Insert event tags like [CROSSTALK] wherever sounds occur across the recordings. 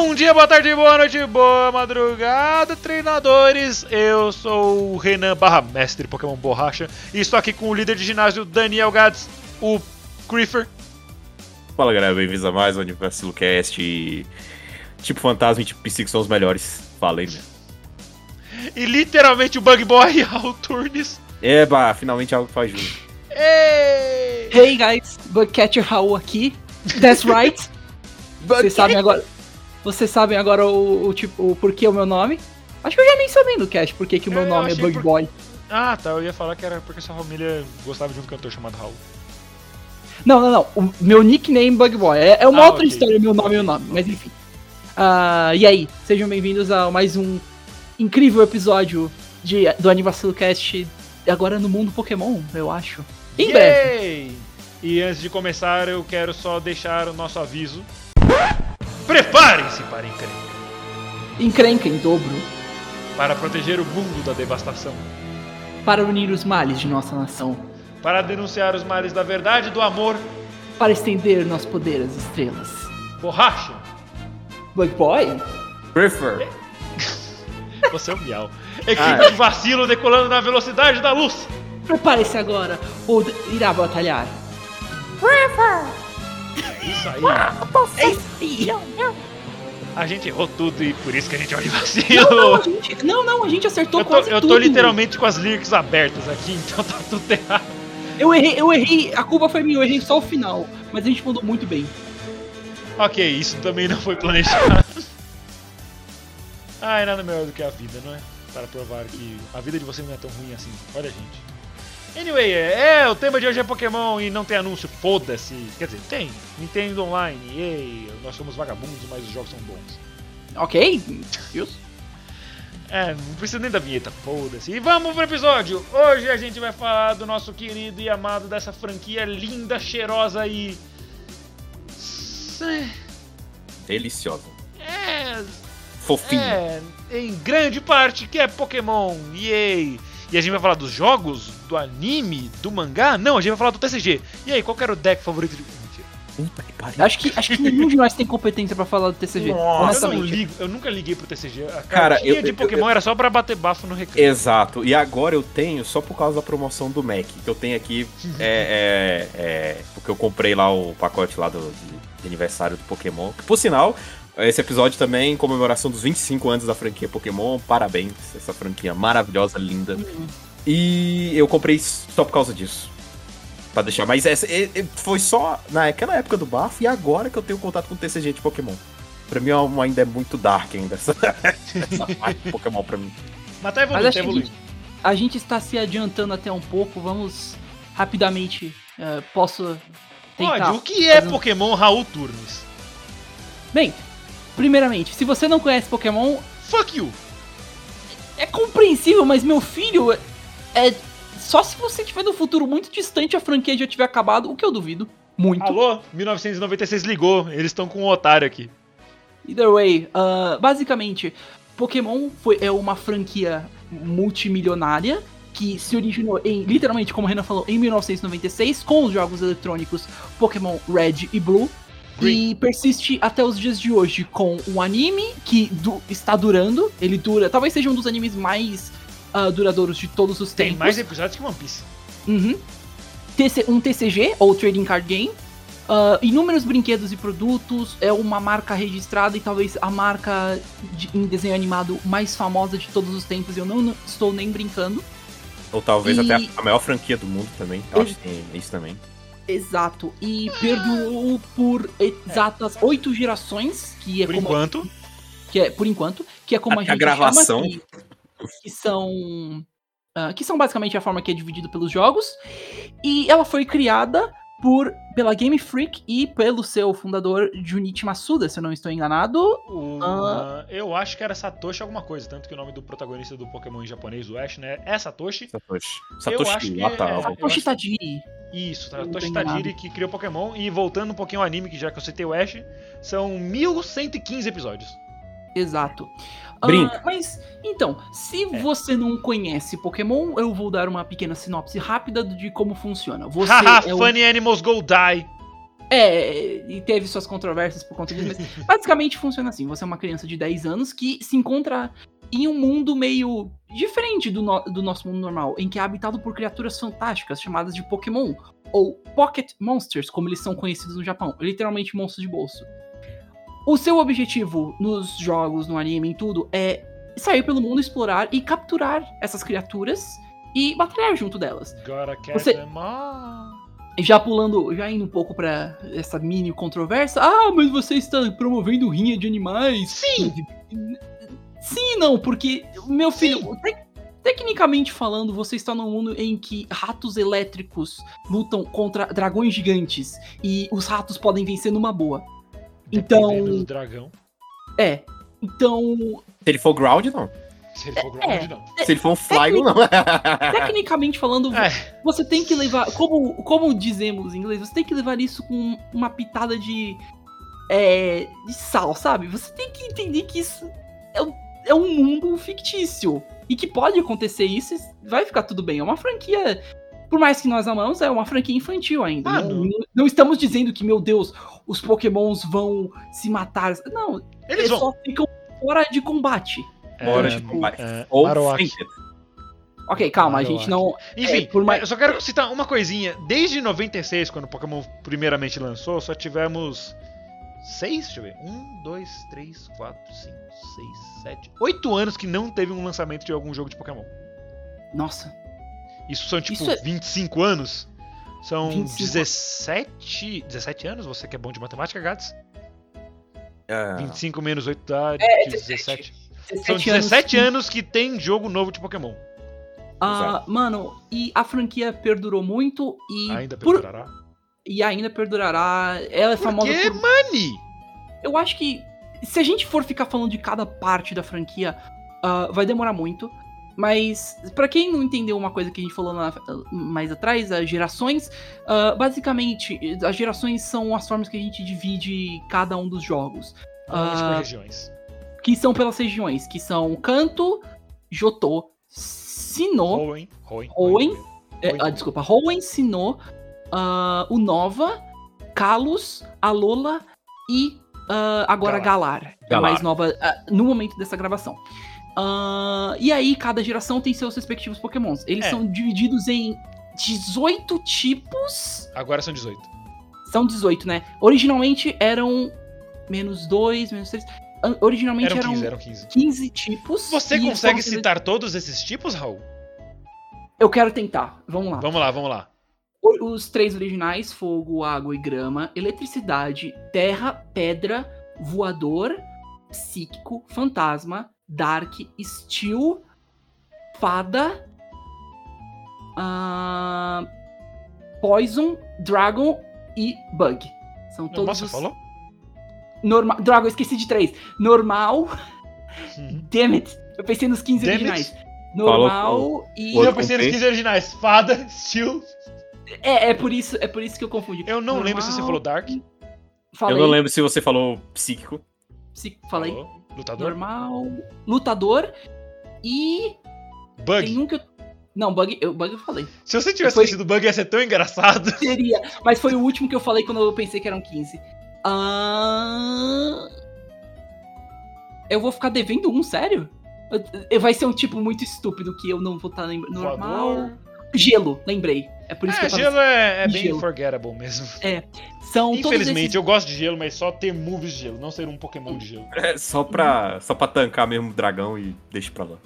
Bom dia, boa tarde, boa noite, boa madrugada, treinadores. Eu sou o Renan barra mestre Pokémon Borracha e estou aqui com o líder de ginásio Daniel Gads, o Creeper. Fala galera, bem-vindos a mais um Anivacilo Cast. e Tipo Fantasma e tipo Psico são os melhores. Fala aí, né? E literalmente o Bug Boy [LAUGHS] Alturnes. Eba, finalmente algo que faz junto. Ei! Hey guys, Bugcatcher Raul aqui. That's right. [LAUGHS] Vocês sabem agora. Vocês sabem agora o, o tipo o porquê o meu nome? Acho que eu já mencionei no cast porque que o meu É, eu nome é Bug por- Boy. Ah, tá, eu ia falar que era porque sua família gostava de um cantor chamado Raul. Não, não, não. O meu nickname Bug Boy. É, é uma Ah, outra ok. história, meu nome e o nome. Mas enfim. Ah, e aí, sejam bem-vindos a mais um incrível episódio de, do Anivacilo Cast. Agora no mundo Pokémon, eu acho. Em breve. Yay! E antes de começar, eu quero só deixar o nosso aviso. Preparem-se para encrenca, Encrenca em dobro. para proteger o mundo da devastação, Para unir os males de nossa nação. para denunciar os males da verdade e do amor. Para estender nosso poder às estrelas. Borracha, Bug Boy? Prefer. [LAUGHS] você é um miau. Equipe Ah. de vacilo decolando na velocidade da luz. Prepare-se agora, ou irá batalhar. Isso aí. É. A gente errou tudo e por isso que a gente é um Não, não, a vacilo. gente, não, não, a gente acertou Eu tô, quase eu tô tudo. literalmente com as lyrics abertas aqui, [LAUGHS] então tá tudo errado. Eu errei, eu errei, a culpa foi minha, eu errei só o final. Mas a gente mandou muito bem. Ok, isso também não foi planejado. Ai, nada melhor do que a vida, não é? Para provar que a vida de você não é tão ruim assim. Olha, gente. Anyway, é, é, o tema de hoje é Pokémon e não tem anúncio, foda-se. Quer dizer, tem. Nintendo Online, yay. Nós somos vagabundos, mas os jogos são bons. Ok? Isso. É, não precisa nem da vinheta, foda-se. E vamos pro episódio! Hoje a gente vai falar do nosso querido e amado dessa franquia linda, cheirosa e. Deliciosa. É. Fofinho. É, em grande parte, que é Pokémon, yay! E a gente vai falar dos jogos, do anime, do mangá? Não, a gente vai falar do TCG. E aí, qual que era o deck favorito de. Puta que pariu. Acho que, acho que nenhum de nós tem competência pra falar do TCG. Eu não ligo, eu nunca liguei pro TCG. A Cara, eu- de eu- Pokémon era só pra bater bafo no recreio. Exato. E agora eu tenho só por causa da promoção do Mac. Que eu tenho aqui. É, é, é, porque eu comprei lá o pacote lá do, de, de aniversário do Pokémon. Que, por sinal, esse episódio também em comemoração dos 25 anos da franquia Pokémon. Parabéns. Essa franquia maravilhosa, linda. E eu comprei só por causa disso. Pra deixar. Mas essa, foi só naquela época do bafo e agora que eu tenho contato com o TCG de Pokémon. Pra mim é ainda é muito dark ainda [LAUGHS] essa, essa parte de Pokémon pra mim. Mas tá Mas evoluindo, acho tá a evoluindo. gente, a gente está se adiantando até um pouco. Vamos rapidamente. eh, posso tentar. Pode, o que é um- Pokémon Raul Turnes? Bem, primeiramente, se você não conhece Pokémon, Fuck you! é compreensível, mas meu filho é-. Só se você tiver no futuro muito distante a franquia já tiver acabado, o que eu duvido. Muito. Alô? 1996 ligou, eles estão com um otário aqui. Either way, ah, basicamente, Pokémon foi, é uma franquia multimilionária que se originou em, literalmente, como o Renan falou, em 1996 com os jogos eletrônicos Pokémon Red e Blue. E persiste até os dias de hoje com um anime que du- está durando. Ele dura, talvez seja um dos animes mais ah, duradouros de todos os Tem tempos. mais episódios que One Piece. Uhum. TC um TCG, ou Trading Card Game. Ah, inúmeros brinquedos e produtos. É uma marca registrada e talvez a marca de- em desenho animado mais famosa de todos os tempos. Eu não, não estou nem brincando. Ou talvez E- até a, a maior franquia do mundo também. Eu acho que tem isso também. Exato. E perdoou por exatas oito gerações, que é Por como enquanto. que é por enquanto, que é como a, a gente gravação. chama, que são ah, que são basicamente a forma que é dividido pelos jogos. E ela foi criada por, pela Game Freak e pelo seu fundador Junichi Masuda, se eu não estou enganado. Ah. ah, eu acho que era Satoshi alguma coisa, tanto que o nome do protagonista do Pokémon em japonês, o Ash, né? É Satoshi. Satoshi. acho Satoshi que Iwata. é- eu Satoshi Tajiri. Isso, Eu Satoshi. Tajiri que criou Pokémon. E voltando um pouquinho ao anime, que já que eu citei o Ash, são 1115 episódios. Exato. Brinca. Ah, mas, então, se É. você não conhece Pokémon, eu vou dar uma pequena sinopse rápida de como funciona. Você Haha, é, um- funny animals go die. é, e teve suas controvérsias por conta disso, mas [LAUGHS] basicamente funciona assim. Você é uma criança de 10 anos que se encontra em um mundo meio diferente do, no- do nosso mundo normal, em que é habitado por criaturas fantásticas chamadas de Pokémon, ou Pocket Monsters, como eles são conhecidos no Japão, literalmente monstros de bolso. O seu objetivo nos jogos, no anime, em tudo, é sair pelo mundo, explorar e capturar essas criaturas e batalhar junto delas. Você-. Já pulando, já indo um pouco pra essa mini controvérsia. Ah, mas você está promovendo rinha de animais. Sim! Sim, não, porque, meu filho, te- tecnicamente falando, você está num mundo em que ratos elétricos lutam contra dragões gigantes e os ratos podem vencer numa boa. Então- do dragão. É. Então, Se ele for ground, não. Se ele for ground, É. não. Se ele for um flygon, não. [LAUGHS] tecnicamente falando, É, você tem que levar, como, como dizemos em inglês, você tem que levar isso com uma pitada de, é, de sal, sabe? Você tem que entender que isso é, um- é um mundo fictício e que pode acontecer isso e vai ficar tudo bem. É uma franquia, por mais que nós amamos, é uma franquia infantil ainda. Ah, não, não. não- não estamos dizendo que, meu Deus, os pokémons vão se matar. Não, eles eles vão. só ficam fora de combate. Fora É, de combate. é, Ou. Ok, calma, a Marowak. gente não... Enfim, É, por mais- eu só quero citar uma coisinha. Desde 96, quando o Pokémon primeiramente lançou, só tivemos seis, deixa eu ver. Um, dois, três, quatro, cinco, seis, sete, oito anos que não teve um lançamento de algum jogo de Pokémon. Nossa, Isso são tipo Isso é- 25 anos? São 25. 17. 17 anos? Você que é bom de matemática, Gats? Ah, 25 menos 8 dá É, 17. 17 São anos 17 que- anos que tem jogo novo de Pokémon. Ah, mano, e a franquia perdurou muito e Ainda por- perdurará. e ainda perdurará. Ela é famosa Porque, por money! Eu acho que se a gente for ficar falando de cada parte da franquia, ah, vai demorar muito. Mas pra quem não entendeu uma coisa que a gente falou lá mais atrás, as gerações, ah, basicamente as gerações são as formas que a gente divide cada um dos jogos, Ah, regiões. que são pelas regiões, que são Kanto, Jotô, Sinnoh, Hoenn. Hoenn. Hoenn. É, ah, desculpa, Hoenn, Sinnoh, ah, o Nova, Kalos, Alola e ah, agora Galar. É a Galar. mais nova ah, no momento dessa gravação. Ah, e aí, cada geração tem seus respectivos pokémons. Eles É. são divididos em 18 tipos. Agora são 18. São 18, né? Originalmente eram menos 2, menos 3. Originalmente Eram eram, 15, eram 15. 15 tipos. Você consegue citar todos esses tipos, Raul? Eu quero tentar. Vamos lá. Vamos lá, vamos lá. Os três originais: fogo, água e grama, eletricidade, terra, pedra, voador, psíquico, fantasma, dark, steel, fada, ah, poison, dragon e bug. São todos Nossa, os falou? normal. Dragon, eu esqueci de três. Normal. Uhum. Damn it. Eu pensei nos 15 Damn it. originais. Normal e. Outro Eu pensei nos com P. 15 originais. Fada, Steel. É, é por isso, é por isso que eu confundi. Eu não lembro se você falou Normal, Dark. Falei, Eu não lembro se você falou psíquico. se- falei. Falou. Lutador. Normal, lutador e Bug. tem um que eu Não, bug, eu bug eu falei. Se você tivesse Foi- esquecido Bug, ia ser tão engraçado. [LAUGHS] Seria, mas foi o último que eu falei quando eu pensei que eram 15. Ah... Eu vou ficar devendo um, sério? Vai ser um tipo muito estúpido que eu não vou estar lembrando. Normal. Voador. Gelo, lembrei. É por isso que É, eu tava... gelo é, é bem Gelo. forgettable mesmo. São todos Infelizmente, esses... eu gosto de gelo, mas só ter moves de gelo, não ser um Pokémon de gelo. É só pra, só pra tancar mesmo o dragão e deixa pra lá.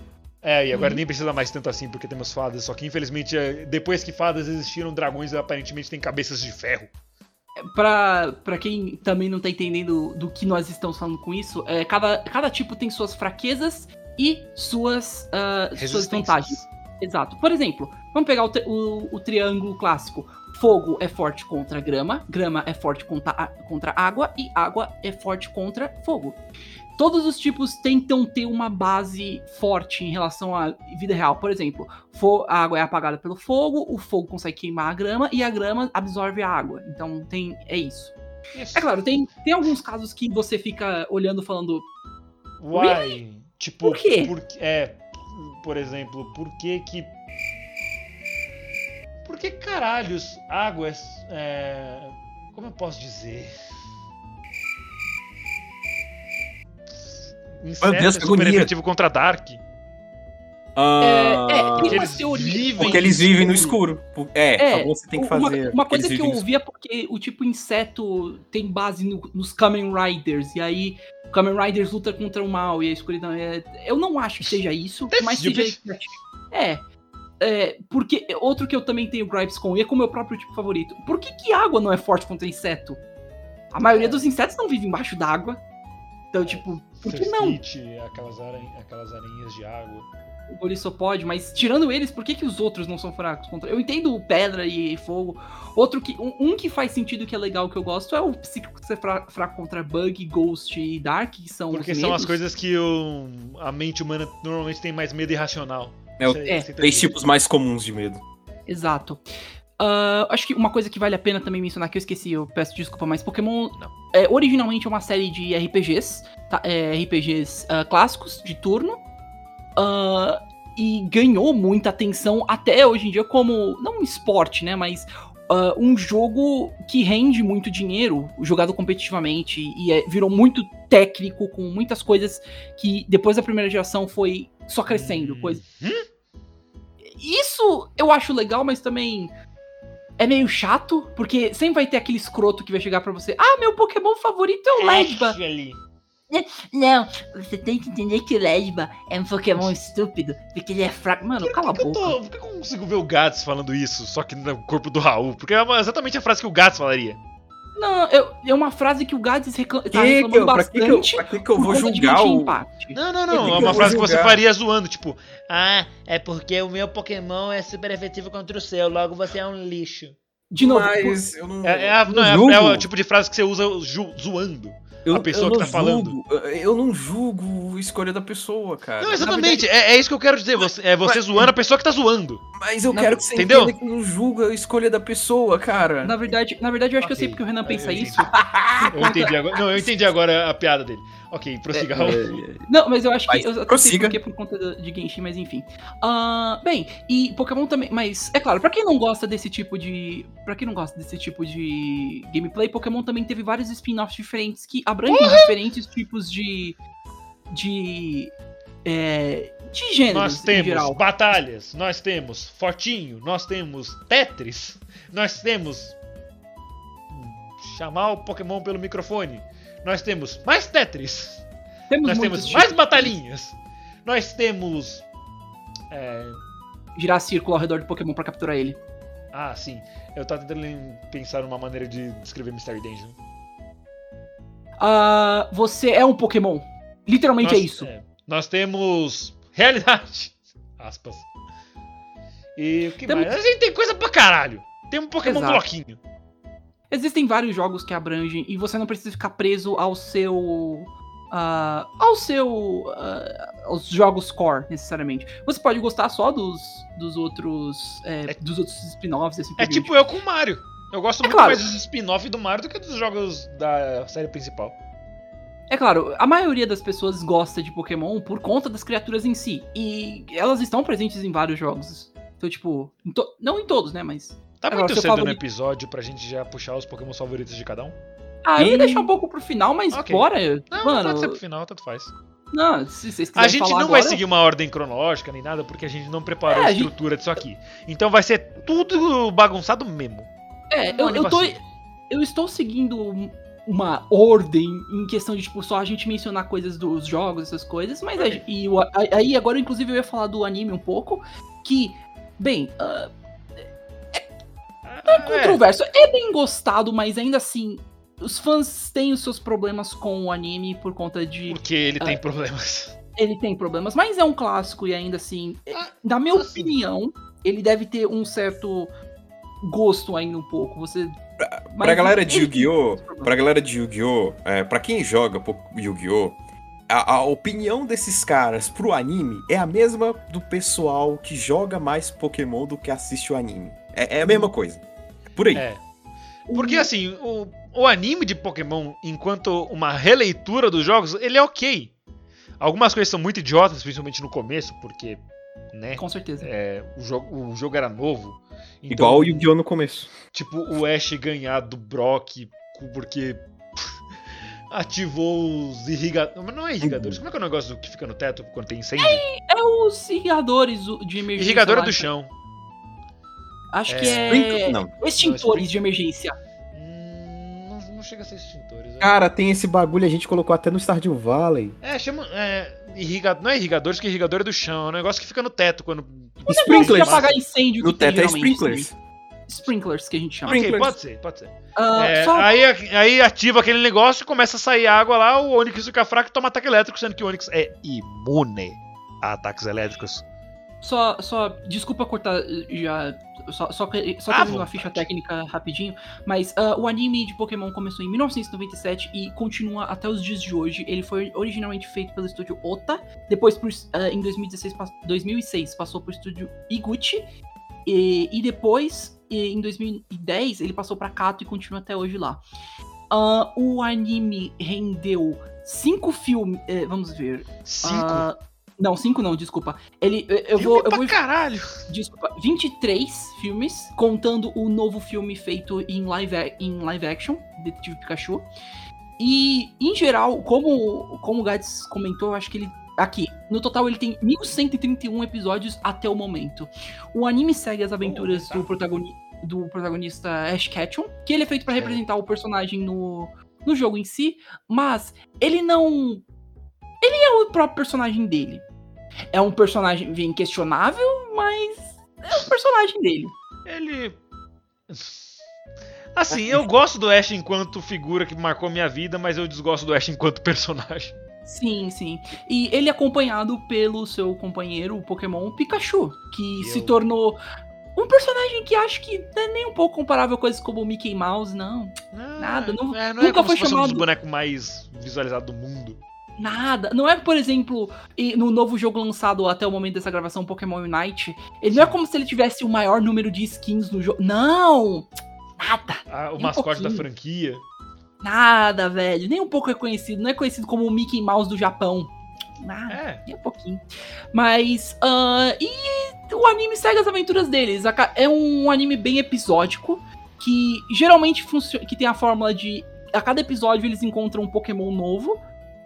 É, e agora Uhum. nem precisa mais tanto assim, porque temos fadas. Só que infelizmente, é, depois que fadas existiram, dragões aparentemente têm cabeças de ferro. Pra, pra quem também não tá entendendo do que nós estamos falando com isso, é, cada, cada tipo tem suas fraquezas e suas, ah, suas vantagens. Exato. Por exemplo, vamos pegar o, o- o triângulo clássico. Fogo é forte contra grama, grama é forte contra, contra água e água é forte contra fogo. Todos os tipos tentam ter uma base forte em relação à vida real. Por exemplo, a água é apagada pelo fogo, o fogo consegue queimar a grama e a grama absorve a água. Então tem é isso. Isso. É claro, tem, tem alguns casos que você fica olhando falando, Why? Tipo, Por quê? é, por exemplo, por que que. Caralhos água é. é, Como eu posso dizer? Inseto Deus, é super efetivo contra Dark. Ah, é, tem Porque uma eles vivem porque eles vivem no escuro. É, É, você tem que uma, fazer. uma coisa eles que eu vivem no ouvi é porque o tipo inseto tem base no- nos Kamen Riders, e aí o Kamen Riders luta contra o mal e a escuridão. É, eu não acho que seja isso, mas seja. É. É, porque outro que eu também tenho gripes com, e é com o meu próprio tipo favorito. Por que, que água não é forte contra inseto? A maioria dos insetos não vive embaixo d'água. Então, tipo, por que não? Aquelas, aran... aquelas aranhas de água. O Gorissopod, mas tirando eles, por que, que os outros não são fracos contra. Eu entendo pedra e fogo. Outro que. Um, um que faz sentido que é legal que eu gosto é o psíquico ser fra- fraco contra Bug, Ghost e Dark, que são Porque são as coisas que o... a mente humana normalmente tem mais medo irracional. É, o- é, você Três tipos mais comuns de medo. Exato. Ah, acho que uma coisa que vale a pena também mencionar, que eu esqueci, eu peço desculpa, mas Pokémon é, originalmente é uma série de RPGs, tá? É, RPGs ah, clássicos, de turno, ah, e ganhou muita atenção até hoje em dia como, não um esporte, né, mas ah, um jogo que rende muito dinheiro, jogado competitivamente, e é- virou muito técnico, com muitas coisas que depois da primeira geração foi só crescendo, Hum. coisa isso eu acho legal, mas também é meio chato, porque sempre vai ter aquele escroto que vai chegar pra você. Ah, meu Pokémon favorito é o. Actually. [LAUGHS] Não, você tem que entender que o Lesba é um Pokémon estúpido, porque ele é fraco. Mano, cala a Por que, eu boca. tô, por que eu consigo ver o Gats falando isso, só que no corpo do Raul? Porque é uma- exatamente a frase que o Gats falaria. Não, eu- é uma frase que o Gads recla tá Que reclamando que eu- pra que que eu, bastante. pra que que eu por vou julgar o. Não, não, Por não. que É que uma frase que vou você julgar? faria zoando, tipo, Ah, é porque o meu Pokémon é super efetivo contra o seu, logo você é um lixo. De novo, Mas eu não. é, é a- não, é, é o tipo de frase que você usa ju- zoando. Eu- a pessoa eu que não tá falando. julgo, eu- Eu não julgo a escolha da pessoa, cara. Não, exatamente. É, é isso que eu quero dizer. Você, é você Mas- zoando a pessoa que tá zoando. Mas eu Na- quero que você entendeu? entenda que não julgo a escolha da pessoa, cara. na verdade, na verdade eu acho que eu sei porque o Renan pensa Eu isso. Eu entendi agora. Não, eu entendi agora a piada dele. Ok, prossiga, Raul. Não, mas eu acho que Mas eu até sei prossiga. porque por conta de Genshin, mas enfim. Ah, bem, e Pokémon também, mas é claro, pra quem não gosta desse tipo de, Pra quem não gosta desse tipo de gameplay, Pokémon também teve vários spin-offs diferentes que abrangem diferentes tipos de de é, de gêneros Nós em temos geral. batalhas, nós temos Fortinho, nós temos Tetris, nós temos chamar o Pokémon pelo microfone, nós temos mais Tetris, Temos nós temos mais tipos. batalhinhas, nós temos. é, girar círculo ao redor do Pokémon pra capturar ele. Ah, sim. Eu tava tentando pensar numa maneira de descrever Mystery Dungeon. Ah, você é um Pokémon. Literalmente Nós- é isso. Nós temos realidade. [LAUGHS] Aspas. E o que mais? A gente tem coisa pra caralho. Tem um Pokémon Exato. bloquinho. Existem vários jogos que abrangem e você não precisa ficar preso ao seu. ah, ao seu. ah, aos jogos core, necessariamente. Você pode gostar só dos, dos outros. é, É- dos outros spin-offs, assim É tipo eu com o Mario. Eu gosto É muito claro. mais dos spin-off do Mario do que dos jogos da série principal. É claro, a maioria das pessoas gosta de Pokémon por conta das criaturas em si. E elas estão presentes em vários jogos. Então, tipo, em não em todos, né? Mas. Tá Agora, muito cedo no favorito- episódio pra gente já puxar os Pokémon favoritos de cada um? Ah, eu ia Ih. deixar um pouco pro final, mas Ok. bora. Não, Mano, pode ser pro final, tanto faz. não, se vocês quiserem A gente falar não vai agora- seguir uma ordem cronológica nem nada, porque a gente não preparou É, a a gente- estrutura disso aqui. Então vai ser tudo bagunçado mesmo. É, eu, eu tô. Eu estou seguindo uma ordem em questão de, tipo, só a gente mencionar coisas dos jogos, essas coisas, mas a- Ok. e o- a- aí agora, inclusive, eu ia falar do anime um pouco, que, bem, ah, É, controverso, é bem gostado, mas ainda assim, os fãs têm os seus problemas com o anime por conta de. porque ele Ah. tem problemas. Ele tem problemas, mas é um clássico e ainda assim, é- Ah, na minha assim. opinião, ele deve ter um certo gosto ainda um pouco. Você. Pra mas galera de Yu-Gi-Oh! Pra galera de Yu-Gi-Oh! É, pra quem joga Yu-Gi-Oh! A, a opinião desses caras pro anime é a mesma do pessoal que joga mais Pokémon do que assiste o anime. É, é a mesma coisa. Por aí. É. Porque assim, o, o anime de Pokémon, enquanto uma releitura dos jogos, ele é ok. Algumas coisas são muito idiotas, principalmente no começo, porque, né, Com certeza. é, o, jogo, o jogo era novo. Então, Igual o Yu-Gi-Oh! no começo. Tipo, o Ash ganhar do Brock porque ativou os irrigadores. Mas não é irrigadores. Como é que é o negócio que fica no teto quando tem incêndio? É os irrigadores de emergência. Irrigador lá, do chão. Acho É, que é. Não. Extintores de emergência. Hum, não, não chega a ser extintores. Cara, tem esse bagulho, a gente colocou até no Stardew Valley. É, chama. É, irriga... Não é irrigadores, que irrigador é do chão. É um negócio que fica no teto quando. Sprinklers. apagar incêndio. No que tem, teto é sprinklers. sim. Sprinklers, que a gente chama. Ok, Sprinklers. pode ser, pode ser. Ah, É, só aí, aí ativa aquele negócio, começa a sair água lá, o Onix fica fraco e toma ataque elétrico, sendo que o Onix é imune a ataques elétricos. Só, só, desculpa cortar já, só, só, que- só trazendo uma ficha técnica rapidinho, mas ah, o anime de Pokémon começou em 1997 e continua até os dias de hoje. Ele foi originalmente feito pelo estúdio Ota, depois por, ah, em 2016, pass- 2006 passou pro estúdio Iguchi, e, e depois, e em 2010, ele passou pra Kato e continua até hoje lá. Ah, o anime rendeu cinco filmes, eh, vamos ver, Cinco. Não, cinco não, desculpa. Ele, eu, eu vou, eu vou caralho. Desculpa, 23 filmes, contando o novo filme feito em live, em live action, Detetive Pikachu. E, em geral, como, como o Gats comentou, eu acho que ele. Aqui, no total ele tem 1131 episódios até o momento. O anime segue as aventuras tá. do, protagoni do protagonista Ash Ketchum, que ele é feito pra Certo. representar o personagem no, no jogo em si, mas ele não. Ele é o próprio personagem dele. É um personagem bem questionável, mas é o personagem dele. Ele. Assim, eu gosto do Ash enquanto figura que marcou minha vida, mas eu desgosto do Ash enquanto personagem. Sim, sim. E ele é acompanhado pelo seu companheiro, o Pokémon Pikachu, que Eu- se tornou um personagem que acho que não é nem um pouco comparável a coisas como o Mickey Mouse, não. Nada, não- é, não é nunca como foi fosse um dos chamado- bonecos mais visualizados do mundo. Nada. Não é, por exemplo, no novo jogo lançado até o momento dessa gravação, Pokémon Unite, ele não é como se ele tivesse o maior número de skins no jogo. Não! Nada. Ah, o Nem um mascote da pouquinho. franquia. Nada, velho. Nem um pouco reconhecido. Não é conhecido como o Mickey Mouse do Japão. Nada. É. Nem um pouquinho. Mas. ah, e o anime segue as aventuras deles. É um anime bem episódico. Que geralmente funciona. Que tem a fórmula de. A cada episódio eles encontram um Pokémon novo.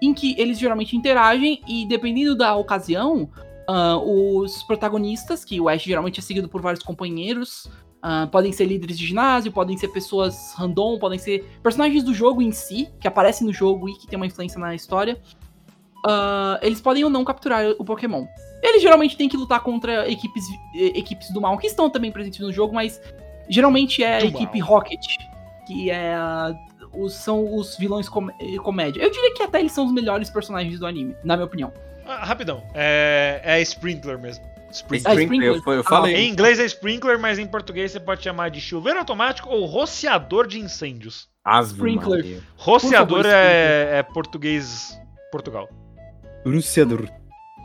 Em que eles geralmente interagem. E dependendo da ocasião. ah, os protagonistas, que o Ash geralmente é seguido por vários companheiros. ah, podem ser líderes de ginásio, podem ser pessoas random, podem ser personagens do jogo em si, que aparecem no jogo e que tem uma influência na história. Ah, eles podem ou não capturar o Pokémon. Eles geralmente têm que lutar contra equipes, eh, equipes do mal, que estão também presentes no jogo, mas geralmente é a equipe mal. Rocket, que é a- os, são os vilões com, eh, comédia. Eu diria que até eles são os melhores personagens do anime, na minha opinião. Ah, rapidão. É, é Sprinkler mesmo. Sprinkler. Ah, Sprinkler, eu, eu Ah, falei. Em inglês é Sprinkler, mas em português você pode chamar de chuveiro automático ou rociador de incêndios. Ave Sprinkler. Maria. Rociador favor, é, é português Portugal.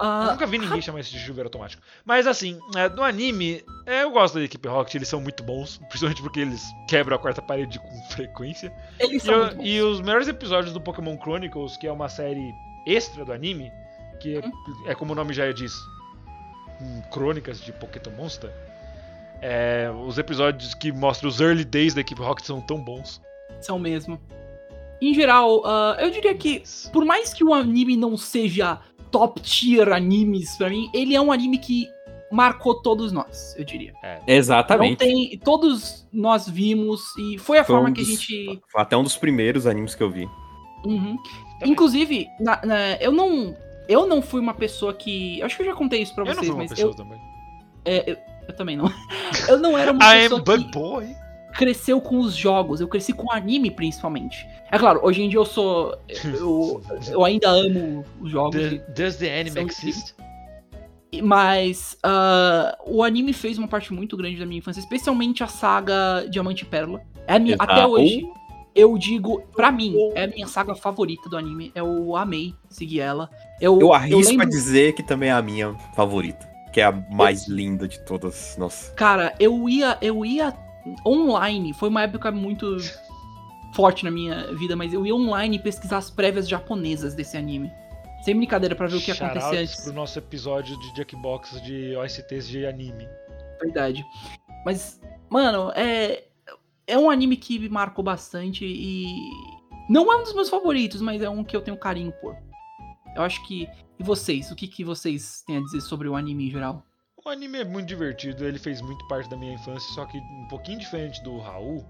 Luciador. Eu Ah, nunca vi ninguém chamar isso de chuveiro automático. Mas assim, é, no anime, é, eu gosto da equipe Rocket, eles são muito bons, [LAUGHS] principalmente porque eles quebram a quarta parede com [LAUGHS] frequência. eles E, são eu- muito bons. e os melhores episódios do Pokémon Chronicles, que é uma série extra do anime, que é, é como o nome já diz, hum, crônicas de Pokémon Monster. é, os episódios que mostram os early days da equipe Rocket são tão bons. São mesmo. Em geral, ah, eu diria que por mais que o anime não seja top tier animes pra mim, ele é um anime que marcou todos nós, eu diria. Não Exatamente. tem, todos nós vimos e foi a Foi forma um que a dos- gente. Foi até um dos primeiros animes que eu vi. Uhum. Inclusive, na- na- eu não, eu não fui uma pessoa que, acho que eu já contei isso pra Eu não vocês, fui uma mas pessoa eu, também. é, eu, eu também não. [LAUGHS] Eu não era uma I pessoa am bug que, boy. Cresceu com os jogos, eu cresci com anime principalmente. É claro, hoje em dia eu sou. Eu, [LAUGHS] eu ainda amo os jogos. The- Does the anime exist? Mas ah, o anime fez uma parte muito grande da minha infância, especialmente a saga Diamante e Pérola. É a minha, até hoje, eu digo, pra mim, é a minha saga favorita do anime. Eu amei seguir ela. Eu, Eu arrisco lembro- a dizer que também é a minha favorita. Que é a mais linda de todas. Nossa. Cara, eu ia, eu ia online, foi uma época muito forte na minha vida, mas eu ia online pesquisar as prévias japonesas desse anime. Sem brincadeira, pra ver o que acontecia antes. pro nosso episódio de Jackbox de OSTs de anime. Verdade. Mas, mano, é. É um anime que me marcou bastante e. Não é um dos meus favoritos, mas é um que eu tenho carinho por. Eu acho que. E vocês? O que, que vocês têm a dizer sobre o anime em geral? O anime é muito divertido, ele fez muito parte da minha infância, só que um pouquinho diferente do Raul,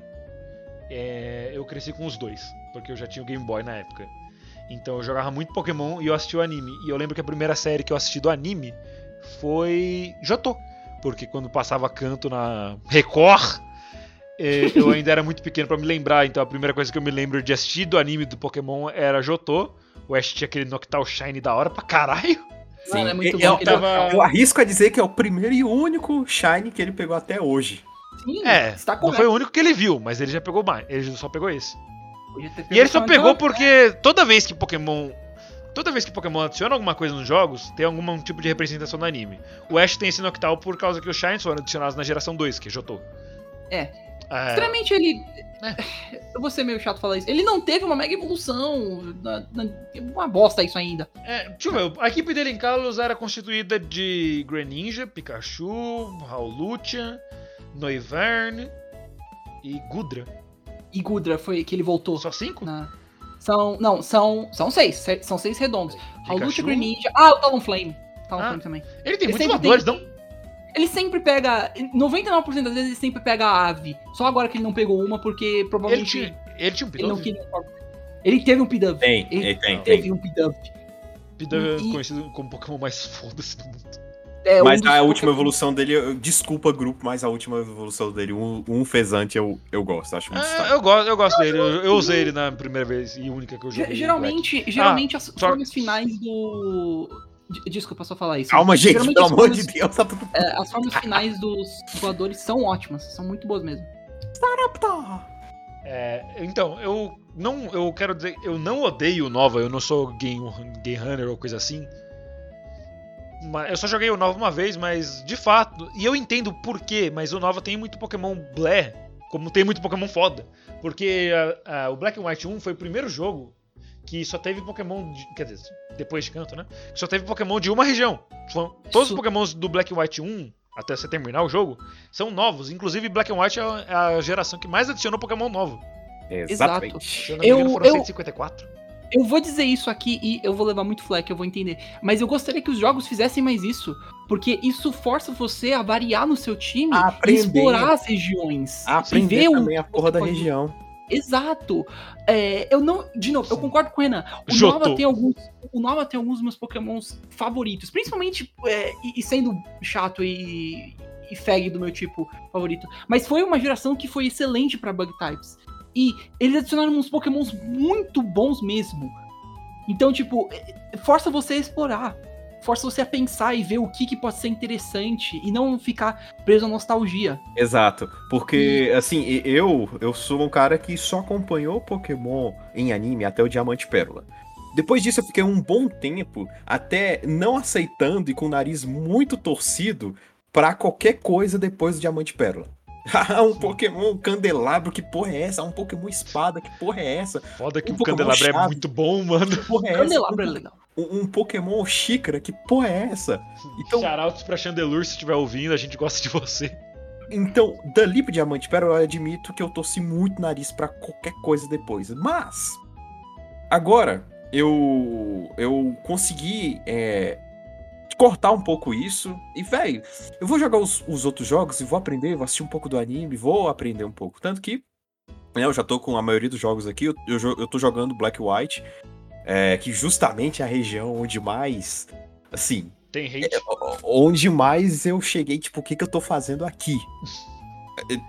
é, eu cresci com os dois, porque eu já tinha o Game Boy na época. Então eu jogava muito Pokémon e eu assistia o anime. E eu lembro que a primeira série que eu assisti do anime foi Jotô, porque quando passava canto na Record, é, eu ainda era muito pequeno pra me lembrar, então a primeira coisa que eu me lembro de assistir do anime do Pokémon era Jotô. O Ash tinha aquele Noctowl Shine da hora pra caralho. Mano, é muito eu, bom. eu- tava- eu arrisco a dizer que é o primeiro e único Shine que ele pegou até hoje. Sim, É, está não correto. foi o único que ele viu, mas ele já pegou mais. Ele só pegou esse. E ele só pego pegou porque toda vez que Pokémon. Toda vez que Pokémon adiciona alguma coisa nos jogos, tem algum tipo de representação no anime. O Ash tem esse Noctowl por causa que os Shines foram adicionados na geração 2, que é Jotô. É. É, Sinceramente, ele. É. Eu vou ser meio chato falar isso. Ele não teve uma mega evolução. na- na- Uma bosta isso ainda. é, deixa eu ver, a equipe dele em Kalos era constituída de Greninja, Pikachu, Howlucha, Noivern e Gudra. E Gudra foi que ele voltou. Só cinco? na- São. Não, são. São seis. se- São seis redondos. Pikachu? Greninja. Ah, o Talonflame. Talonflame Ah. também. Ele tem Ele muitos voadores, tem- não? Ele sempre pega. 99% das vezes ele sempre pega a ave. Só agora que ele não pegou uma, porque Ele provavelmente tinha, ele tinha um ele não Pidove. queria. Ele teve um Pidove. Tem, Ele ele tem, teve tem. um Pidove. Pidove é conhecido como o Pokémon mais foda-se do mundo. É, um Mas dos a última Pokémon- evolução dele, desculpa grupo, mas a última evolução dele, um, um fezante, eu, eu gosto, acho muito Ah, style. eu gosto, eu gosto dele. Eu, eu usei ele na primeira vez e única que eu joguei. Geralmente, geralmente as só- formas finais do. De- Desculpa só falar isso. Calma, gente, pelo amor formas- de Deus, tá tudo. é, as formas finais dos voadores são ótimas, são muito boas mesmo. É, então, eu não, eu quero dizer, eu não odeio o Nova, eu não sou game, game runner ou coisa assim. Mas eu só joguei o Nova uma vez, mas de fato, e eu entendo por quê, mas o Nova tem muito Pokémon blé, como tem muito Pokémon foda. Porque a- a- o Black and White 1 foi o primeiro jogo que só teve Pokémon, de, quer dizer, depois de canto, né? Que só teve Pokémon de uma região. Foram- Todos Isso. os Pokémons do Black White 1, até você terminar o jogo, são novos. Inclusive, Black White é a- é a geração que mais adicionou Pokémon novo. Exatamente. Se eu não me Eu- engano, foram eu- 154. Eu vou dizer isso aqui e eu vou levar muito fleck, eu vou entender. Mas eu gostaria que os jogos fizessem mais isso. Porque isso força você a variar no seu time A e aprender. explorar as regiões. A aprender e ver o- também a porra da pode- região. Exato. É, eu não. De novo, eu concordo com o Renan. O Jotô. Nova tem alguns. O Nova tem alguns dos meus Pokémons favoritos. Principalmente. é, e, e sendo chato e. E fag do meu tipo favorito. Mas foi uma geração que foi excelente pra Bug Types. E eles adicionaram uns Pokémons muito bons mesmo. Então, tipo, é, força você a explorar. Força você a pensar e ver o que, que pode ser interessante. E não ficar preso à nostalgia. Exato. Porque, assim, e- eu, eu sou um cara que só acompanhou Pokémon em anime até o Diamante Pérola. Depois disso, eu fiquei um bom tempo até não aceitando e com o nariz muito torcido pra qualquer coisa depois do Diamante Pérola. [LAUGHS] Ah, um Pokémon candelabro, que porra é essa? Um Pokémon espada, que porra é essa? Foda que Um o Pokémon Candelabra é chave. muito bom, mano. Que porra é essa? Candelabro é legal. Um, um Pokémon xícara, que porra é essa? Então, Shoutouts pra Chandelure se estiver ouvindo, a gente gosta de você. Então, dali pro Diamante Pérola, eu admito que eu torci muito nariz pra qualquer coisa depois. Mas, agora, eu eu consegui é, cortar um pouco isso. E, velho, eu vou jogar os, os outros jogos e vou aprender, vou assistir um pouco do anime, vou aprender um pouco. Tanto que, né, eu já tô com a maioria dos jogos aqui, eu, eu, eu tô jogando Black White, é, que justamente é a região onde mais, assim, Tem hate. onde mais eu cheguei, tipo, o que, que eu tô fazendo aqui?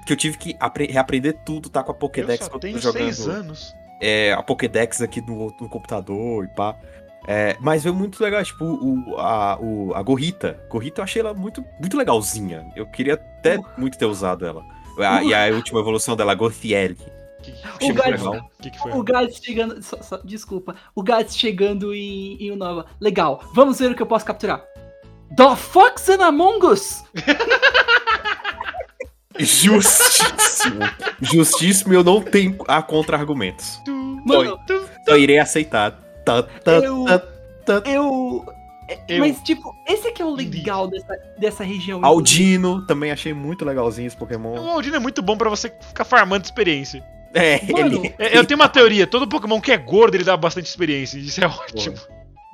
que eu tive que apre- reaprender tudo, tá com a Eu Pokédex só que eu tô tenho jogando. seis anos. é, a Pokédex aqui no, no computador e pá. É, mas veio muito legal, tipo, o, a, o, a Gorrita. Gorrita eu achei ela muito, muito legalzinha. Eu queria até muito ter usado ela. A- e a última evolução dela, a. Que, Achei O muito Gats- legal. que, que foi? O Gats chegando. só- só- desculpa. O Gats chegando em, em Unova. Legal, vamos ver o que eu posso capturar. The Fox and Among Us! Justíssimo. Justíssimo, eu não tenho a contra-argumentos. Mano, Só irei aceitar. Tá, tá, Eu- tá, tá. eu. Eu- Mas, tipo, esse é que é o legal dessa, dessa região. Aldino, também achei muito legalzinho esse O Pokémon. Aldino é muito bom pra você ficar farmando experiência. É, Mano, ele. É, Eu tenho uma teoria, todo Pokémon que é gordo, ele dá bastante experiência. Isso é ótimo.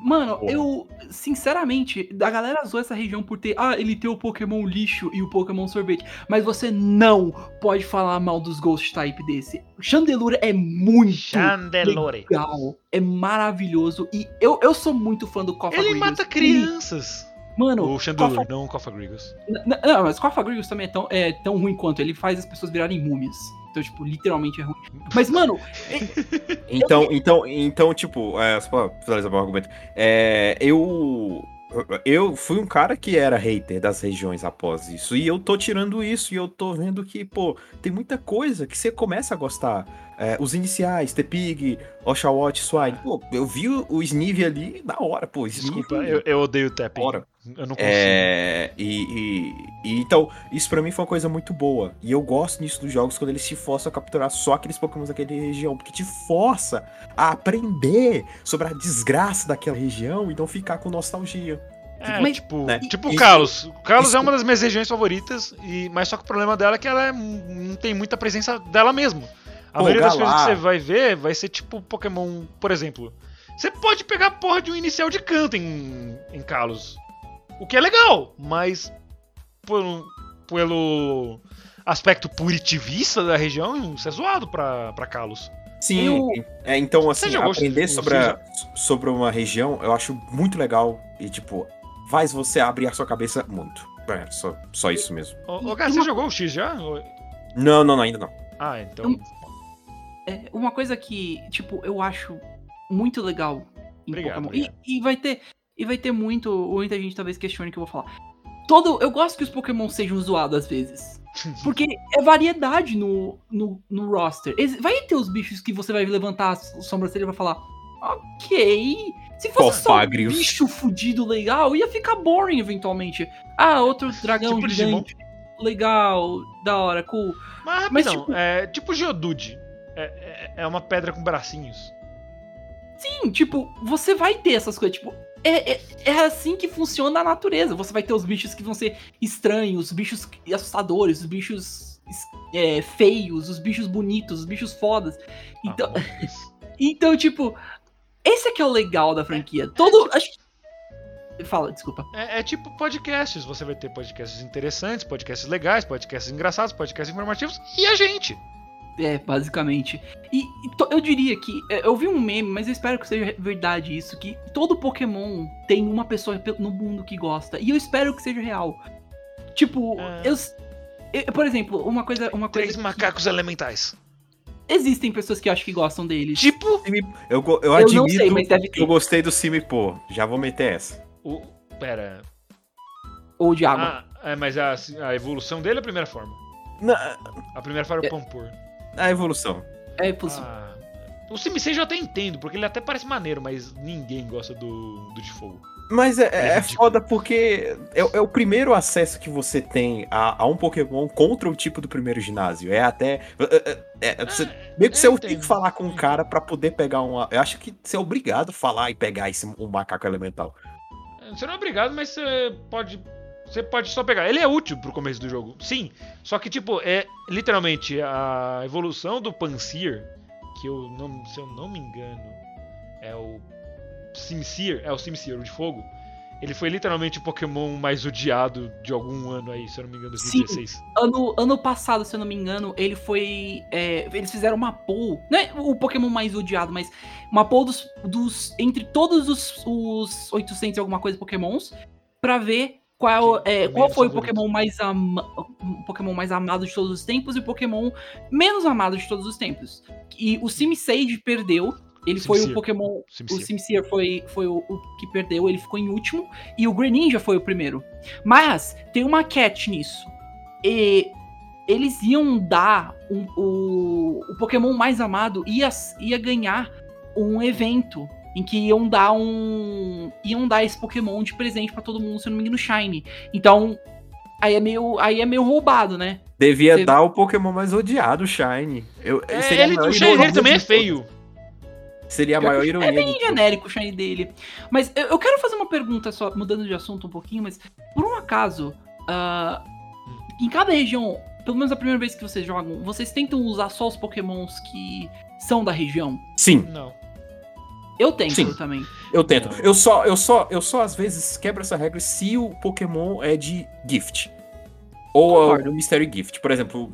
Mano, Porra. eu, sinceramente, a galera zoou essa região por ter, ah, ele tem o Pokémon lixo e o Pokémon sorvete. Mas você não pode falar mal dos Ghost Type desse. Chandelure é muito Chandelure. legal, é maravilhoso. E eu, eu sou muito fã do Kofa Ele Grievous. mata crianças. E, Mano, O Chandelure, não o Cofagrigus. N- Não, mas Kofa Grievous também é tão, é tão ruim quanto. Ele faz as pessoas virarem múmias. Então, tipo, literalmente é ruim. Mas, mano, [LAUGHS] Então, então, então, tipo, é, só pra finalizar meu argumento, é, eu. Eu fui um cara que era hater das regiões após isso. E eu tô tirando isso e eu tô vendo que, pô, tem muita coisa que você começa a gostar. É, os iniciais, Tepig, Oshawott, Swine. Pô, eu vi o, Snive ali na hora, pô. Snive, Desculpa, eu, eu odeio o Tapping. Hora. Eu não consigo. É, e, e- e então, isso pra mim foi uma coisa muito boa. E eu gosto nisso dos jogos quando eles te forçam a capturar só aqueles Pokémon daquela região, porque te força a aprender sobre a desgraça daquela região e não ficar com nostalgia. É, Mas- tipo, né? tipo o Carlos. O Carlos isso- é uma das minhas regiões favoritas, e, mas só que o problema dela é que ela é- não tem muita presença dela mesmo. A Pô, maioria das coisas que você vai ver vai ser tipo Pokémon, por exemplo. Você pode pegar a porra de um inicial de canto em, em Kalos. O que é legal, mas por- pelo aspecto puritivista da região, isso é zoado pra, pra Kalos. Sim, Eu- é, então assim, aprender sobre, a- sobre uma região eu acho muito legal e tipo, faz você abrir a sua cabeça muito. É, só, só isso mesmo. Ô, ô Gá, você jogou o X já? Não, não, não, ainda não. Ah, então. É uma coisa que, tipo, eu acho muito legal em Obrigado, Pokémon. obrigado. E, e vai ter. E vai ter muito. Muita gente talvez questione o que eu vou falar. Todo. Eu gosto que os Pokémon sejam zoados às vezes. [LAUGHS] Porque é variedade no, no, no roster. Vai ter os bichos que você vai levantar a sobrancelha e vai falar. Ok. Se fosse só um bicho fudido legal, ia ficar boring eventualmente. Ah, outro [LAUGHS] dragão Tipo gigante. Legal, da hora, cool. Mas Mas, rapidão, tipo- é tipo Geodude. É, é, é uma pedra com bracinhos. Sim, tipo, você vai ter essas coisas, tipo, é, é, é assim que funciona a natureza. Você vai ter os bichos que vão ser estranhos, os bichos assustadores, os bichos é, feios, os bichos bonitos, os bichos fodas. Então, Ah, [LAUGHS] então tipo, esse é que é o legal da franquia. Todo. Acho... que- Fala, desculpa. É, é tipo podcasts. Você vai ter podcasts interessantes, podcasts legais, podcasts engraçados, podcasts informativos e a gente. É, basicamente. E, e to- eu diria que. é, Eu vi um meme, mas eu espero que seja verdade isso: que todo Pokémon tem uma pessoa pe- no mundo que gosta. E eu espero que seja real. Tipo, É. eu, eu- Por exemplo, uma coisa. Uma coisa Três que- macacos elementais. Existem pessoas que eu acho que gostam deles. Tipo. Eu, eu eu admito não sei, mas deve ter. eu gostei do Simipô. Já vou meter essa. O. Pera. Ou de água. Ah, é, mas a, a evolução dele é a primeira forma. Na, A primeira forma é É. o Pampor. A evolução. É possível. Ah, o Sim eu até entendo, porque ele até parece maneiro, mas ninguém gosta do, do de fogo. Mas é, É é foda porque é, é o primeiro acesso que você tem a, a um Pokémon contra o tipo do primeiro ginásio. É até. é- é- é- você- meio que você tem que falar com o cara pra poder pegar uma. Eu acho que você é obrigado a falar e pegar esse, um macaco elemental. Você não é obrigado, mas você pode. Você pode só pegar. Ele é útil pro começo do jogo, sim. Só que, tipo, é literalmente a evolução do Panseer, que eu não. Se eu não me engano, é o Simseer, é o Simseer, o de fogo. Ele foi literalmente o Pokémon mais odiado de algum ano aí, se eu não me engano, 2016. Ano, ano passado, se eu não me engano, ele foi. é, eles fizeram uma poll. Não é o Pokémon mais odiado, mas uma poll dos. dos entre todos os, os 800 e alguma coisa Pokémons. Pra ver qual, Que é, é qual foi o. Pokémon mais, ama- Pokémon mais amado de todos os tempos e o Pokémon menos amado de todos os tempos. E o Simisage perdeu. Ele foi o. Pokémon. Sincere. O Sincere foi, foi o, o que perdeu, ele ficou em último. E o Greninja foi o primeiro. Mas tem uma catch nisso. E eles iam dar um- o, o Pokémon mais amado ia, ia ganhar um evento em que iam dar um iam dar esse Pokémon de presente pra todo mundo, se eu não me engano, Shine. Então, aí é meio aí é meio roubado, né? Devia Você- dar o Pokémon mais odiado, Shine. Eu, É, ele, maior o Shine dele também é feio. Seria a maior ironia. É bem genérico o Shine dele. Mas eu, eu quero fazer uma pergunta só, mudando de assunto um pouquinho, mas por um acaso, ah, em cada região, pelo menos a primeira vez que vocês jogam, vocês tentam usar só os Pokémons que são da região? Sim, Não. Eu tento Sim. também. eu tento. Eu só, eu só, eu só às vezes quebro essa regra se o Pokémon é de gift. Ou Concordo. o Mystery Gift. Por exemplo,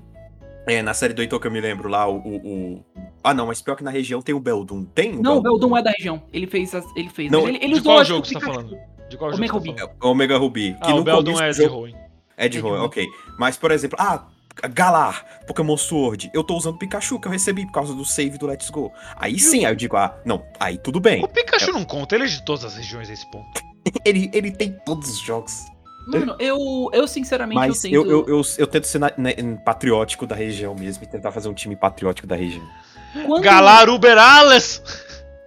é, na série do Heitor que eu me lembro lá, o, o- o- Ah, não, mas pior que na região tem o Beldum. Tem o Não, o Beldum é da região. Ele fez. as- ele fez. Não, ele, ele de qual que jogo você tá falando? De qual Omega jogo você Ruby. tá falando? É o Omega Ruby. Que Ah, o Beldum é de ruim. É de É ruim. ok. Mas, por exemplo, ah, Galar, Pokémon Sword, eu tô usando Pikachu que eu recebi por causa do save do Let's Go. Aí sim, aí eu digo, ah, não, aí tudo bem. O Pikachu não conta, ele é de todas as regiões a esse ponto. [LAUGHS] Ele, ele tem todos os jogos. Mano, eu, eu sinceramente Mas eu eu, tento. eu, eu, eu tento ser na- né, patriótico da região mesmo e tentar fazer um time patriótico da região. quando, Galar Uberales!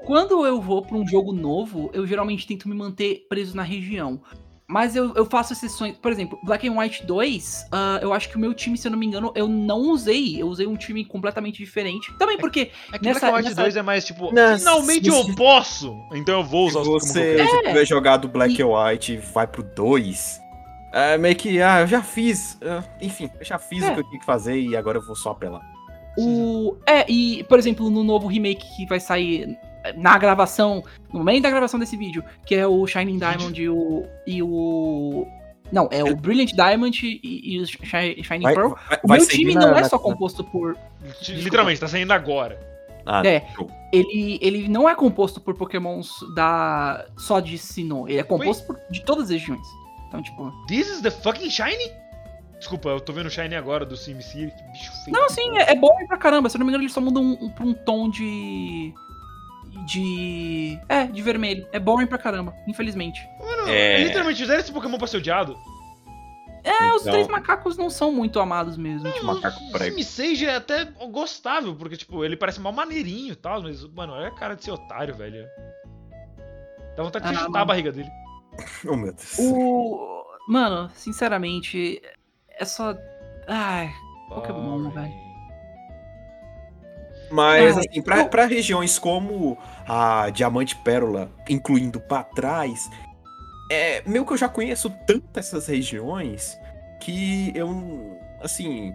quando eu vou pra um jogo novo, eu geralmente tento me manter preso na região. Mas eu, eu faço exceções. Por exemplo, Black and White 2, ah, eu acho que o meu time, se eu não me engano, eu não usei. Eu usei um time completamente diferente. Também porque. É que Nessa- Black and White nessa- 2 é mais tipo, Nossa, finalmente eu posso! Então eu vou usar Se os que eu você se tiver jogado Black E- and White e vai pro 2, é meio que, ah, eu já fiz. enfim, eu já fiz É. o que eu tinha que fazer e agora eu vou só apelar. O. É, e, por exemplo, no novo remake que vai sair na gravação, no momento da gravação desse vídeo, que é o Shining Diamond e o. E o não, é o Brilliant Diamond e, e o Shi- Shining Vai, Pearl. vai, O vai meu seguir time na- não é na- só composto por. Literalmente, tá saindo agora. Ah, É. show. Ele, ele não é composto por pokémons da só de Sinnoh. Ele é composto por, de todas as regiões. Então, tipo. This is the fucking Shiny? Desculpa, eu tô vendo o Shiny agora do SimCity, que bicho feio. Não, assim, é, é bom pra caramba. Se eu não me engano, eles só mudam um, um, pra um tom de. De. É, de vermelho. É boring pra caramba, infelizmente. Mano, É. literalmente fizeram esse Pokémon pra ser odiado. É, os Então- três macacos não são muito amados mesmo. tipo, macaco o prego. Simisage é até gostável, porque, tipo, ele parece mal maneirinho e tal, mas, mano, olha a cara de ser otário, velho. Dá vontade de Ah, chutar mano. a barriga dele. [LAUGHS] Oh, meu Deus. O. Mano, sinceramente, é só. Ai, Pokémon, velho. Mas, assim, pra regiões como a Diamante Pérola, incluindo pra trás, é meio que eu já conheço tanto essas regiões que eu, assim,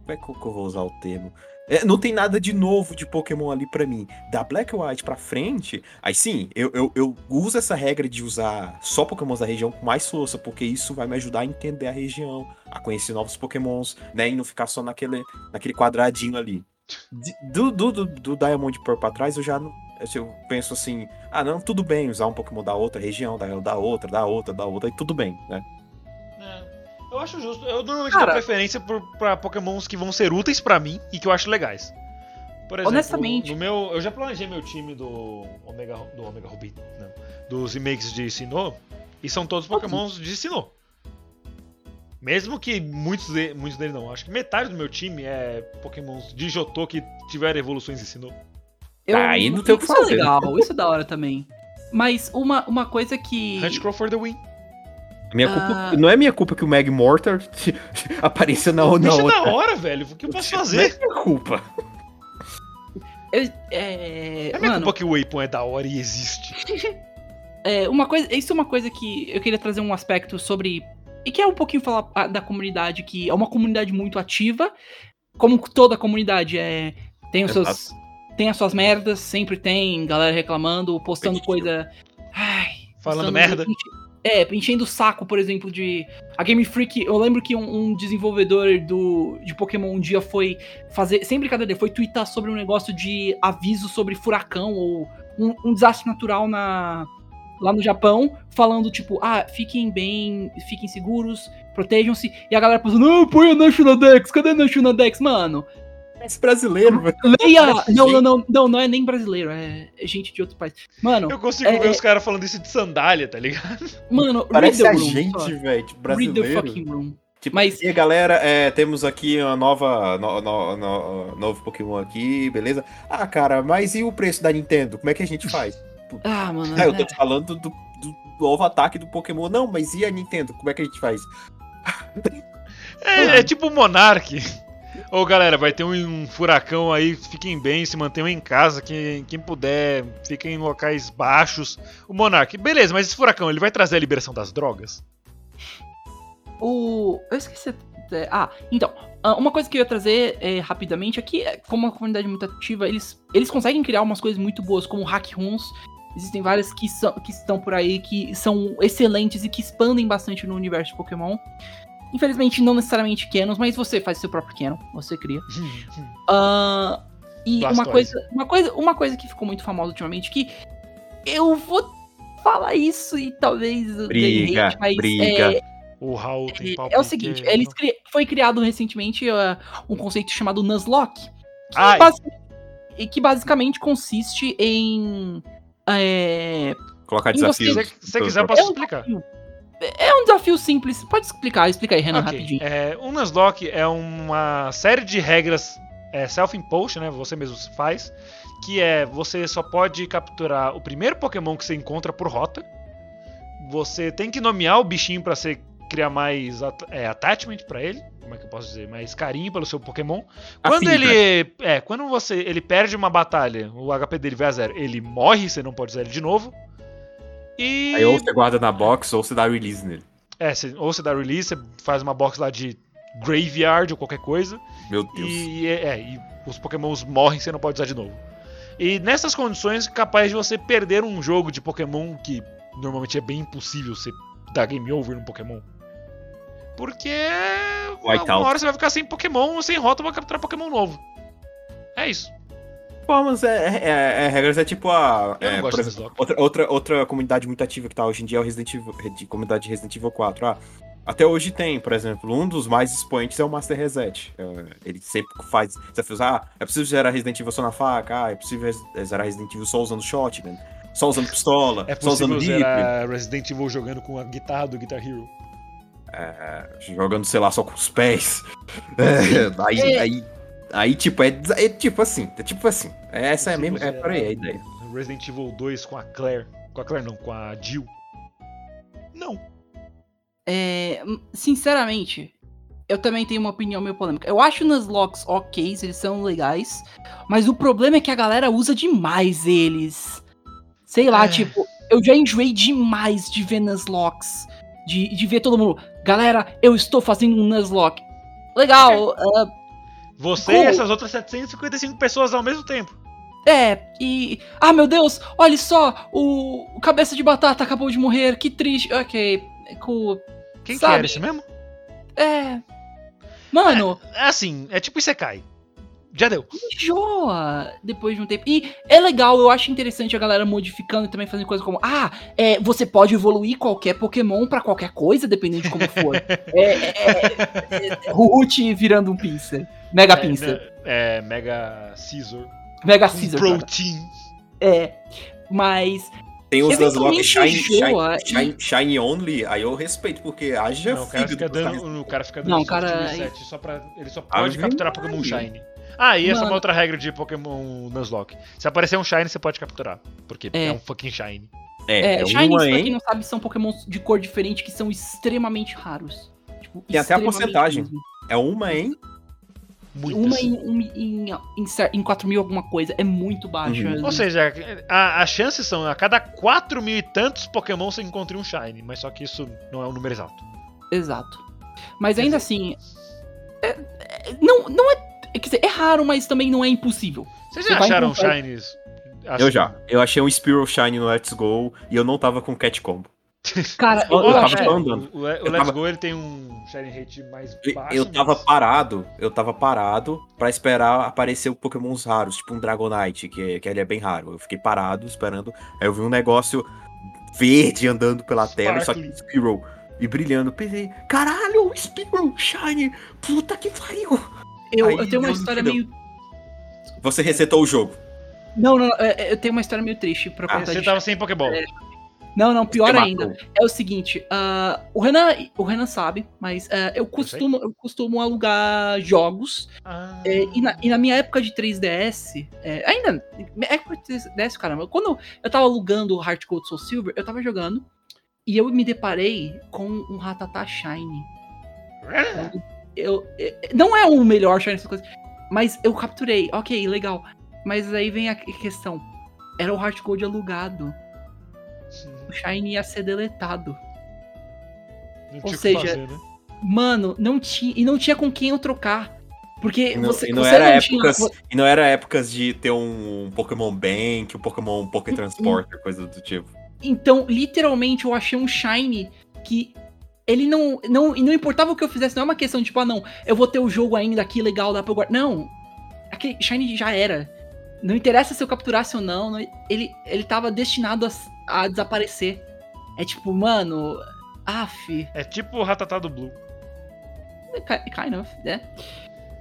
como é que eu vou usar o termo? É, não tem nada de novo de Pokémon ali pra mim. Da Black White pra frente, aí sim, eu, eu, eu uso essa regra de usar só Pokémons da região com mais força, porque isso vai me ajudar a entender a região, a conhecer novos Pokémons, né? E não ficar só naquele, naquele quadradinho ali. Do, do, do, do Diamond Pearl pra trás, eu já não. Eu penso assim, ah não, tudo bem usar um Pokémon da outra região, da, da outra, da outra, da outra, e tudo bem, né? É, eu acho justo. Eu normalmente Cara- dou preferência por, pra Pokémons que vão ser úteis pra mim e que eu acho legais. Por exemplo, Honestamente- no meu, eu já planejei meu time do Omega, do Omega Ruby, não, dos remakes de Sinnoh, e são todos Pokémons de Sinnoh. Mesmo que muitos, de, muitos deles não. Acho que metade do meu time é Pokémons de Jotô que tiveram evoluções em Sinnoh. Eu, Aí não tem o que isso fazer. é legal, isso é da hora também. Mas uma, uma coisa que. Hunt for the win. Minha Ah. culpa, não é minha culpa que o Mag Mortar [LAUGHS] apareceu na, na é outra. da hora, velho. O que eu posso Não é fazer? minha culpa. eu- é, É minha mano, culpa que o Waypoint é da hora e existe. [LAUGHS] é, uma coisa, isso é uma coisa que eu queria trazer um aspecto sobre. E que é um pouquinho falar ah, da comunidade, que é uma comunidade muito ativa. Como toda comunidade é. Tem os Exato. seus. Tem as suas merdas, sempre tem galera reclamando, postando coisa. Ai. Falando postando- merda. É, enchendo o saco, por exemplo, de. A Game Freak, eu lembro que um, um desenvolvedor do, de Pokémon um dia foi fazer. Sem brincadeira, foi twittar sobre um negócio de aviso sobre furacão ou um, um desastre natural na, lá no Japão, falando, tipo, ah, fiquem bem, fiquem seguros, protejam-se. E a galera pensando, não, põe a National Dex, cadê a National Dex? Mano, Esse brasileiro, velho. leia. Parece Não, não, não, não, não é nem brasileiro, é é gente de outro país. Mano, Eu consigo É, ver é- os caras falando isso de sandália, tá ligado? mano, [LAUGHS] Parece read a the room, gente, velho, tipo, Read the brasileiro. fucking room. Tipo, Mas- E aí, galera, é, temos aqui uma nova. No, no- no- novo Pokémon aqui, beleza? Ah, cara, mas e o preço da Nintendo? Como é que a gente faz? Ah, mano. Ah, eu é. tô falando do, do novo ataque do Pokémon. Não, mas e a Nintendo? Como é que a gente faz? É, é tipo o Monark. Ô galera, vai ter um, um furacão aí, fiquem bem, se mantenham em casa, quem, quem puder, fiquem em locais baixos. O Monark, beleza, mas esse furacão, ele vai trazer a liberação das drogas? O. Eu esqueci. até- Ah, então. ah, Uma coisa que eu ia trazer é, rapidamente aqui, é, como uma comunidade muito ativa, eles, eles conseguem criar umas coisas muito boas, como hack runs. Existem várias que, são, que estão por aí, que são excelentes e que expandem bastante no universo de Pokémon. Infelizmente, não necessariamente canons, mas você faz seu próprio canon, você cria. [LAUGHS] Ah, e uma coisa, uma, coisa, uma coisa que ficou muito famosa ultimamente, que eu vou falar isso e talvez Briga, hate, mas briga. é, O Raul tem é, pau é o seguinte, eles cri- foi criado recentemente uh, um conceito chamado Nuzlocke, que, Ai. basi- e que basicamente consiste em é, Colocar E desafio. Se você quiser, eu posso É um explicar. é um desafio simples. Pode explicar, explica aí, Renan, Ok, rapidinho. É, o Nuzlocke é uma série de regras é, self-imposed, né? Você mesmo faz. Que é você só pode capturar o primeiro Pokémon que você encontra por rota. Você tem que nomear o bichinho pra você criar mais at- é, attachment pra ele. Como é que eu posso dizer? Mais carinho pelo seu Pokémon. Quando Afim, ele. É, quando você. ele perde uma batalha, o HP dele vai a zero, ele morre, você não pode usar ele de novo. E. Aí ou você guarda na box ou você dá release nele. É, você- ou você dá release, você faz uma box lá de graveyard ou qualquer coisa. Meu Deus. E, é, é, e os pokémons morrem, você não pode usar de novo. E nessas condições, capaz de você perder um jogo de Pokémon que normalmente é bem impossível você dar game over num Pokémon. Porque Whiteout. uma hora você vai ficar sem Pokémon, sem rota pra capturar Pokémon novo. É isso. Pô, mas é, é, é- é regras, é tipo a. É, por exemplo, outra, outra, outra comunidade muito ativa que tá hoje em dia é o Resident Evil, de comunidade Resident Evil 4. Ah, até hoje tem, por exemplo, um dos mais expoentes é o Master Reset. É, ele sempre faz desafios. Ah, é possível zerar Resident Evil só na faca. Ah, é possível zerar Resident Evil só usando shotgun. Só usando pistola. É só usando possível dip. zerar Resident Evil jogando com a guitarra do Guitar Hero. É, jogando, sei lá, só com os pés. [LAUGHS] É, aí, É. aí, aí, tipo, é, é tipo assim. É tipo assim. Essa é a mesma. É por aí a ideia. Resident Evil 2 com a Claire. Com a Claire não, com a Jill. Não. É, sinceramente, eu também tenho uma opinião meio polêmica. Eu acho Nuzlocks ok, eles são legais, mas o problema é que a galera usa demais eles. Sei lá, É. tipo, eu já enjoei demais de ver Nuzlocks. De, de ver todo mundo. Galera, eu estou fazendo um Nuzlocke. Legal, ah, Você Como? e essas outras 755 pessoas ao mesmo tempo. é, e. Ah, meu Deus, olha só, o, o cabeça de batata acabou de morrer, que triste. Ok, cool. Quem Sabe? que era esse mesmo? É. Mano. É assim, é tipo Isekai. Já deu. enjoa depois de um tempo. E é legal, eu acho interessante a galera modificando e também fazendo coisas como: ah, é, você pode evoluir qualquer Pokémon pra qualquer coisa, dependendo de como for. [LAUGHS] é, é, é, é, Root virando um Pinsir. Mega É, né, É, Mega Scissor. Mega Scissor. cara. Protein. É. Mas. Tem os Eventualmente Shine, shine, shine, shine Only, aí eu respeito, porque haja Não, o cara fica dando. O cara fica dando Não, cara, só pra. Ele só pode Ave capturar Pokémon. Shine. Ah, e essa é Mano. uma outra regra de Pokémon Nuzlocke. Se aparecer um Shine, você pode capturar. Porque é, É. um fucking Shine. É, É, é Shinies, uma, pra quem não sabe, são Pokémons de cor diferente que são extremamente raros. Tipo, Tem até a porcentagem. mesmo. É uma, hein? Muitas. Uma em, um, em, em, em 4 mil alguma coisa. É muito baixa. Uhum. Ou seja, as chances são a cada 4 mil e tantos Pokémon você encontra um Shine, mas só que isso não é um número exato. Exato. Mas ainda assim. é- é- não, não é. Quer dizer, é raro, mas também não é impossível. Vocês Você já vai acharam encontrar- Shines? Eu já. Eu achei um Spiral Shine no Let's Go e eu não tava com Cat Combo. [LAUGHS] Cara, Eu eu, tava acho. só andando. O, o- o Eu Let's tava- Go ele tem um Shine Rate mais Eu- baixo. Eu tava mas- parado, eu tava parado pra esperar aparecer o Pokémons raros, tipo um Dragonite, que, que ele é bem raro. Eu fiquei parado esperando, aí eu vi um negócio verde andando pela tela, só que. Spearow e brilhando. Pensei, caralho, Spearow, Shine, puta que pariu. Eu, Aí eu tenho uma história meio. Você resetou o jogo. Não, não, é- é- eu tenho uma história meio triste pra Ah, contar Você de tava sem Pokéball. É. Não, não, pior Você ainda. matou. É o seguinte, ah, o, Renan, o Renan sabe, mas ah, eu, costumo, eu costumo alugar jogos. Ah. é, e, na, e na minha época de 3DS, é, ainda. Minha época de 3DS, caramba, quando eu tava alugando o Heart Gold Soul Silver, eu tava jogando. E eu me deparei com um Rattata Shine. Eu, é, não é o melhor Shine, essas coisas, mas eu capturei. Ok, legal. Mas aí vem a questão. Era o Heart Gold alugado. O Shine ia ser deletado. Não ou tinha seja, fazer, né? Mano, não tinha. E não tinha com quem eu trocar. Porque E não, você, e não você era não tinha. épocas, e não era épocas de ter um Pokémon Bank, um Pokémon Poké Transporter, coisa do tipo. Então, literalmente, eu achei um Shine que. Ele não, não. E não importava o que eu fizesse, não é uma questão de, tipo, ah, não, eu vou ter o jogo ainda aqui legal, dá pra eu guardar. Não. Aquele Shine já era. Não interessa se eu capturasse ou não. não- ele, ele tava destinado a, a desaparecer. É tipo, mano. Af. É tipo o Ratatá do Blue. ki- Kind of, né?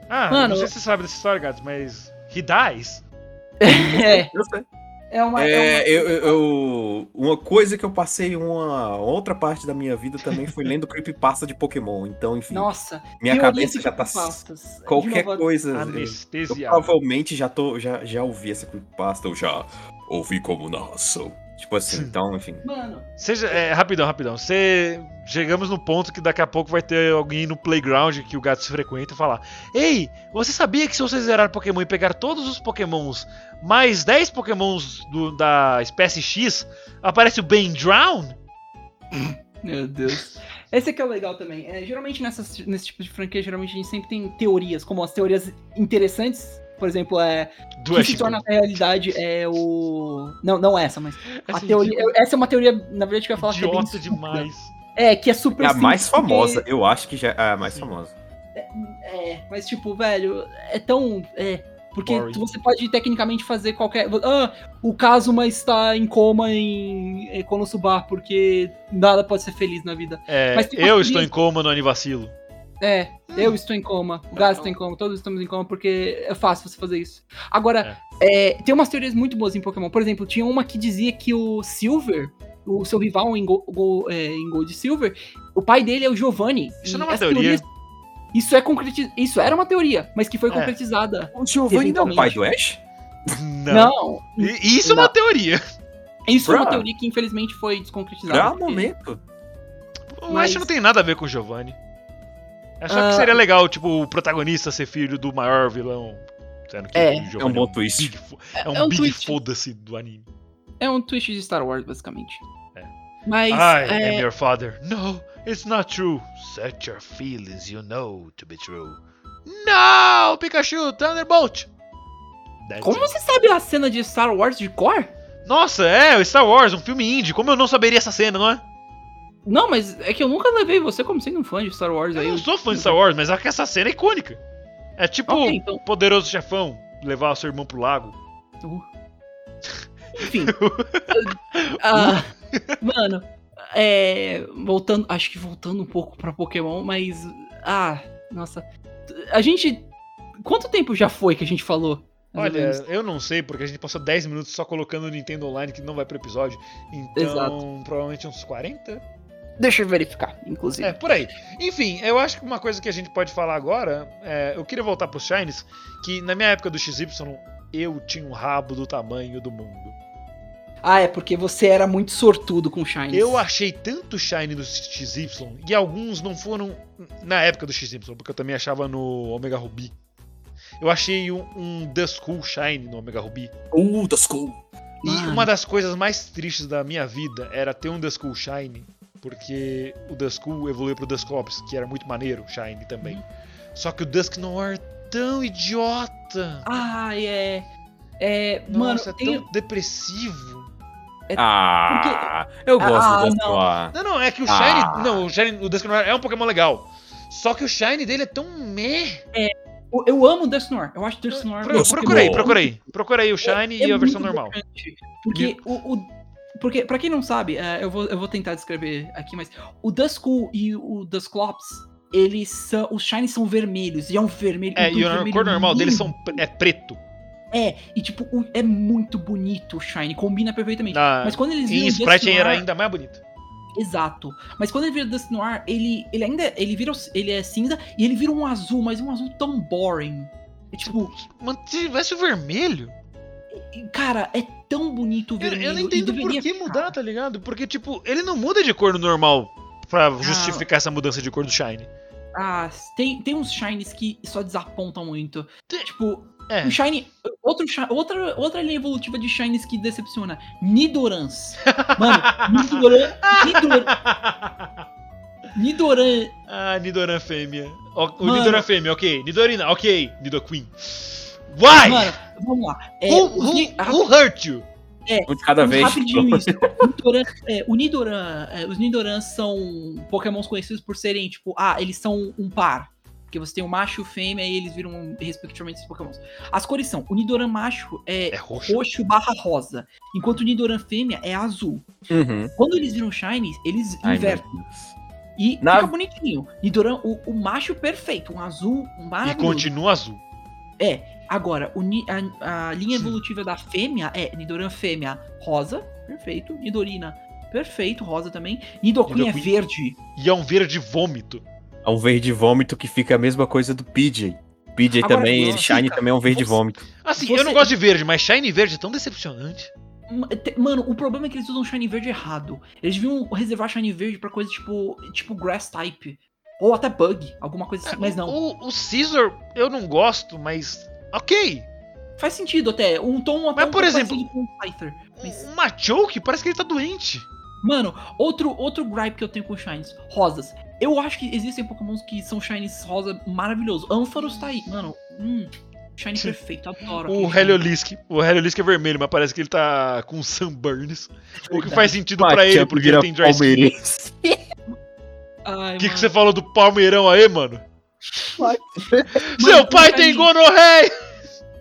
Ah, Mano, não sei se você sabe dessa história, Gatos, mas. He dies? [LAUGHS] É, Eu sei. É uma. é É, uma- eu, eu- uma coisa que eu passei uma outra parte da minha vida também foi lendo creepypasta de Pokémon. Então, enfim, Nossa. minha cabeça e já tá. Qualquer novo, coisa. eu- Eu Anestesiado. provavelmente já, tô, já, já ouvi essa creepypasta, eu já ouvi como narração. Tipo assim, então, enfim. Mano, Seja, é, rapidão, rapidão. Você. Chegamos no ponto que daqui a pouco vai ter alguém no playground que o gato se frequenta e falar: Ei, você sabia que se você zerar Pokémon e pegar todos os Pokémons mais 10 Pokémons do- da espécie X, aparece o Ben Drown? [LAUGHS] Meu Deus. Esse aqui é o legal também. É, geralmente nessas, nesse tipo de franquia, geralmente a gente sempre tem teorias, como as teorias interessantes. Por exemplo, é. Do que se torna realidade é o. Não, não essa, mas. A Essa teoria. eu- Essa é uma teoria, na verdade, que eu ia falar que é bem estúpida. demais. É, que é super É a mais porque- famosa, eu acho que já é a mais Sim. famosa. É, mas tipo, velho, é tão. É. Porque Boring. você pode tecnicamente fazer qualquer. Ah, o Kazuma está em coma em em Konosuba, porque nada pode ser feliz na vida. É, Mas eu estou em coma no Anivacilo. É, eu estou em coma, o Gás está em coma, todos estamos em coma, porque é fácil você fazer isso. Agora, é, tem umas teorias muito boas em Pokémon. Por exemplo, tinha uma que dizia que o Silver, o seu rival em, Go, Go- é, em Gold e Silver, o pai dele é o Giovanni. Isso não é uma teoria. isso é concreti... Isso era uma teoria, mas que foi É. concretizada. O Giovanni não é o pai do. Ash? Não. Não, E- Isso é uma Não. teoria. isso é uma teoria que infelizmente foi desconcretizada. Pra um porque- momento. O Mas- Ash não tem nada a ver com o Giovanni. É só Ah. que seria legal, tipo, o protagonista ser filho do maior vilão. Sendo que É. o É um bom um twist. big fo- é um, É um big foda-se do anime. É um twist de Star Wars, basicamente. É. Mas. I é, am your father. No, it's not true. Set your feelings you know to be true. No, Pikachu, Thunderbolt. That's Como it. você sabe a cena de Star Wars de cor? Nossa, é, o Star Wars, um filme indie. Como eu não saberia essa cena, não é? Não, mas é que eu nunca levei você como sendo um fã de Star Wars Eu aí. não sou fã de Star Wars, mas é que essa cena é icônica. É tipo Ok, então. Poderoso Chefão, levar o seu irmão pro lago. Uh. Enfim. [LAUGHS] Ah, mano, é. Voltando. Acho que voltando um pouco pra Pokémon, mas. Ah, nossa. A gente. Quanto tempo já foi que a gente falou? Olha, eu não sei, porque a gente passou 10 minutos só colocando o Nintendo Online que não vai pro episódio. Então, Exato. provavelmente uns 40? Deixa eu verificar, inclusive. É, por aí. Enfim, eu acho que uma coisa que a gente pode falar agora, é, eu queria voltar pros Shines, que na minha época do XY, eu tinha um rabo do tamanho do mundo. Ah, é porque você era muito sortudo com Shine. Eu achei tanto Shine no XY, e alguns não foram na época do XY, porque eu também achava no Omega Ruby. Eu achei um, um Duskull Shine no Omega Ruby. Uh, school. E Mano. uma das coisas mais tristes da minha vida era ter um Duskull Shine, porque o Duskull evoluiu pro Dusclops, que era muito maneiro, Shine também. Só que o Dusk Noir é tão idiota. Ah, é. É. mano, Nossa, é tem. tão depressivo. Ah, eu gosto Ah, do não. Dusk Não, não, é que o Ah. Shine. Não, o Shine, o Dusk Noir é um Pokémon legal. Só que o Shine dele é tão meh. Eu- Eu amo Dust Noir. Eu acho Dust Noir. Pro, Nossa, procura aí, bom. procura aí. Procura aí o Shine É e a versão muito normal. Porque o, o, Porque, pra quem não sabe, é, eu, vou, eu vou tentar descrever aqui, mas o Duskull e o Dusclops, eles são. Os Shinies são vermelhos, e é um vermelho. É, um e a vermelho cor normal deles lindo. são, pre- é preto. É, e tipo, é muito bonito o Shiny, combina perfeitamente. Na, mas quando eles viram o Sprite era ainda mais bonito. Exato. Mas quando ele vira Dust Noir, ele, ele ainda. Ele vira. Ele é cinza e ele vira um azul, mas um azul tão boring. É tipo, Mano, se tivesse o vermelho. Cara, é tão bonito o Eu, vermelho. eu não e entendo por que ficar. mudar, tá ligado? Porque, tipo, ele não muda de cor no normal pra justificar essa mudança de cor do Shine. Ah, tem, tem uns Shinies que só desapontam muito. Tipo, É. um Shiny. Outro, outra, outra linha evolutiva de Shinies que decepciona. Nidorans. Mano, [LAUGHS] Nidoran. Nidoran. [LAUGHS] Nidoran. ah, Nidoran fêmea. O, o. Nidoran fêmea, ok. Nidorina, ok. Nidoqueen. Why? Mano, vamos lá. É, who, who, who hurt you? Um de cada Um vez. Rapidinho [LAUGHS] isso. Nidoran, é, o Nidoran, é, os Nidoran são pokémons conhecidos por serem, tipo, ah, eles são um par. Porque você tem o macho e o fêmea e eles viram, respectivamente, esses pokémons. As cores são, o Nidoran macho é, É roxo. roxo barra rosa, enquanto o Nidoran fêmea é azul. Uhum. Quando eles viram shinies, eles Ai, invertem. E Na- fica bonitinho. Nidoran, o, o macho perfeito, um azul E maravilhoso. continua azul. Agora, o a, a linha evolutiva da fêmea é Nidoran fêmea rosa, perfeito. Nidorina, perfeito, rosa também. Nidoqueen é Nidoqueen. verde. E é um verde vômito. É um verde vômito que fica a mesma coisa do PJ. PJ Agora, também, ele Shine também é um verde você- vômito. Assim, Você- eu não gosto de verde, mas Shine verde é tão decepcionante. Te- Mano, o problema é que eles usam shiny verde errado. Eles deviam reservar shiny verde pra coisa tipo, tipo grass type. Ou até bug, alguma coisa assim. Mas não. O, o Caesar eu não gosto, mas. Ok. Faz sentido até. Um tom até Mas, um por pouco exemplo, um Scyther. Mas- Um Machoke parece que ele tá doente. Mano, outro, outro gripe que eu tenho com shinies, rosas. Eu acho que existem pokémons que são shinies rosa maravilhoso. Ampharos tá aí, mano. Hum, shiny Sim. perfeito, adoro. O Heliolisk. O Heliolisk é vermelho, mas parece que ele tá com sunburns. O que faz sentido pra ele, porque ele tem dry skin. [LAUGHS] O que, que você falou do palmeirão aí, mano? [LAUGHS] Mano, Seu um pai shiny- tem gonorreia!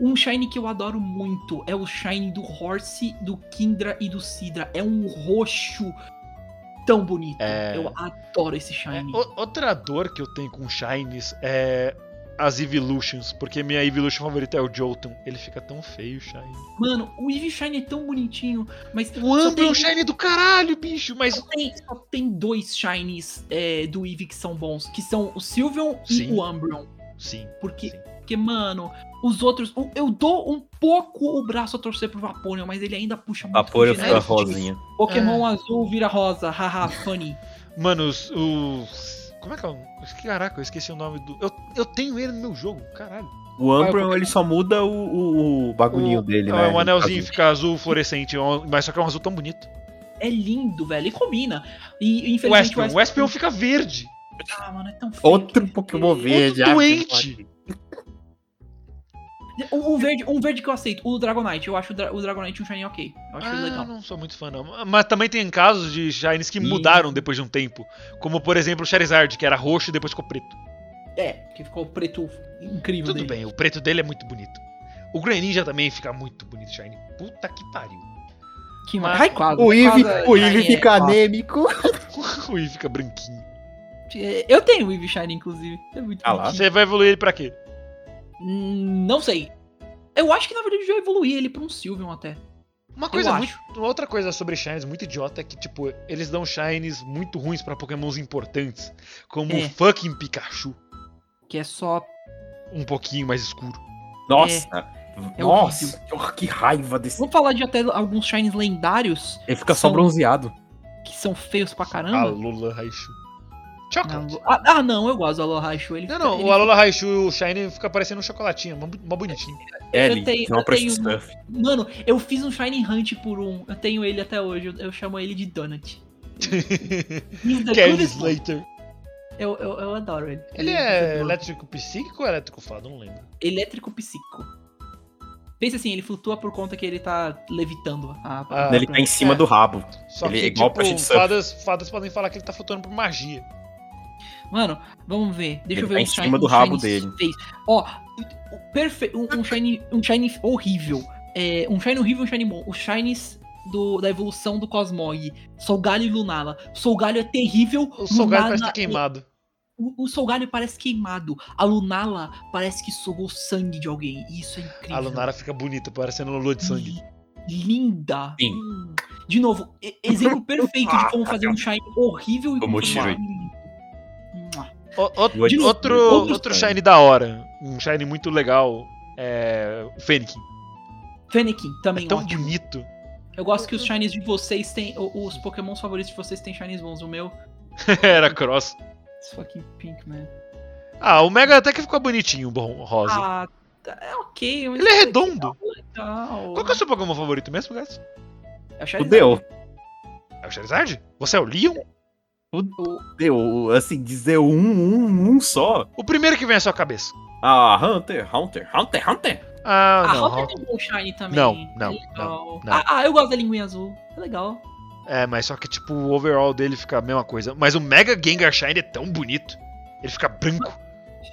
Um shiny que eu adoro muito é o shiny do Horse, do Kindra e do Sidra. É um roxo tão bonito. É. Eu adoro esse É, shiny. o- outra dor que eu tenho com Shines é as Evolutions, porque minha Evolution favorita é o Jolteon. Ele fica tão feio, Shine. Mano, o Eevee Shiny é tão bonitinho, mas O Umbreon tem- Shine do caralho, bicho, mas... Só tem, só tem dois shinies é, do Eevee que são bons, que são o Sylveon Sim. e o Umbreon. Sim. Porque, sim. porque, mano, os outros. Eu dou um pouco o braço a torcer pro Vaporeon, mas ele ainda puxa muito. Vaporeon fica rosinha. Pokémon azul vira rosa, [LAUGHS] haha, funny. Mano, os... os- Como é que é o... Caraca, eu esqueci o nome do... Eu, eu tenho ele no meu jogo, caralho. O Umbreon, ele só muda o, o, o bagulhinho o, dele, é, né? O anelzinho Azul. fica azul fluorescente, mas só que é um azul tão bonito. É lindo, velho, e combina. E O infelizmente Espion, o Espion fica verde. Ah, mano, é tão feio. Outro Pokémon verde. Outro ah, doente. Um, um verde, um verde que eu aceito, o Dragonite. Eu acho o, Dra o Dragonite um shiny ok. Eu acho Ah, legal. não sou muito fã, não. Mas também tem casos de Shines que Ih. mudaram depois de um tempo. Como, por exemplo, o Charizard, que era roxo e depois ficou preto. É, que ficou preto incrível. Tudo dele. bem, o preto dele é muito bonito. O Greninja também fica muito bonito, Shine. Puta que pariu. Que Mas-. O Rayquaza, o shiny é fica fácil. anêmico. [LAUGHS] o Eve fica branquinho. Eu tenho o Eevee Shiny, inclusive. É muito Ah. Você vai evoluir ele pra quê? Não sei. Eu acho que na verdade eu já evoluí ele pra um Sylveon até. Uma coisa Eu muito. Outra coisa sobre Shines muito idiota é que, tipo, eles dão Shines muito ruins pra Pokémons importantes. Como É. o fucking Pikachu. Que é só. Um pouquinho mais escuro. Nossa. É Nossa, que raiva desse. Vamos falar de até alguns Shines lendários Ele fica só São- bronzeado. que são feios pra A caramba. Lula Raichu. Chocolate. Ah, ah, não, eu gosto do Alola Raichu. Ele Não, fica- não, ele o Alola Raichu e o Shine fica parecendo um chocolatinho, mó, bonitinho. É, eu ele tenho- tem uma eu tenho stuff. Mano, eu fiz um Shiny Hunt por um. Eu tenho ele até hoje. Eu, eu chamo ele de Donut. [LAUGHS] Goodest one. Slater. Eu, eu, eu adoro ele. Ele é muito bom. elétrico psíquico ou elétrico fado? Não lembro. elétrico psíquico. Pensa assim, ele flutua por conta que ele tá levitando a. Ah, ele tá em cima é. do rabo. Só Ele que, é igual tipo, pra gente fadas, fadas podem falar que ele tá flutuando por magia. Mano, vamos ver. Deixa Ele eu ver tá um em shiny- cima do um rabo shiny dele. Face. Ó, perfe... um, um shiny, um shiny horrível. É, um shiny horrível, um shiny bom. Os shinies do- da evolução do Cosmog. Solgalho e Lunala. Solgalho é terrível. O Solgalho parece Lunala estar queimado. O, o Solgalho parece queimado. A Lunala parece que sugou sangue de alguém. Isso é incrível. A Lunara fica bonita, parecendo uma lua de sangue. Linda. Sim. Hum. De novo, exemplo [LAUGHS] perfeito de como fazer um shine horrível e Como como O- o- de- outro, outro shine. da hora. Um shine muito legal. É. O Fennekin. Fennekin, também É tão ótimo. bonito. Eu gosto que os shinies de vocês têm. o- Os pokémons favoritos de vocês têm shinies bons. O meu. [LAUGHS] Era cross. It's fucking pink, man. Ah, o Mega até que ficou bonitinho, bom, rosa. Ah, tá- é ok. mas Ele é redondo. legal. Qual que é o seu Pokémon favorito mesmo, guys? É o O Charizard. Deu. É o Charizard? Você é o Leon? O- Deu, assim, dizer um, um, um só. O primeiro que vem à sua cabeça. Ah, Hunter, Hunter, Hunter, Hunter. Ah, Ah, não. Hunter tem bom shine também. Não, É não, legal. não, não. Ah, ah, eu gosto da linguinha azul. É legal. É, mas só que tipo, o overall dele fica a mesma coisa. Mas o Mega Gengar Shine é tão bonito. Ele fica branco.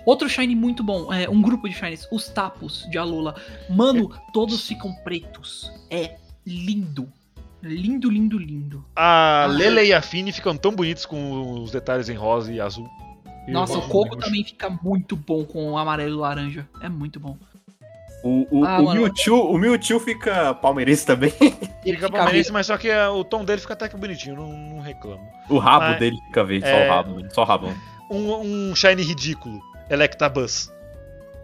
Outro shine muito bom, é um grupo de shines, os tapos de Alola. Mano, todos ficam pretos. É lindo. Lindo, lindo, lindo. A Ah. Lele e a Fini ficam tão bonitos com os detalhes em rosa e azul. E Nossa, o Coco roxo. também fica muito bom com o amarelo e laranja. É muito bom. O, o, Ah, o, mano. Mewtwo, o Mewtwo fica palmeirense também. Ele Fica palmeirense, mas só que ah, o tom dele fica até que bonitinho, não, não reclamo. O rabo Mas- dele fica verde, só é- o rabo, só o rabão. Um, um Shine ridículo. Electabuzz.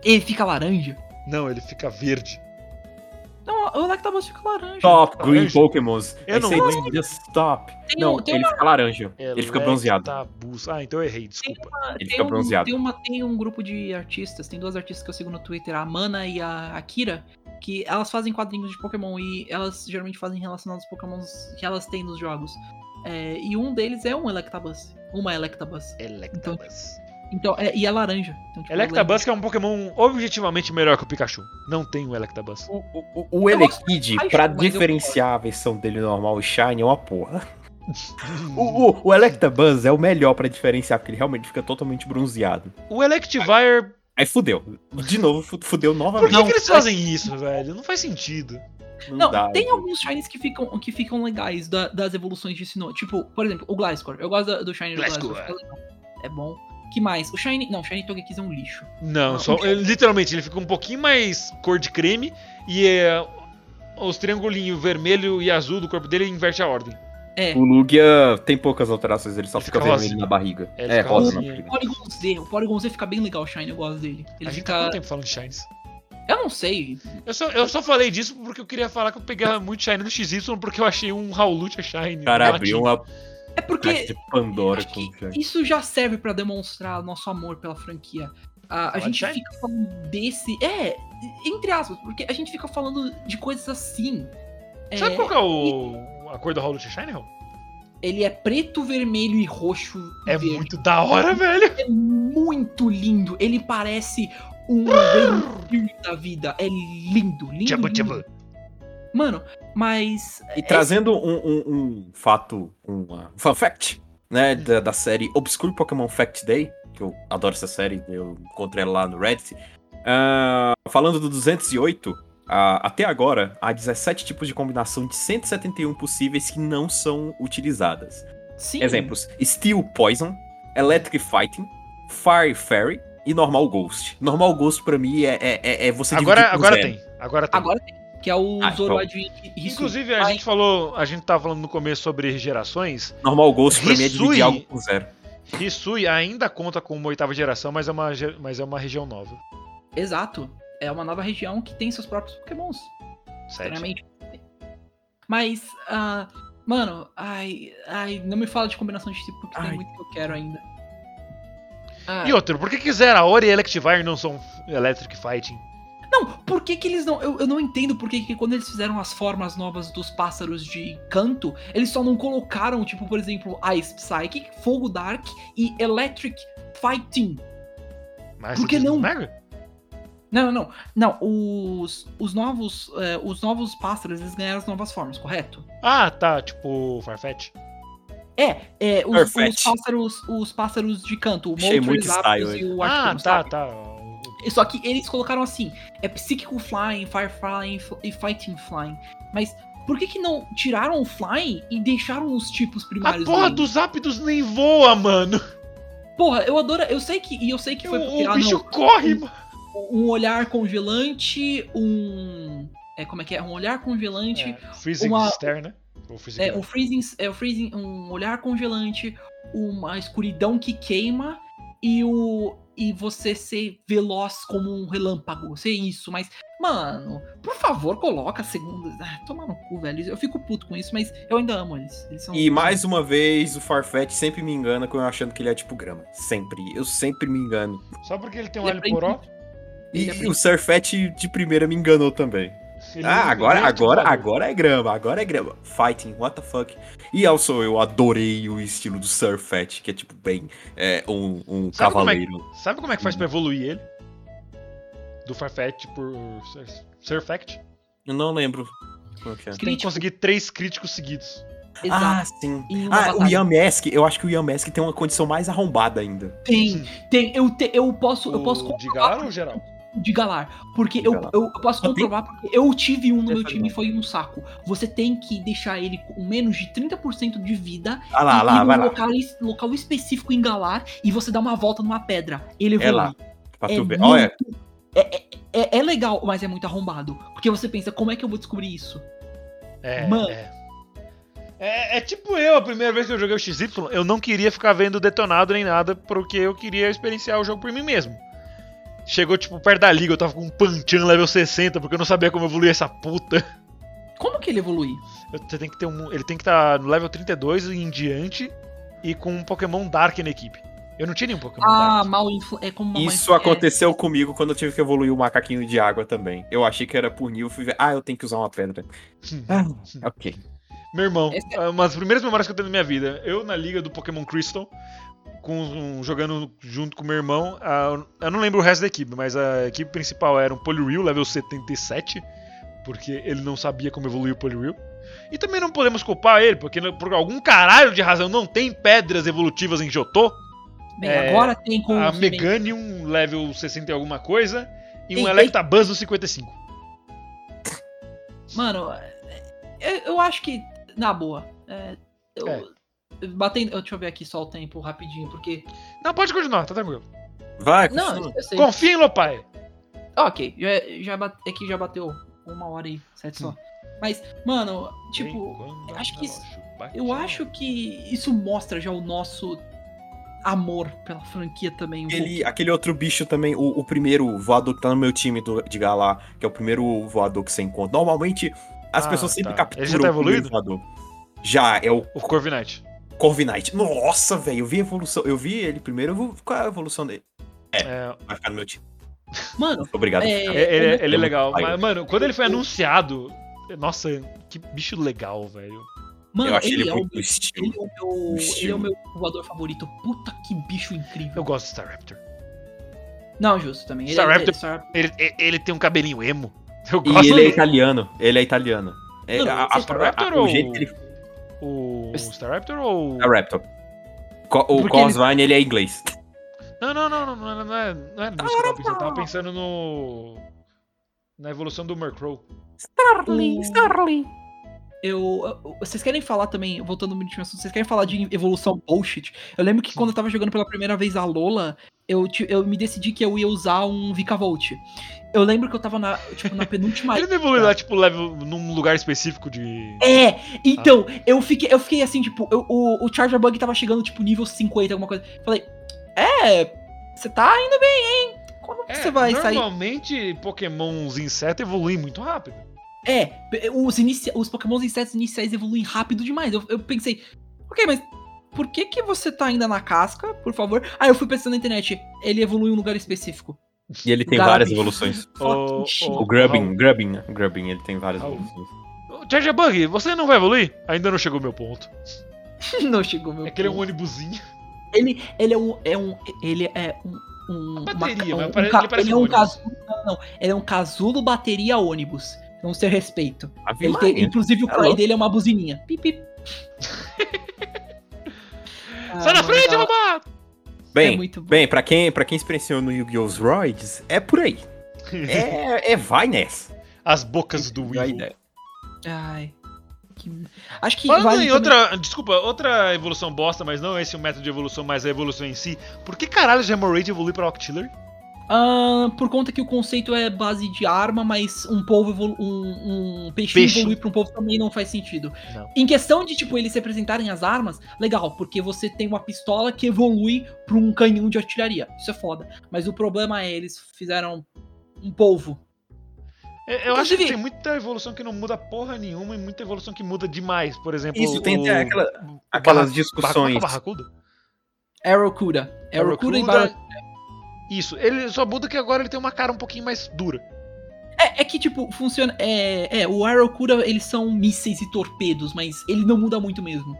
Ele fica laranja. Não, ele fica verde. Não, o Electabuzz fica laranja. Top Green Laranja? Pokémons. Eu não lembra, Stop. Tem Não, um- tem ele fica laranja. Ele fica bronzeado. Electabuzz. Ah, então eu errei, desculpa. Ele Tem fica um, bronzeado. Tem, uma, tem um grupo de artistas, tem duas artistas que eu sigo no Twitter, a Mana e a Akira, que elas fazem quadrinhos de Pokémon e elas geralmente fazem relacionados aos Pokémons que elas têm nos jogos. É, e um deles é um Electabuzz. Uma Electabuzz. Electabuzz. Então, é, e é laranja. Então, tipo, Electabuzz que é um Pokémon objetivamente melhor que o Pikachu. Não tem o Electabuzz. O, o, o- Elekid, pra diferenciar a versão dele normal e Shine, é uma porra. [LAUGHS] O, o, o Electabuzz é o melhor pra diferenciar, porque ele realmente fica totalmente bronzeado. O Electivire. Aí fudeu. De novo, fu- fudeu Por novamente. que, que eles fazem isso, velho? Não faz sentido. Não, dá, tem alguns shinies que ficam, que ficam legais da- das evoluções de Sinnoh. Tipo, por exemplo, o Gliscor. Eu gosto da- do shiny do Gliscor. Gliscor. fica legal. É bom. Que mais? O shiny... Não, o shiny Togekiss é um lixo. Não, Ah, só, ele- literalmente, ele fica um pouquinho mais cor de creme e é, os triangulinhos vermelho e azul do corpo dele inverte a ordem. É. O Lugia tem poucas alterações, ele só Ele fica, fica vermelho na barriga. É, ele É, rosa na barriga. O Porygon Z. O Porygon Z fica bem legal, o shiny. Eu gosto dele. Ele a gente fica... tá quanto tempo falando de Shines? Eu não sei. Eu só, eu só falei disso porque eu queria falar que eu pegava muito Shine no XY porque eu achei um Howlucha Shine. Cara, um abriu uma É porque... Pandora com que isso já serve pra demonstrar nosso amor pela franquia. A, a gente Shine? fica falando desse. É, entre aspas, porque a gente fica falando de coisas assim. Sabe É, qual que é o, a cor do Howlucha Shine, Raul? Ele é preto, vermelho e roxo. e É verde. muito da hora, velho. É muito lindo. Ele parece um da vida. É lindo, lindo. Tchabu, lindo. Mano, mas. E trazendo um, um- um fato, uma fun fact, né, da, da série Obscure Pokémon Fact Day, que eu adoro essa série, eu encontrei ela lá no Reddit. Ah, falando do 208, ah, até agora, há 17 tipos de combinação de 171 possíveis que não são utilizadas. Sim. Exemplos: Steel Poison, Electric Fighting, Fire Fairy e Normal Ghost. Normal Ghost pra mim é, é, é- é você Agora, agora zero. tem. Agora tem. Agora tem. Que é o Ah, Zoroark Hisui. Inclusive, a Ai, gente falou. A gente tava falando no começo sobre gerações. Normal Ghost pra mim é dividir algo por zero. Hisui ainda conta com uma oitava geração, mas é uma, mas é uma região nova. Exato. É uma nova região que tem seus próprios Pokémons. Sinceramente. Mas, ah, mano, ai, ai, não me fala de combinação de tipo, porque Ai. tem muito que eu quero ainda. Ah, E outro, por que que Zeraora e Electivire não são Electric Fighting? Não, por que que eles não. Eu, eu não entendo por que que quando eles fizeram as formas novas dos pássaros de canto, eles só não colocaram, tipo, por exemplo, Ice Psychic, Fogo Dark e Electric Fighting. Mas Por que não? Mega? Não, não, não. Não, os, os novos. eh, os novos pássaros, eles ganharam as novas formas, correto? Ah, tá, tipo Farfetch. É, é os, os pássaros, os pássaros de canto, o Moltres, muito style Zapdos e o Ah, Arcturus, tá, sabe? tá. Só que eles colocaram assim, é Psychical Flying, Fire Flying e Fighting Flying. Mas Por que, que não tiraram o Flying e deixaram os tipos A primários? porra ali? dos Zapdos nem voa, mano. Porra, eu adoro. Eu sei que. E eu sei que foi porque. O, o ah, bicho não, corre, mano. um olhar congelante, um. É, como é que é? Um olhar congelante. É, freezing uma- Stare, né? Ou freezing É, um freezing, é, o freezing, um olhar congelante, uma escuridão que queima e o e você ser veloz como um relâmpago, ser isso, mas mano, por favor, coloca a segunda, ah, toma no cu, velho. Eu fico puto com isso, mas eu ainda amo eles. Eles são E mais uma vez, o Farfetch sempre me engana com eu achando que ele é tipo grama. Sempre. Eu sempre me engano. Só porque ele tem um Ele alho aprende poró. E, Ele é o Surfetch de primeira me enganou também. Ele ah, agora, agora, agora é grama, agora é grama. Fighting, what the fuck. E also, eu adorei o estilo do Surfetch, que é tipo bem é, um, um Sabe como é cavaleiro. Sabe como é que faz pra evoluir ele? Do Farfetch por Sur- Surfect? Eu não lembro. Como é que é? Tem que conseguir três críticos seguidos. Ah, Exato. sim. Em uma Ah, o batalha. Yamask, eu acho que o Yamask tem uma condição mais arrombada ainda. Tem, tem, eu, te- eu posso, eu posso O de ou geral? De Galar, porque De eu, Galar. eu, eu posso comprovar porque eu tive um no meu time e foi um saco. Você tem que deixar ele com menos de 30% de vida Ah lá, e lá, ir vai num lá. local, es- local específico em Galar e você dá uma volta numa pedra. Ele É lá. Pra É muito- Olha, É, é, é legal, mas é muito arrombado. Porque você pensa, como é que eu vou descobrir isso? É, Mano. é. É, é tipo eu, a primeira vez que eu joguei o XY, eu não queria ficar vendo detonado nem nada, porque eu queria experienciar o jogo por mim mesmo. Chegou, tipo, perto da liga, eu tava com um Panchan level 60, porque eu não sabia como evoluir essa puta. Como que ele evolui? Você tem que ter um. Ele tem que estar no level 32 e em diante e com um Pokémon Dark na equipe. Eu não tinha nenhum Pokémon Ah, Dark. mal influ... É como isso é- aconteceu comigo quando eu tive que evoluir o macaquinho de água também. Eu achei que era punir, eu fui ver. Ah, eu tenho que usar uma pedra. Ah, ok. Meu irmão, Esse é uma das primeiras memórias que eu tenho na minha vida. Eu na liga do Pokémon Crystal, com um- jogando junto com meu irmão. a- eu não lembro o resto da equipe, mas a equipe principal era um Poliwhirl, level 77, porque ele não sabia como evoluir o Poliwhirl. E também não podemos culpar ele, porque por algum caralho de razão não tem pedras evolutivas em Jotô. Bem, é, agora tem com A Meganium, level 60 e alguma coisa, e um Ei, ei. Electabuzz no 55. Mano, eu, eu acho que, na boa, é, eu, É. batendo, deixa eu ver aqui só o tempo rapidinho, porque... Não, pode continuar, tá tranquilo. Vai, Não, continua. Confia em Lopai. Ok, já, já bate, é que já bateu uma hora e sete Hum. só. Mas, mano, tipo, acho que isso- eu acho que isso mostra já o nosso amor pela franquia também. um Aquele, aquele outro bicho também, o, o primeiro voador que tá no meu time do, de Galar, que é o primeiro voador que você encontra. Normalmente, as Ah, pessoas sempre tá. capturam Ele já tá o primeiro evoluído? voador. Já, é o O Corviknight. Corviknight. Nossa, velho, eu vi a evolução. Eu vi ele primeiro, eu vou. Qual é a evolução dele? É, Vai ficar no meu time. Mano, Obrigado. É, É, ele, ele é muito legal. Mas, mano, quando ele foi anunciado. Nossa, que bicho legal, velho. mano, eu achei ele, ele, é o, meu- estilo. ele é o meu, ele é estilo. o meu voador favorito. Puta que bicho incrível. Eu gosto do Staraptor. Não, justo também. Ele, Staraptor- ele, Staraptor- Ele, ele- ele tem um cabelinho emo. Eu E gosto ele é dele. italiano. Ele é italiano. É, Não, a, a- a- o ou- jeito que ele. O Staraptor ou. É Raptor. Co- o Porque ele- Cosvine, ele é inglês. Não, não, não, não, não, não é, não é nisso que eu tava pensando. Eu tava pensando no. Na evolução do Murkrow. Starling, Starling. Eu, eu- Vocês querem falar também, voltando último assunto, vocês querem falar de evolução bullshit? Eu lembro que quando eu tava jogando pela primeira vez a Lola, eu, eu me decidi que eu ia usar um Vikavolt. Eu lembro que eu tava na, tipo, na penúltima. [LAUGHS] Ele não evoluiu lá, tipo, level, num lugar específico de. É, então, eu fiquei, eu fiquei assim, tipo, eu- o, o Charger Bug tava chegando, tipo, nível 50, alguma coisa. Falei, é, você tá indo bem, hein? Quando É, você vai sair. normalmente Pokémons inseto evoluem muito rápido. É, os, inicia... os Pokémons insetos iniciais evoluem rápido demais. Eu, eu pensei, ok, mas por que que você tá ainda na casca, por favor? Aí eu fui pensando na internet, ele evolui em um lugar específico. E ele tem várias evoluções. [LAUGHS] O. O Grubbin, Grubbin, né? Grubbin, ele tem várias Raul. evoluções. o Charger Bug, você não vai evoluir? Ainda não chegou o meu ponto. [LAUGHS] Não chegou meu É que ele é um ponto. ônibusinho. ele, ele é um, é um, ele é um, um bateria, uma- mas um pare- ca- ele parece ele é um um ônibus. casulo, não, não, ele é um casulo bateria ônibus. Então, seu respeito. Tem- inclusive, o Tá play louco. dele é uma buzininha. Pip, pip. [LAUGHS] Sai da Ah, frente, mano, roubado! Bem, é muito bom. bem pra, quem, pra quem experienciou no Yu-Gi-Oh! Roids, é por aí. É, é vai nessa. As bocas do ideia. Ai. que. Acho que Falando vale em também- outra. Desculpa, outra evolução bosta, mas não esse o método de evolução, mas a evolução em si. Por que caralho o Hemorrhage evolui pra Octillery? Ah, por conta que o conceito é base de arma, mas um evolu um, um peixinho Peixe. evoluir pra um polvo também não faz sentido. Não. Em questão de, tipo, eles representarem as armas, legal, porque você tem uma pistola que evolui pra um canhão de artilharia. Isso é foda. Mas o problema é, eles fizeram um polvo. É, Eu acho que tem muita evolução que não muda porra nenhuma e muita evolução que muda demais. Por exemplo, Isso, tem o... aquela- aquelas Barra- discussões. Barracuda? Arrowcuda. Arrowcuda e Barracuda- Barra... Isso, ele só muda que agora ele tem uma cara um pouquinho mais dura. É, é que, tipo, funciona. É, é, o Arrowcuda, eles são mísseis e torpedos, mas ele não muda muito mesmo.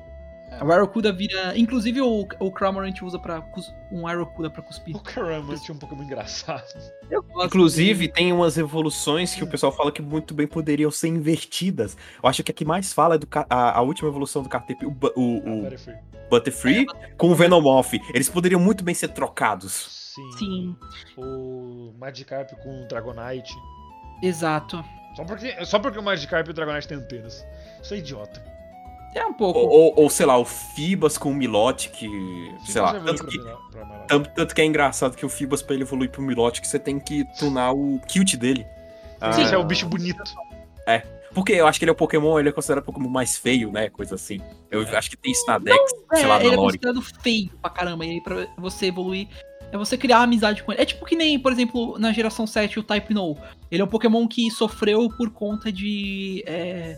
É. O Arrowcuda vira. Inclusive, o, o Cramorant usa pra, cus- um Arrowcuda pra cuspir. O Caramba, tinha um Pokémon engraçado. Inclusive, tem umas evoluções que o pessoal fala que muito bem poderiam ser invertidas. Eu acho que a que mais fala é do ca- a, a última evolução do Caterpie, o, o, o Very free. Butterfree, com o Venomoth. Eles poderiam muito bem ser trocados. Sim. Sim, O Magikarp com o Dragonite. exato. Só porque, só porque o Magikarp e o Dragonite têm antenas. Isso é idiota. É um pouco. Ou, ou- ou, sei lá, o Fibas com o Milotic, que. sei lá. Tanto que, tanto, tanto que é engraçado que o Fibas, pra ele evoluir pro Milotic, você tem que tunar o kilt dele. Sim, Ah, é o bicho bonito. Porque eu acho que ele é o Pokémon, ele é considerado o Pokémon mais feio, né? Coisa assim. Eu acho que tem isso na Dex, sei lá, É, ele na é Lore. considerado feio pra caramba. E aí, pra você evoluir, é você criar amizade com ele. É tipo que nem, por exemplo, na geração 7, o Type No. Ele é um Pokémon que sofreu por conta de. é,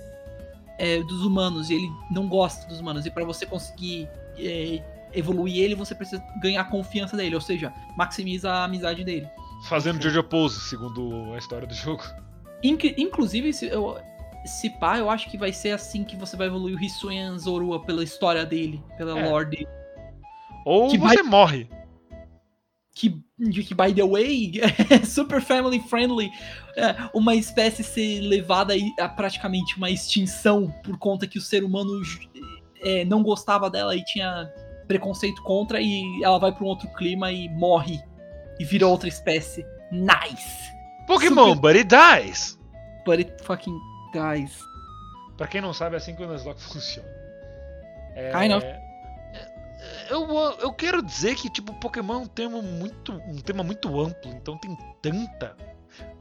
é, dos humanos. E ele não gosta dos humanos. E pra você conseguir é, evoluir ele, você precisa ganhar a confiança dele. Ou seja, maximiza a amizade dele. Fazendo Jojo Pose, segundo a história do jogo. Inc- inclusive, se, eu, se pá, eu acho que vai ser assim que você vai evoluir o Hisuian Zorua pela história dele, pela É. lore dele. Ou Que você morre. Que, de que, by the way, [LAUGHS] é super family friendly, é, uma espécie ser levada a praticamente uma extinção por conta que o ser humano é, não gostava dela e tinha preconceito contra e ela vai para um outro clima e morre e vira outra espécie. Nice! Pokémon, Super- but it dies. But it fucking dies. Pra quem não sabe, é assim que o Nuzlocke [LAUGHS] funciona. É... Kind of. Eu, eu quero dizer que, tipo, Pokémon é um tema muito, um tema muito amplo, então tem tanta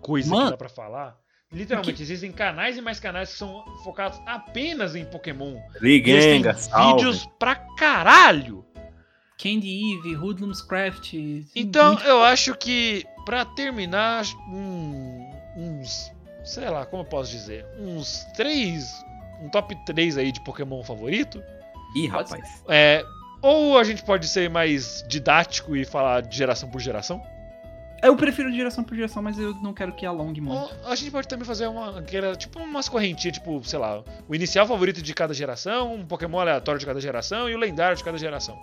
coisa que Mano. dá pra falar. Literalmente, existem canais e mais canais que são focados apenas em Pokémon. Eles têm Ligenga, salve. vídeos pra caralho. Candy Eve, Hoodlum's Craft. Então, muito- eu acho que, pra terminar, um- uns. Sei lá, como eu posso dizer? Uns três. Um top 3 aí de Pokémon favorito. Ih, rapaz. É, ou a gente pode ser mais didático e falar de geração por geração. Eu prefiro geração por geração, mas eu não quero que alongue muito. Ou a gente pode também fazer uma. que era Tipo umas correntinhas, tipo, sei lá, o inicial favorito de cada geração, um Pokémon aleatório de cada geração e o lendário de cada geração.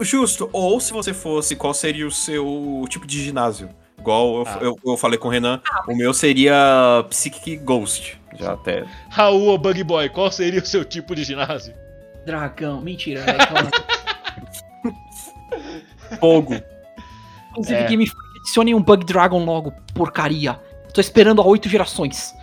Justo. Ou se você fosse, qual seria o seu tipo de ginásio? Igual eu, Ah. eu, eu falei com o Renan, o meu seria Psychic Ghost. Já até. Raul ou Bug Boy, qual seria o seu tipo de ginásio? Dragão, mentira, velho. [LAUGHS] Fogo. Inclusive, É. Game Freak, adicionem um Bug Dragon logo, porcaria. Tô esperando há oito gerações.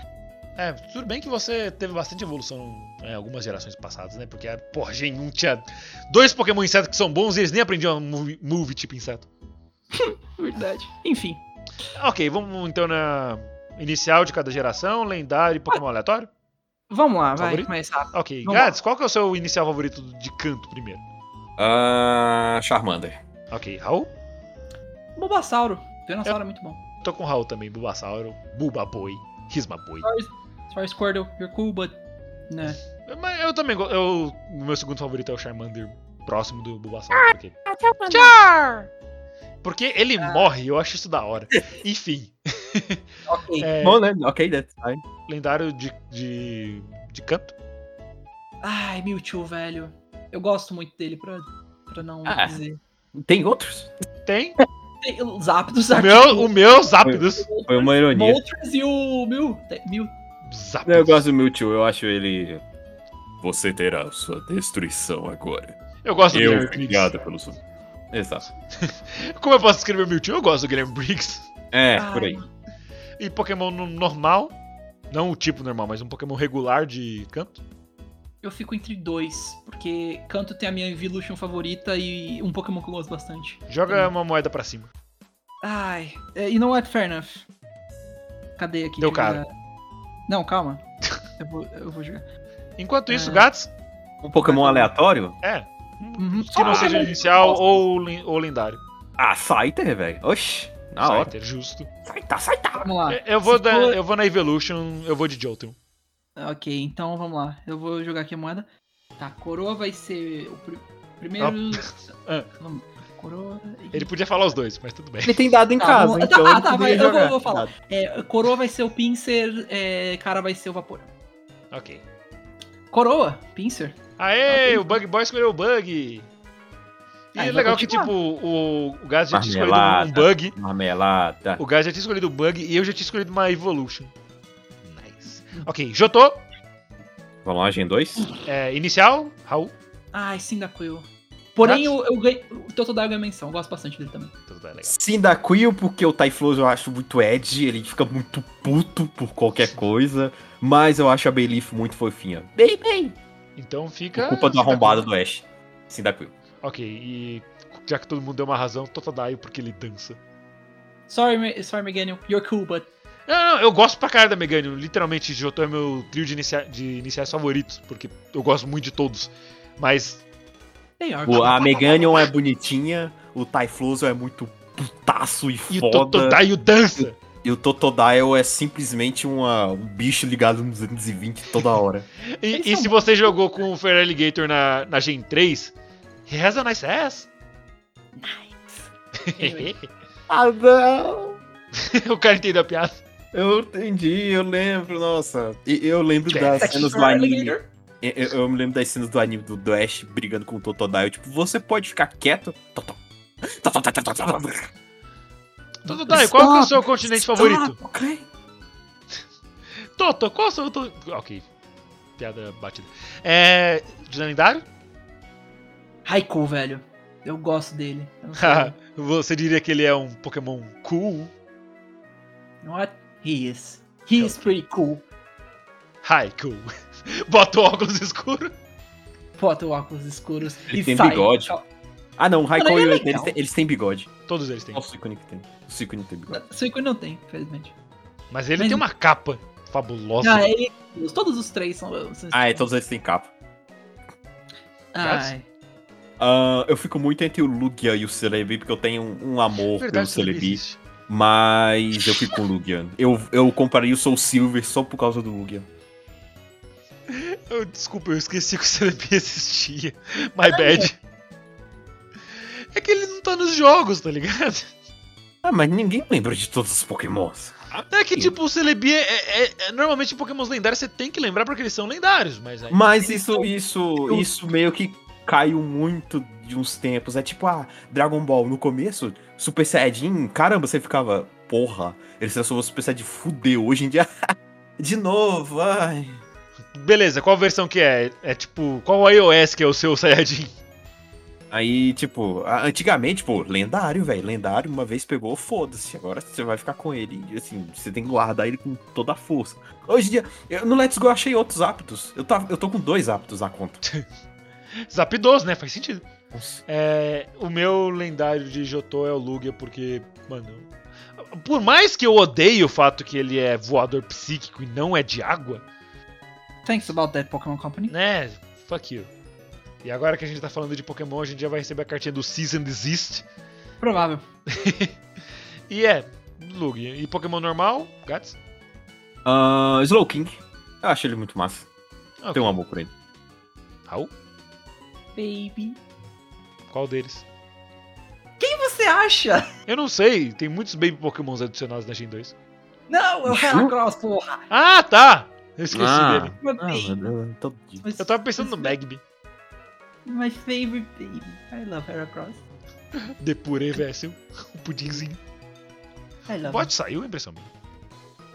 É, tudo bem que você teve bastante evolução em algumas gerações passadas, né? Porque, porra, Gen 1 tinha dois Pokémon inseto que são bons e eles nem aprendiam a move, move tipo inseto. [LAUGHS] Verdade. Enfim. Ok, vamos então na inicial de cada geração, lendário e Pokémon aleatório? Vamos lá, vai, Favorito? mais rápido. Ok, Gads, qual que é o seu inicial favorito de canto primeiro? Ah, Charmander. Ok, Raul? Bulbasauro. Venossauro é muito bom. Tô com o Raul também, Bulbasauro, Bulba Boy, Risma Boy. Sorry, Squirtle, you're cool, but... Né. Mas eu também gosto. Eu, o meu segundo favorito é o Charmander, próximo do Bulbasauro. Porque... Char! Porque ele morre, eu acho isso da hora. [LAUGHS] Enfim, Ok. [LAUGHS] é, Bom, né? Ok, that's fine. lendário de, de, de canto. Ai, Mewtwo, velho. Eu gosto muito dele, pra, pra não Ah. dizer. Tem outros? Tem Tem Os Zapdos o aqui. meu, o meu Zapdos. Foi uma ironia. Moltres e o Mew. tem- Mew. Zapdos. Eu gosto do Mewtwo, eu acho ele. Você terá sua destruição agora. Eu gosto do Eu Guilherme Briggs. criado pelo seu. Exato. [LAUGHS] Como eu posso escrever Mewtwo? Eu gosto do Guilherme Briggs. É, Ai, por aí. E Pokémon no- normal. Não o tipo normal, mas um Pokémon regular de canto. Eu fico entre dois, porque Canto tem a minha Evolution favorita e um Pokémon que eu gosto bastante. Joga uma moeda pra cima. Ai, é, you know what? Fair enough. Cadê aqui? Deu cara. já- Não, calma. [LAUGHS] Eu vou, eu vou jogar. Enquanto isso, É. Gats, Um Pokémon aleatório? é. Uhum. Que não Ah, seja inicial ou, ou lendário. Ah, Scyther, velho. Oxi, na hora. Scyther, justo. Scyther, Scyther. Vamos lá. Eu- Eu vou, Se da- for- eu vou na Evolution, eu vou de Jolteon. Ok, então vamos lá. Eu vou jogar aqui a moeda. Tá, coroa vai ser o pri- primeiro. Ah. [LAUGHS] Vamos. Coroa. e- Ele podia falar os dois, mas tudo bem. Ele tem dado em Tá, casa, vamos- então tá, [LAUGHS] ele tá, vai, eu vou- vou falar. É, coroa vai ser o Pinsir, é, cara vai ser o Vapor. Ok. Coroa, Pinsir. Aê, o Bug Boy escolheu o Bug. E Ah, é legal que, tipo, o, o Gaz já tinha escolhido um. Bug. Marmelada. O Gaz já tinha escolhido um Bug e eu já tinha escolhido uma Evolution. Ok, Jotô. Vamos lá, Gen 2? É, inicial, Raul. Ai, Cyndaquil. Porém, eu, eu ganhei. O Totodile ganha menção, eu gosto bastante dele também. Tudo bem, legal. Cyndaquil, porque o Typhlosion eu acho muito edgy, ele fica muito puto por qualquer coisa, mas eu acho a Bayleaf muito fofinha. Bem, bem. Então fica. Por culpa do arrombado do Ash. Cyndaquil. Ok, e já que todo mundo deu uma razão, Totodile porque ele dança. Sorry, Me- sorry Meganium. You're cool, but. Não, não, eu gosto pra caralho da Meganium. Literalmente, Jotô é meu trio de, inicia de iniciais favoritos, porque eu gosto muito de todos. Mas O-. A Meganium é bonitinha, o Typhlosion é muito putaço e e o foda. Totodile dança. E o Totodile é simplesmente uma, um bicho ligado no 220 toda hora. [LAUGHS] E, e são se você jogou com o Fair Alligator na, na Gen 3, he has a nice ass. Anyway. [LAUGHS] ah, não! [LAUGHS] o cara entendeu a piada. Eu entendi, eu lembro, nossa. E eu lembro das Sexy cenas do anime. Eu, eu- me lembro das cenas do anime do, do Ash brigando com o Totodile. Tipo, você pode ficar quieto? Totodile, qual que é o seu continente favorito? Ok. Toto, qual é o seu... Ok, piada batida. É... De lendário? Raikou, velho. Eu gosto dele. Eu não [LAUGHS] você diria que ele é um Pokémon cool? Know what? He is. He is pretty cool. Hi, cool. [LAUGHS] Bota o óculos escuro. Bota o óculos escuros Ele e tem sai. bigode. Ah, não, o e o é eles, eles têm bigode. Todos eles têm. Só o Suicune que tem. O Suicune tem bigode. Suicune não tem, infelizmente. Mas ele Mas- tem uma capa fabulosa. Ah, ele, todos os três são. Ah, é, todos eles têm capa. Ai. Ah, eu fico muito entre o Lugia e o Celebi, porque eu tenho um, um amor pelo Verdade, Celebi Celebi. existe. Mas eu fico com o Lugia. Eu, eu compraria o Soul Silver só por causa do Lugia. Eu, desculpa, eu esqueci que o Celebi existia. My bad. É que ele não tá nos jogos, tá ligado? Ah, mas ninguém lembra de todos os Pokémons. É que, tipo, o Celebi é, é- é- Normalmente, Pokémons lendários você tem que lembrar porque eles são lendários, mas aí. Mas isso, isso, isso meio que caiu muito de uns tempos. É tipo, ah, Dragon Ball no começo, Super Saiyajin, caramba, você ficava, porra, ele se transformou Super Saiyajin, fudeu. Hoje em dia, [LAUGHS] de novo, ai. Beleza, qual versão que é? É tipo, qual iOS que é o seu Saiyajin? Aí, tipo, antigamente, pô, lendário, velho. Lendário, uma vez pegou, foda-se. Agora você vai ficar com ele. Assim, você tem que guardar ele com toda a força. Hoje em dia, eu- no Let's Go eu achei outros aptos. Eu, tava, eu tô com dois aptos na conta. [LAUGHS] Zapdos, né? Faz sentido. Nossa. É, o meu lendário de Jotô é o Lugia, porque, mano. Por mais que eu odeie o fato que ele é voador psíquico e não é de água, Thanks about that Pokémon Company. né? Fuck you. E agora que a gente tá falando de Pokémon, a gente já vai receber a cartinha do Season Desist. Provável. [LAUGHS] E é, Lugia. E Pokémon normal, Gats? Ah, Slowking. Eu acho ele muito massa. Ok. Tenho um amor por ele. Raul? Baby. Qual deles? Quem você acha? Eu não sei, tem muitos Baby Pokémons adicionados na Gen 2. Não, é o Heracross, porra. Ah, tá! Eu esqueci Ah. dele. Ah. Mas- Eu tava pensando no Magby. My favorite baby. I love Heracross. Depurei Vessel. O pudinzinho. I love Pode saiu a impressão minha.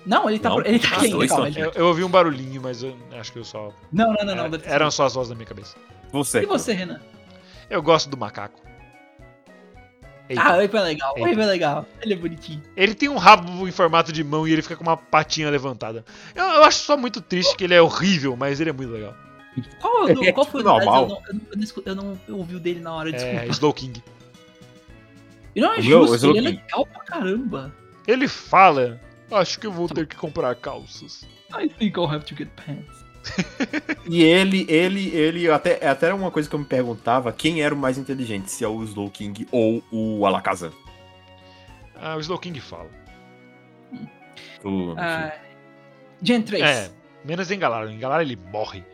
Não, ele tá, Não, ele tá dois calma. ele- Eu, eu ouvi um barulhinho, mas eu acho que eu só. Não, não, não, não. era- eram só as vozes da minha cabeça. Você. E você, Renan? Eu gosto do macaco. Eita. Ah, o Ape é legal. O. Ape é legal. Ele é bonitinho. Ele tem um rabo em formato de mão e ele fica com uma patinha levantada. Eu, eu acho só muito triste que ele é horrível, mas ele é muito legal. Qual, É qual foi o tipo normal. Eu não, eu, não, eu, não, eu não ouvi o dele na hora, É, desculpa. Slow King. E não é justo, ele é Slowking. legal pra caramba. Ele fala. Acho que eu vou ter que comprar calças. I think I'll have to get pants. [LAUGHS] E ele, ele, ele, até, até era uma coisa que eu me perguntava, quem era o mais inteligente, se é o Slow King ou o Alakazam. Ah, o Slow King fala. O- Ah, Gen 3. É, menos em Galar. Em Galar ele morre.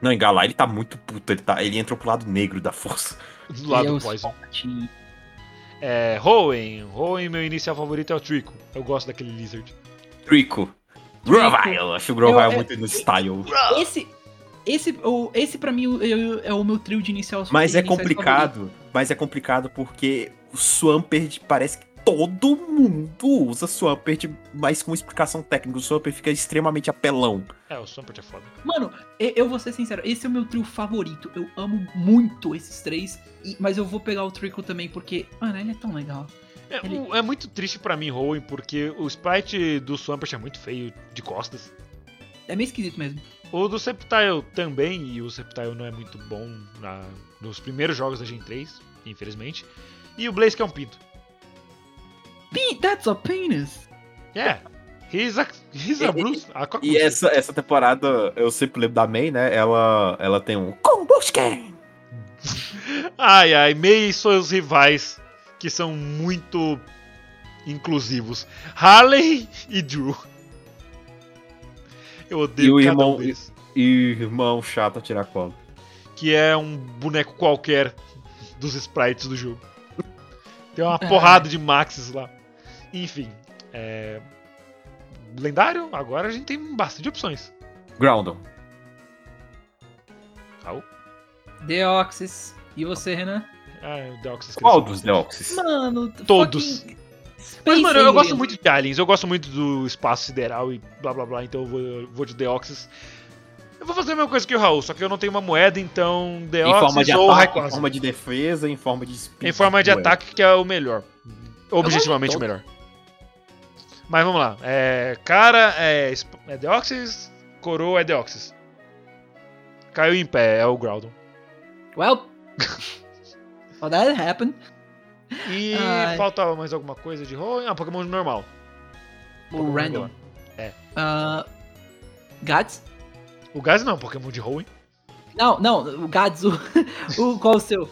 Não, em Galar ele tá muito puto, ele, tá, ele entrou pro lado negro da força. [LAUGHS] Do lado Eu do Poison. É, Hoenn. Hoenn, meu inicial favorito é o Trico. Eu gosto daquele Lizard. Trico. Grovyle, eu acho o Grovyle Eu- eu- muito no style. Esse, esse, o, esse pra mim é, é o meu trio de inicial Mas é complicado, mas é complicado porque o Swampert parece que todo mundo usa Swampert, mas com explicação técnica. O Swampert fica extremamente apelão. É, o Swampert é foda. Mano, eu, vou ser sincero, esse é o meu trio favorito. Eu amo muito esses três, mas eu vou pegar o Trickle também porque, mano, ele é tão legal. É, Ele- o- é muito triste pra mim, Hoenn, porque o sprite do Swampert é muito feio de costas. É meio esquisito mesmo. O do Sceptile também, e o Sceptile não é muito bom na- nos primeiros jogos da Gen 3, infelizmente. E o Blaze que é um pinto. That's a penis! É, he's a, he's a E- Bruce. a E essa, essa temporada, eu sempre lembro da May, né? Ela, ela tem um Combusken. [LAUGHS] Ai, ai, Mei e seus rivais, que são muito inclusivos. Harley e Drew. Eu E odeio o cada irmão- um deles. Irmão chato a tirar cola. Que é um boneco qualquer dos sprites do jogo. Tem uma porrada de maxes lá. Enfim, é... Lendário, agora a gente tem bastante opções. Groundon. Deoxys. E você, Renan? Ah, o Deoxys Qual dos Deoxys? Mano, Todos. fucking Mas, mano, eu gosto muito de aliens, eu gosto muito do espaço sideral e blá blá blá, então eu vou, eu vou de Deoxys. Eu vou fazer a mesma coisa que o Raul, só que eu não tenho uma moeda, então Em Deoxys forma de ou ataque, em forma de defesa, em forma de speed. Em forma de Ué. ataque, que é o melhor. Objetivamente o melhor. Mas vamos lá. É, cara é, é Deoxys, coroa é Deoxys. Caiu em pé, é o Groudon. Well, [LAUGHS] well that happened. E Ai. falta mais alguma coisa de Hoenn? Ah, Pokémon normal. O Pokémon random. regular. É. Uh, Gads? O Gaz não, Pokémon de Hoenn. Não, não, o Gads, o, o qual o seu?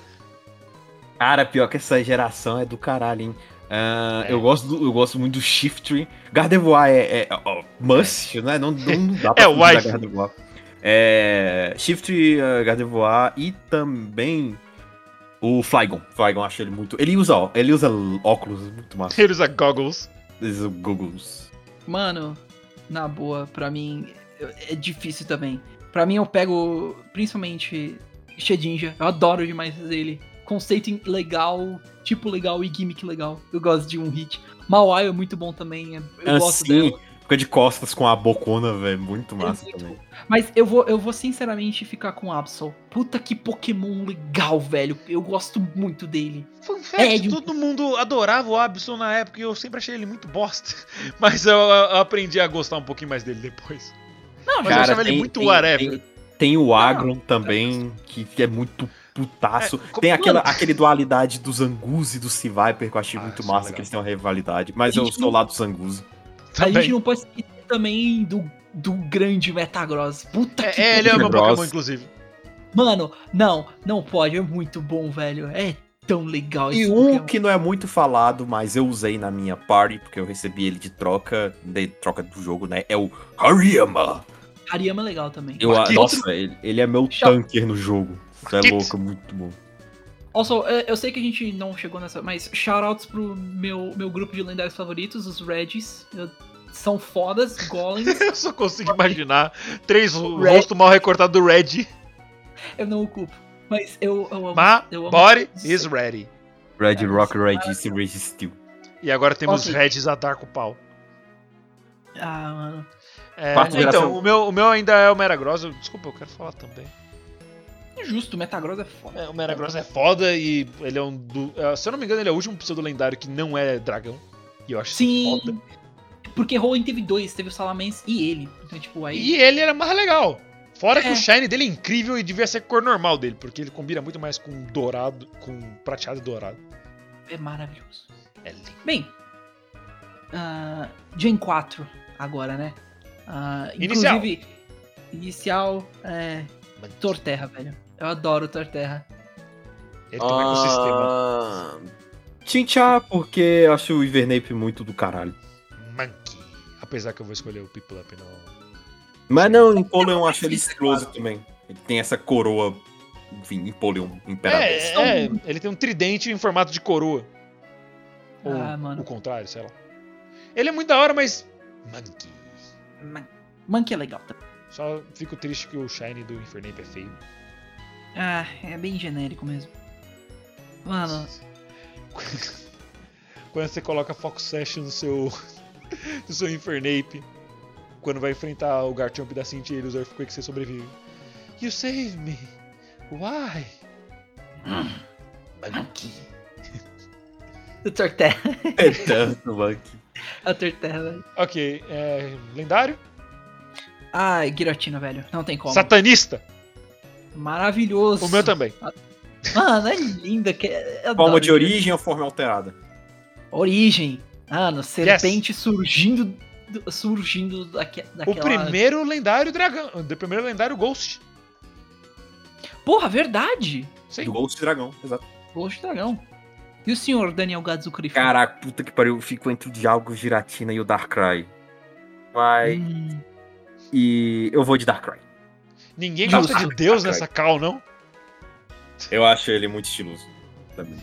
Cara, pior que essa geração é do caralho, hein? Ah, É. eu, gosto do- eu gosto muito do Shiftry. Gardevoir é, é ó, must, né? Não, não [LAUGHS] dá pra É. Gardevoir. É, Shiftry, uh, Gardevoir e também o Flygon. Flygon, acho ele muito... Ele usa, ó, ele usa óculos, muito massa. Ele usa goggles. Ele usa goggles. Mano, na boa, pra mim é difícil também. Pra mim eu pego principalmente Shedinja, eu adoro demais ele. Conceito legal, tipo legal e gimmick legal. Eu gosto de um hit. Mawai é muito bom também, é- eu gosto Assim, dela. Fica de costas com a bocona, velho. Muito massa muito também. Mas eu vou, eu vou sinceramente ficar com Absol. Puta que Pokémon legal, velho. Eu gosto muito dele. Fun fact, É, de todo mundo adorava o Absol na época e eu sempre achei ele muito bosta. [LAUGHS] Mas eu, eu aprendi a gostar um pouquinho mais dele depois. Não, Mas eu achava ele muito whatever. Tem, tem o Agron também, que, que é muito putaço. É, tem aquela, mano. aquele dualidade do Zanguzi e do Seaviper que eu achei Ah, muito é massa, legal. que eles têm uma rivalidade. Mas eu Gente, sou não- lá do Zanguzi. A gente Também. não pode esquecer também do, do grande Metagross. Puta que É, ele é o meu Gross. Pokémon, inclusive. Mano, não, não pode, é muito bom, velho. É tão legal E esse um Pokémon. que não é muito falado, mas eu usei na minha party, porque eu recebi ele de troca, de troca do jogo, né? É o Hariyama. Hariyama é legal também. Eu, nossa, ele, ele é meu Chá- tanker no jogo. Isso é louco, muito bom. Also, é, eu sei que a gente não chegou nessa, mas shoutouts pro meu, meu grupo de lendários favoritos, os Regis. Eu- são fodas, golems. [LAUGHS] Eu só consigo imaginar três Red. rostos mal recortados do Red. eu não ocupo. Mas eu, eu amo. Ma, eu amo body is ready. Red É, Rock, East, Red Steel. E agora temos Ok. Reds a dar com o pau. Ah, mano. É, então, o meu, o meu ainda é o Meragross. eu- Desculpa, eu quero falar também. Justo, o Metagross é foda. É, o Meragross é foda e ele é um do. é, Se eu não me engano, ele é o último pseudo lendário que não é dragão. E eu acho Sim. foda. Porque Hoenn teve dois, teve o Salamence e ele. Então, tipo, aí. E ele era mais legal. Fora que É. o shine dele é incrível e devia ser a cor normal dele, porque ele combina muito mais com dourado, com prateado e dourado. É maravilhoso. É lindo. Bem, ah, Gen 4 agora, né? Ah, Inicial. Inclusive, inicial é Torterra, velho. Eu adoro Torterra. Ele tem um ecossistema. Ah, Chincha, porque eu acho o Ivernape muito do caralho. Monkey. Apesar que eu vou escolher o Piplup no. Mas não, Empoleon eu acho ele estiloso também. Ele tem essa coroa, enfim, Empoleon, Imperador. É, é, ele tem um tridente em formato de coroa. Ou Ah, mano. o contrário, sei lá. Ele é muito da hora, mas. Monkey. Man- Monkey é legal também. Só fico triste que o Shine do Infernape é feio. Ah, é bem genérico mesmo. Mano, [LAUGHS] Quando você coloca Fox Session no seu. [LAUGHS] no seu Infernape. Quando vai enfrentar o Garchomp da Cintia, ele usa Earthquake e você sobrevive. You save me. Why? Monkey. [LAUGHS] o Torterra. É tanto, Monkey. A Torterra, velho. Ok, é. Lendário? Ai, Guilhotina, velho. Não tem como. Satanista? Maravilhoso. O meu também. Mano, é linda. Forma adoro de origem ou forma alterada? Origem. Mano, serpente surgindo. do- Surgindo daque, O daquela. primeiro lendário dragão. O primeiro lendário Ghost. Porra, verdade! Sim. Do Ghost Dragão, exato. Ghost Dragão. E o senhor Daniel Gadzukuri? Caraca, puta que pariu, eu fico entre o Dialgo, Giratina e o Darkrai. Vai. Hum, E eu vou de Darkrai. Ninguém gosta de Deus nessa cal, não? Eu acho ele muito estiloso. também.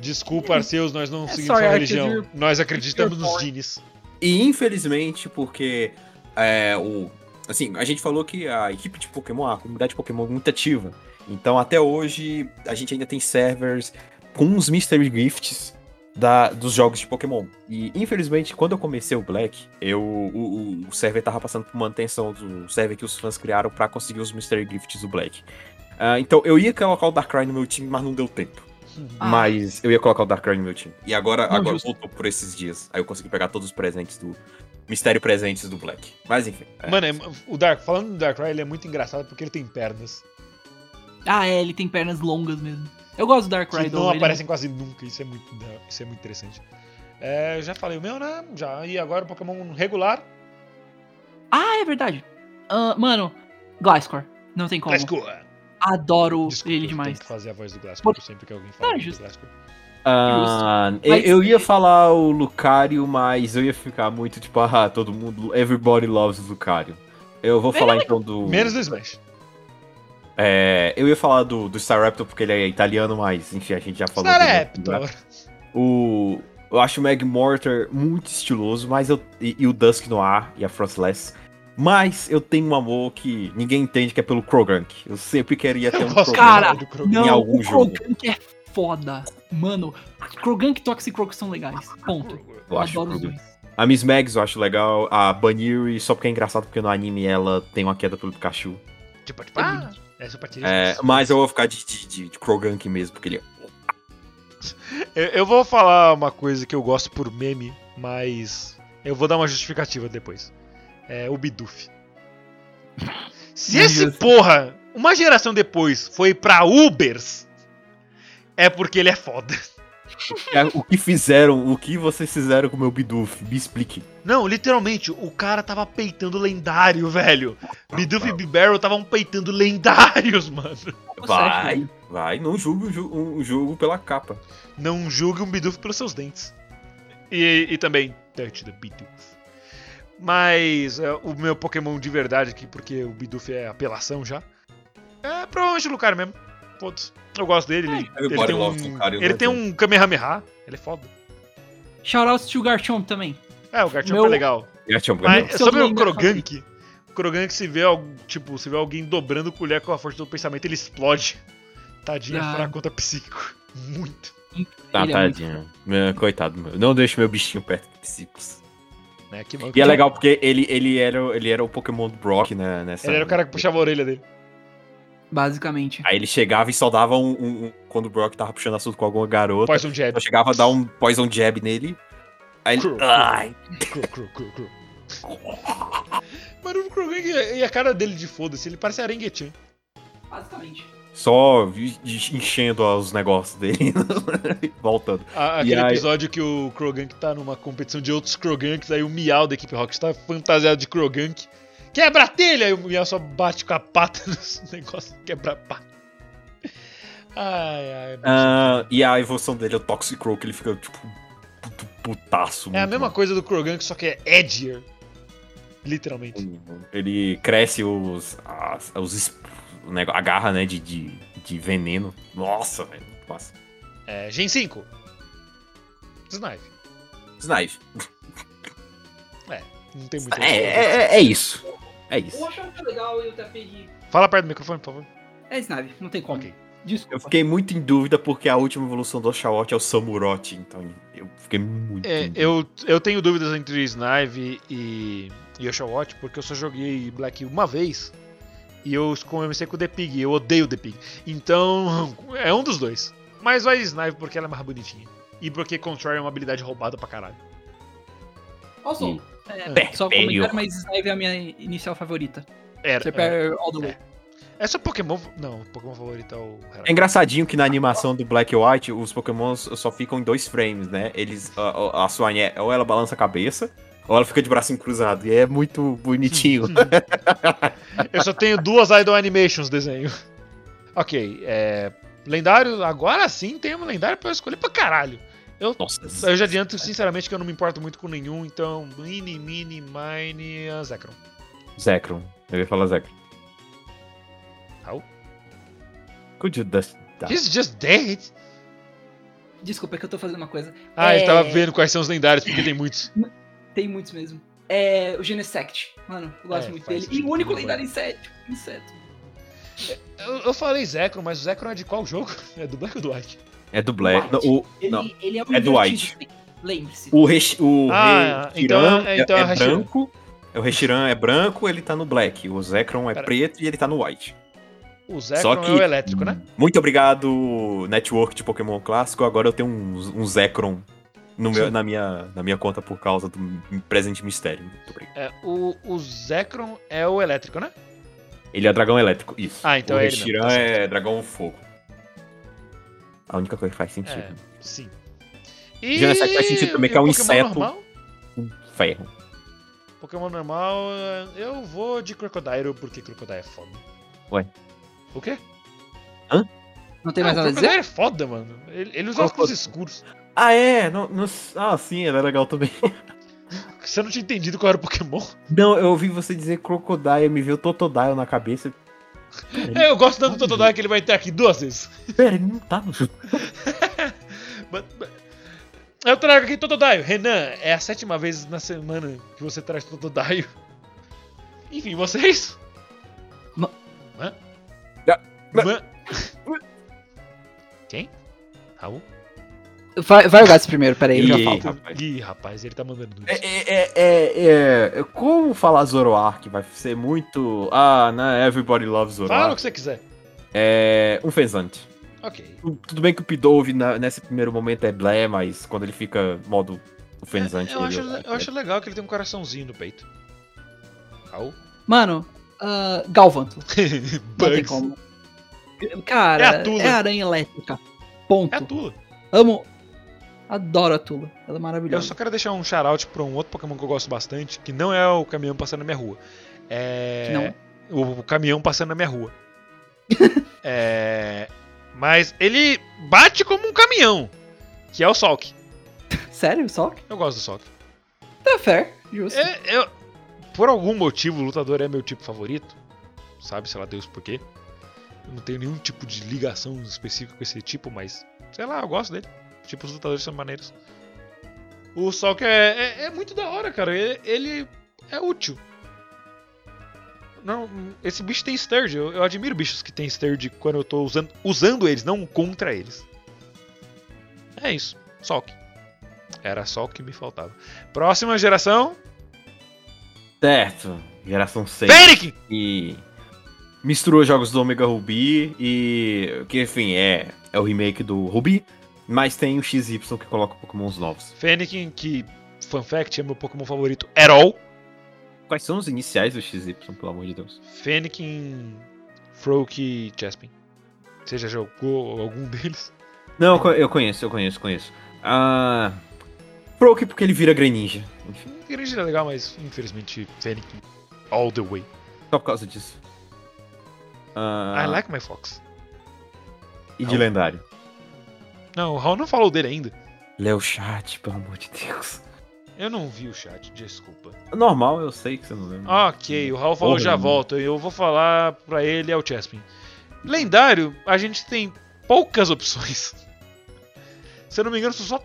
Desculpa, Arceus, nós não É seguimos Arceus, religião. you're- Nós acreditamos nos Genies. E infelizmente, porque é, o. Assim, a gente falou que a equipe de Pokémon, a comunidade de Pokémon é muito ativa. Então, até hoje, a gente ainda tem servers com os Mystery Gifts da, dos jogos de Pokémon. E, infelizmente, quando eu comecei o Black, eu, o, o- o server tava passando por manutenção do server que os fãs criaram pra conseguir os Mystery Gifts do Black. Ah, então, eu ia colocar o Darkrai no meu time, mas não deu tempo. Ah. Mas eu ia colocar o Darkrai no meu time. E agora, Não, agora justo. voltou por esses dias. Aí eu consegui pegar todos os presentes do. Mistério presentes do Black. Mas enfim. é. Mano, é- o Dark, falando do Darkrai, ele é muito engraçado porque ele tem pernas. Ah, é, ele tem pernas longas mesmo. Eu gosto do que though, não ele- aparecem quase nunca. Isso é muito, isso é muito interessante. É, já falei o meu, né? Já. E agora o Pokémon regular. Ah, é verdade. Ah, mano, Gliscor. Não tem como. Go! Adoro Desculpa, ele eu demais. tenho que fazer a voz do Glasgow Pode- sempre que alguém fala Tá, do justo. Glasgow. Ah, eu, Mas- eu ia falar o Lucario, mas eu ia ficar muito tipo, ah, todo mundo. Everybody loves Lucario. Eu vou falar então do. Menos do Smash. É, eu ia falar do, do Staraptor porque ele é italiano, mas enfim, a gente já falou. aqui, né? Staraptor. O. Eu acho o Magmortar muito estiloso, mas eu. E, e o Dusk Noir e a Frostless. Mas eu tenho um amor que ninguém entende que é pelo Krogank. Eu sempre queria ter Eu um gosto Krogank. Cara, do Krogan. Não, Em algum o jogo. Krogank é foda. Mano, Krogank e Toxicroak são legais. Ponto. Eu acho adoro os dois. A Miss Mags eu acho legal. A Baniri, só porque é engraçado porque no anime ela tem uma queda pelo Pikachu. Tipo, tipo, ah, é super É, mas eu vou ficar de, de, de, de Krogank mesmo, porque ele é. [LAUGHS] Eu, eu vou falar uma coisa que eu gosto por meme, mas eu vou dar uma justificativa depois. É o Bidoof. [LAUGHS] Se esse porra, uma geração depois, foi pra Ubers, é porque ele é foda. É, O que fizeram, o que vocês fizeram com o meu Bidoof? Me explique. Não, literalmente, o cara tava peitando lendário, velho. Bidoof e Bibarrel estavam peitando lendários, [LAUGHS] mano. Vai, velho. vai, não julgue um jogo pela capa. Não julgue um Bidoof pelos seus dentes. E, e também touch the Bidoof. Mas é, o meu Pokémon de verdade aqui, porque o Bidoof é apelação já, é provavelmente o Lucario mesmo. Foda-se. Eu gosto dele. Ele, ele tem um, ele tem um Kamehameha. Ele é foda. Shoutouts to Garchomp também. É, o Garchomp Meu- é legal. Garchomp, Mas Garchomp. Seu sobre o é Krogank, o Krogank se vê, algo- tipo, se vê alguém dobrando o colher com a força do pensamento, ele explode. Tadinho, é Ah. fraco contra psíquico. [LAUGHS] Muito. Tá, é muito tadinho. Meu, Coitado meu. Não deixe meu bichinho perto de psíquicos. Que mal- E é legal porque ele, ele, era, ele era o Pokémon do Brock, né? Nessa... Ele era o cara que puxava a orelha dele. Basicamente. Aí ele chegava e só dava um, um- um- Quando o Brock tava puxando assunto com alguma garota. Poison Jab. Só chegava a dar um Poison Jab nele. Aí ele. Cru, cru. Ai, Cru, cru, cru, cru. Mano, Maruno Krogank e a cara dele de foda-se, ele parece Arenguechan. Basicamente. Só enchendo os negócios dele. [LAUGHS] Voltando. A- Aquele aí- episódio que o Krogank tá numa competição de outros Kroganks, aí o Miau da equipe Rocket tá fantasiado de Krogank. Quebra a telha! Aí o Miau só bate com a pata [LAUGHS] nos negócios, quebra a pata. Ai, ai. Ah, e a evolução dele é o Toxicrow, que ele fica, tipo, puto putaço. é a mesma coisa do Krogank, só que é edgier. Literalmente. Ele cresce os. As, os nego- a garra, né, de, de, de veneno. Nossa, velho. Nossa. É, Gen 5. Snipe. Snipe. Não tem muito. É, é, é- é isso. É Eu isso. muito legal ter pedido. Fala perto do microfone, por favor. É Snave, não tem como. Ok. Desculpa. Eu fiquei muito em dúvida porque a última evolução do Oshawott é o Samurott, então eu fiquei muito. É, em dúvida. eu, eu tenho dúvidas entre Snive e Yosha Watch, porque eu só joguei Black uma vez. E eu comecei com o The Pig, eu odeio o The Pig. Então, é um dos dois. Mas vai Snive porque ela é mais bonitinha. E porque Contrary é uma habilidade roubada pra caralho. Also, E- é, só um Perpeio. comentário, mas Snave é a minha inicial favorita. Era. Você É, pega all the way. é só Pokémon. Não, o Pokémon favorito é o. É engraçadinho que na animação do Black e White, os Pokémons só ficam em dois frames, né? Eles. A, a- é- ou ela balança a cabeça, ou ela fica de braço cruzado. E é muito bonitinho. Eu só tenho duas Idol Animations desenho. Ok, é. Lendário, agora sim tem um lendário pra eu escolher pra caralho. Eu, Nossa. eu já adianto, sinceramente, que eu não me importo muito com nenhum, então. Mini, mini, mine, uh, Zekrom. Zekrom. Eu ia falar Zekrom. How? Could you just... Tá. He's just dead. Desculpa, é que eu tô fazendo uma coisa. Ah, É. ele tava vendo quais são os lendários, porque tem muitos. [LAUGHS] Tem muitos mesmo. É o Genesect. Mano, eu gosto É, muito dele. E o único tudo lendário inseto. Inseto. Eu, eu falei Zekrom, mas o Zekrom é de qual jogo? [LAUGHS] É do Black ou do White? É do Black. White. O, Ele, não. ele é um É do White. Lembre-se. O, Resh, o Ah, então Reshiram é- então é é, Reshiram. branco. O Reshiram é branco, ele tá no Black. O Zekrom é Pera. preto e ele tá no White. O Só Zekrom que. é o elétrico, né? Muito obrigado, Network de Pokémon Clássico. Agora eu tenho um, um Zekrom no meu, na, minha, na minha conta por causa do presente mistério. Muito obrigado. É, o, o Zekrom é o elétrico, né? Ele é dragão elétrico, isso. Ah, então o é ele mesmo, Reshiram tá é dragão fogo. A única coisa que faz sentido. É, sim. E Genesect faz sentido também, que é um Pokémon inseto. Normal? Um ferro. Pokémon normal, eu vou de Crocodile porque Crocodile é foda. Ué. O quê? Não tem Ah, mais nada a Crocodile dizer? é foda, mano. Ele, ele usa óculos escuros. Ah, é? Não, não- ah, sim, é legal também. Você não tinha entendido qual era o Pokémon? Não, eu ouvi você dizer Crocodile, me veio Totodile na cabeça. É, eu gosto tanto do Totodile que ele vai ter aqui duas vezes. Pera, ele não tá no jogo. [LAUGHS] But- but- Eu trago aqui Totodile. Renan, é a sétima vez na semana que você traz Totodile. Enfim, vocês? Ma- Hã? Já- Ma- [LAUGHS] Quem? Raul? Vai, vai o Gats primeiro, peraí, Ih, rapaz. Ih, rapaz, ele tá mandando. É, é, é, é, é, Como falar Zoroark vai ser muito. Ah, né? Everybody loves Fala o Zoroark. que você quiser. É. Um fezante. Ok. Tu- Tudo bem que o Pidove nesse primeiro momento é blé, mas quando ele fica modo o fezante. É, eu, acho, eu acho legal que ele tem um coraçãozinho no peito. Raul? Mano, uh, Galvanto. [LAUGHS] Não tem Bugs. como. Cara, É a Tula. é aranha elétrica. Ponto. É a Tula. Amo. Adoro a Tula. Ela é Eu maravilhosa. só quero deixar um shout-out pra um outro Pokémon que eu gosto bastante, que não é o caminhão passando na minha rua. É. Que não? O, o caminhão passando na minha rua. [LAUGHS] é. Mas ele bate como um caminhão, que é o Salk. Sério, só? Eu gosto do Salk. Tá fair, justo. É, eu- por algum motivo, o lutador é meu tipo favorito. Sabe, sei lá Deus por quê. Eu não tenho nenhum tipo de ligação específica com esse tipo, mas sei lá, eu gosto dele. Tipo, os lutadores são maneiros. O Salk é, é, é muito da hora, cara. Ele, ele é útil. Não, esse bicho tem sturge. Eu, eu admiro bichos que tem sturge quando eu tô usando, usando eles, não contra eles. É isso. Salk. Era só o que me faltava. Próxima geração. Certo. Geração 6. Fennekin! E. Misturou jogos do Omega Ruby e. Que enfim, é, é o remake do Ruby. Mas tem o XY que coloca Pokémons novos. Fennekin, que, fun fact, é meu Pokémon favorito at all. Quais são os iniciais do XY, pelo amor de Deus? Fennekin, Froak e Chespin. Você já jogou algum deles? Não, eu co- eu conheço, eu conheço, conheço. Ah. Broke porque ele vira Greninja. Enfim, Gringe é legal, mas infelizmente Fennekin all the way. só por causa disso. Ah, I like my fox. E de lendário. Não, o Raul não falou dele ainda. Léo Chat, pelo amor de Deus. Eu não vi o chat, desculpa. Normal, eu sei que você não lembra. Ok, o Raul falou Porra, já mano. volto. Eu vou falar pra ele é o Chespin. Lendário, a gente tem poucas opções. [LAUGHS] Se eu não me engano, são só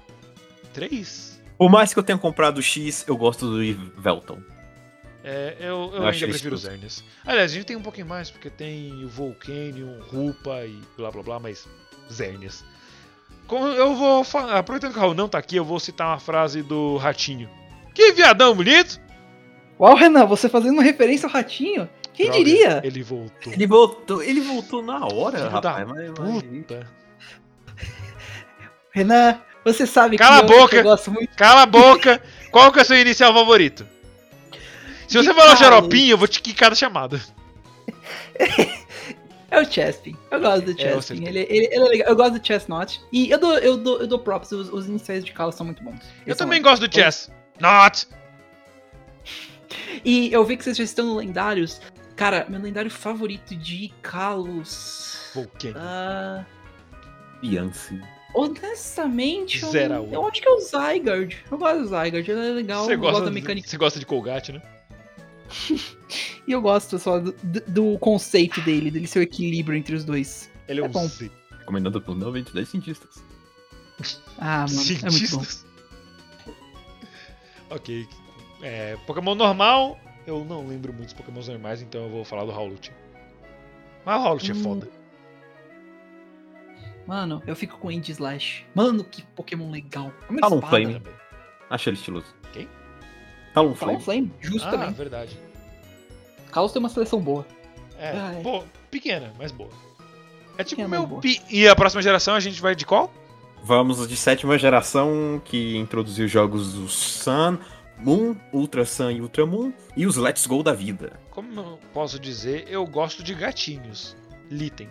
três. Por mais que eu tenha comprado o X, eu gosto do Velton. É, eu, eu, Eu ainda prefiro os. Zernias. Aliás, a gente tem um pouquinho mais, porque tem o Volcanion, Rupa e blá blá blá, mas Zernias. Como eu vou falar, aproveitando que o Raul não tá aqui, eu vou citar uma frase do Ratinho. Que viadão bonito! Uau, Renan, você fazendo uma referência ao ratinho? Quem Droga, diria? Ele voltou. Ele voltou, ele voltou na hora, Filho rapaz. da mas- Puta. [LAUGHS] Renan, você sabe Cala que a eu, boca. eu gosto muito. Cala a boca! Qual que é o seu inicial favorito? Se você falar xaropinho, eu vou te quicar da chamada. [LAUGHS] É o Chespin. Eu gosto do É, eu Chespin. acertei. ele, ele, ele é legal. Eu gosto do Chestnut. E eu dou, eu dou, eu dou props. Os, os iniciais de Carlos são muito bons. Eu Eles são também gosto do chess. Not! E eu vi que vocês já estão no lendários. Cara, meu lendário favorito de Kalos. Volcano. Ah, Beyoncé. honestamente, eu, Zero eu acho que é o Zygarde. Eu gosto do Zygarde, ele é legal. Você eu gosto gosta, da de- mecânica. você gosta de Colgate, né? [LAUGHS] E eu gosto só do, do- conceito dele, dele ser o equilíbrio entre os dois. Ele é, É um bom. Z. Recomendado por 92 cientistas. Ah, mano, é muito bom. Cientistas. [LAUGHS] ok. É, Pokémon normal, eu não lembro muitos Pokémons normais, então eu vou falar do Howlut. Mas o Howlut é Hum. foda. Mano, eu fico com o Indy Slash. Mano, que Pokémon legal. É uma Talon espada. Flame. Acho ele estiloso. Quem? Talon Talon Flame. Flame, justo Ah, também. verdade. Kalos tem uma seleção boa. É, Ai. boa, pequena, mas boa. É tipo Pequena, meu pi... E a próxima geração a gente vai de qual? Vamos de sétima geração, que introduziu jogos do Sun, Moon, Ultra Sun e Ultra Moon, e os Let's Go da vida. Como eu posso dizer, eu gosto de gatinhos. Litem.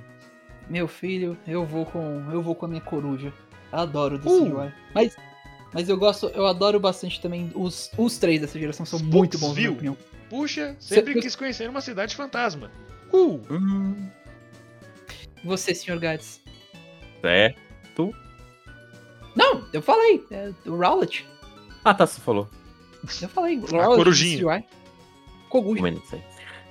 Meu filho, eu vou com. Eu vou com a minha coruja. Adoro o Uh. Mas. Mas eu gosto, eu adoro bastante também. Os, os três dessa geração são muito bons, na minha opinião. Puxa, sempre Cê- quis conhecer uma cidade fantasma. Uh! Hum, você, Sr. Gades? é. Não, eu falei. É, o Rowlet. Ah, tá, você falou. Eu falei. Rowlet corujinha. É?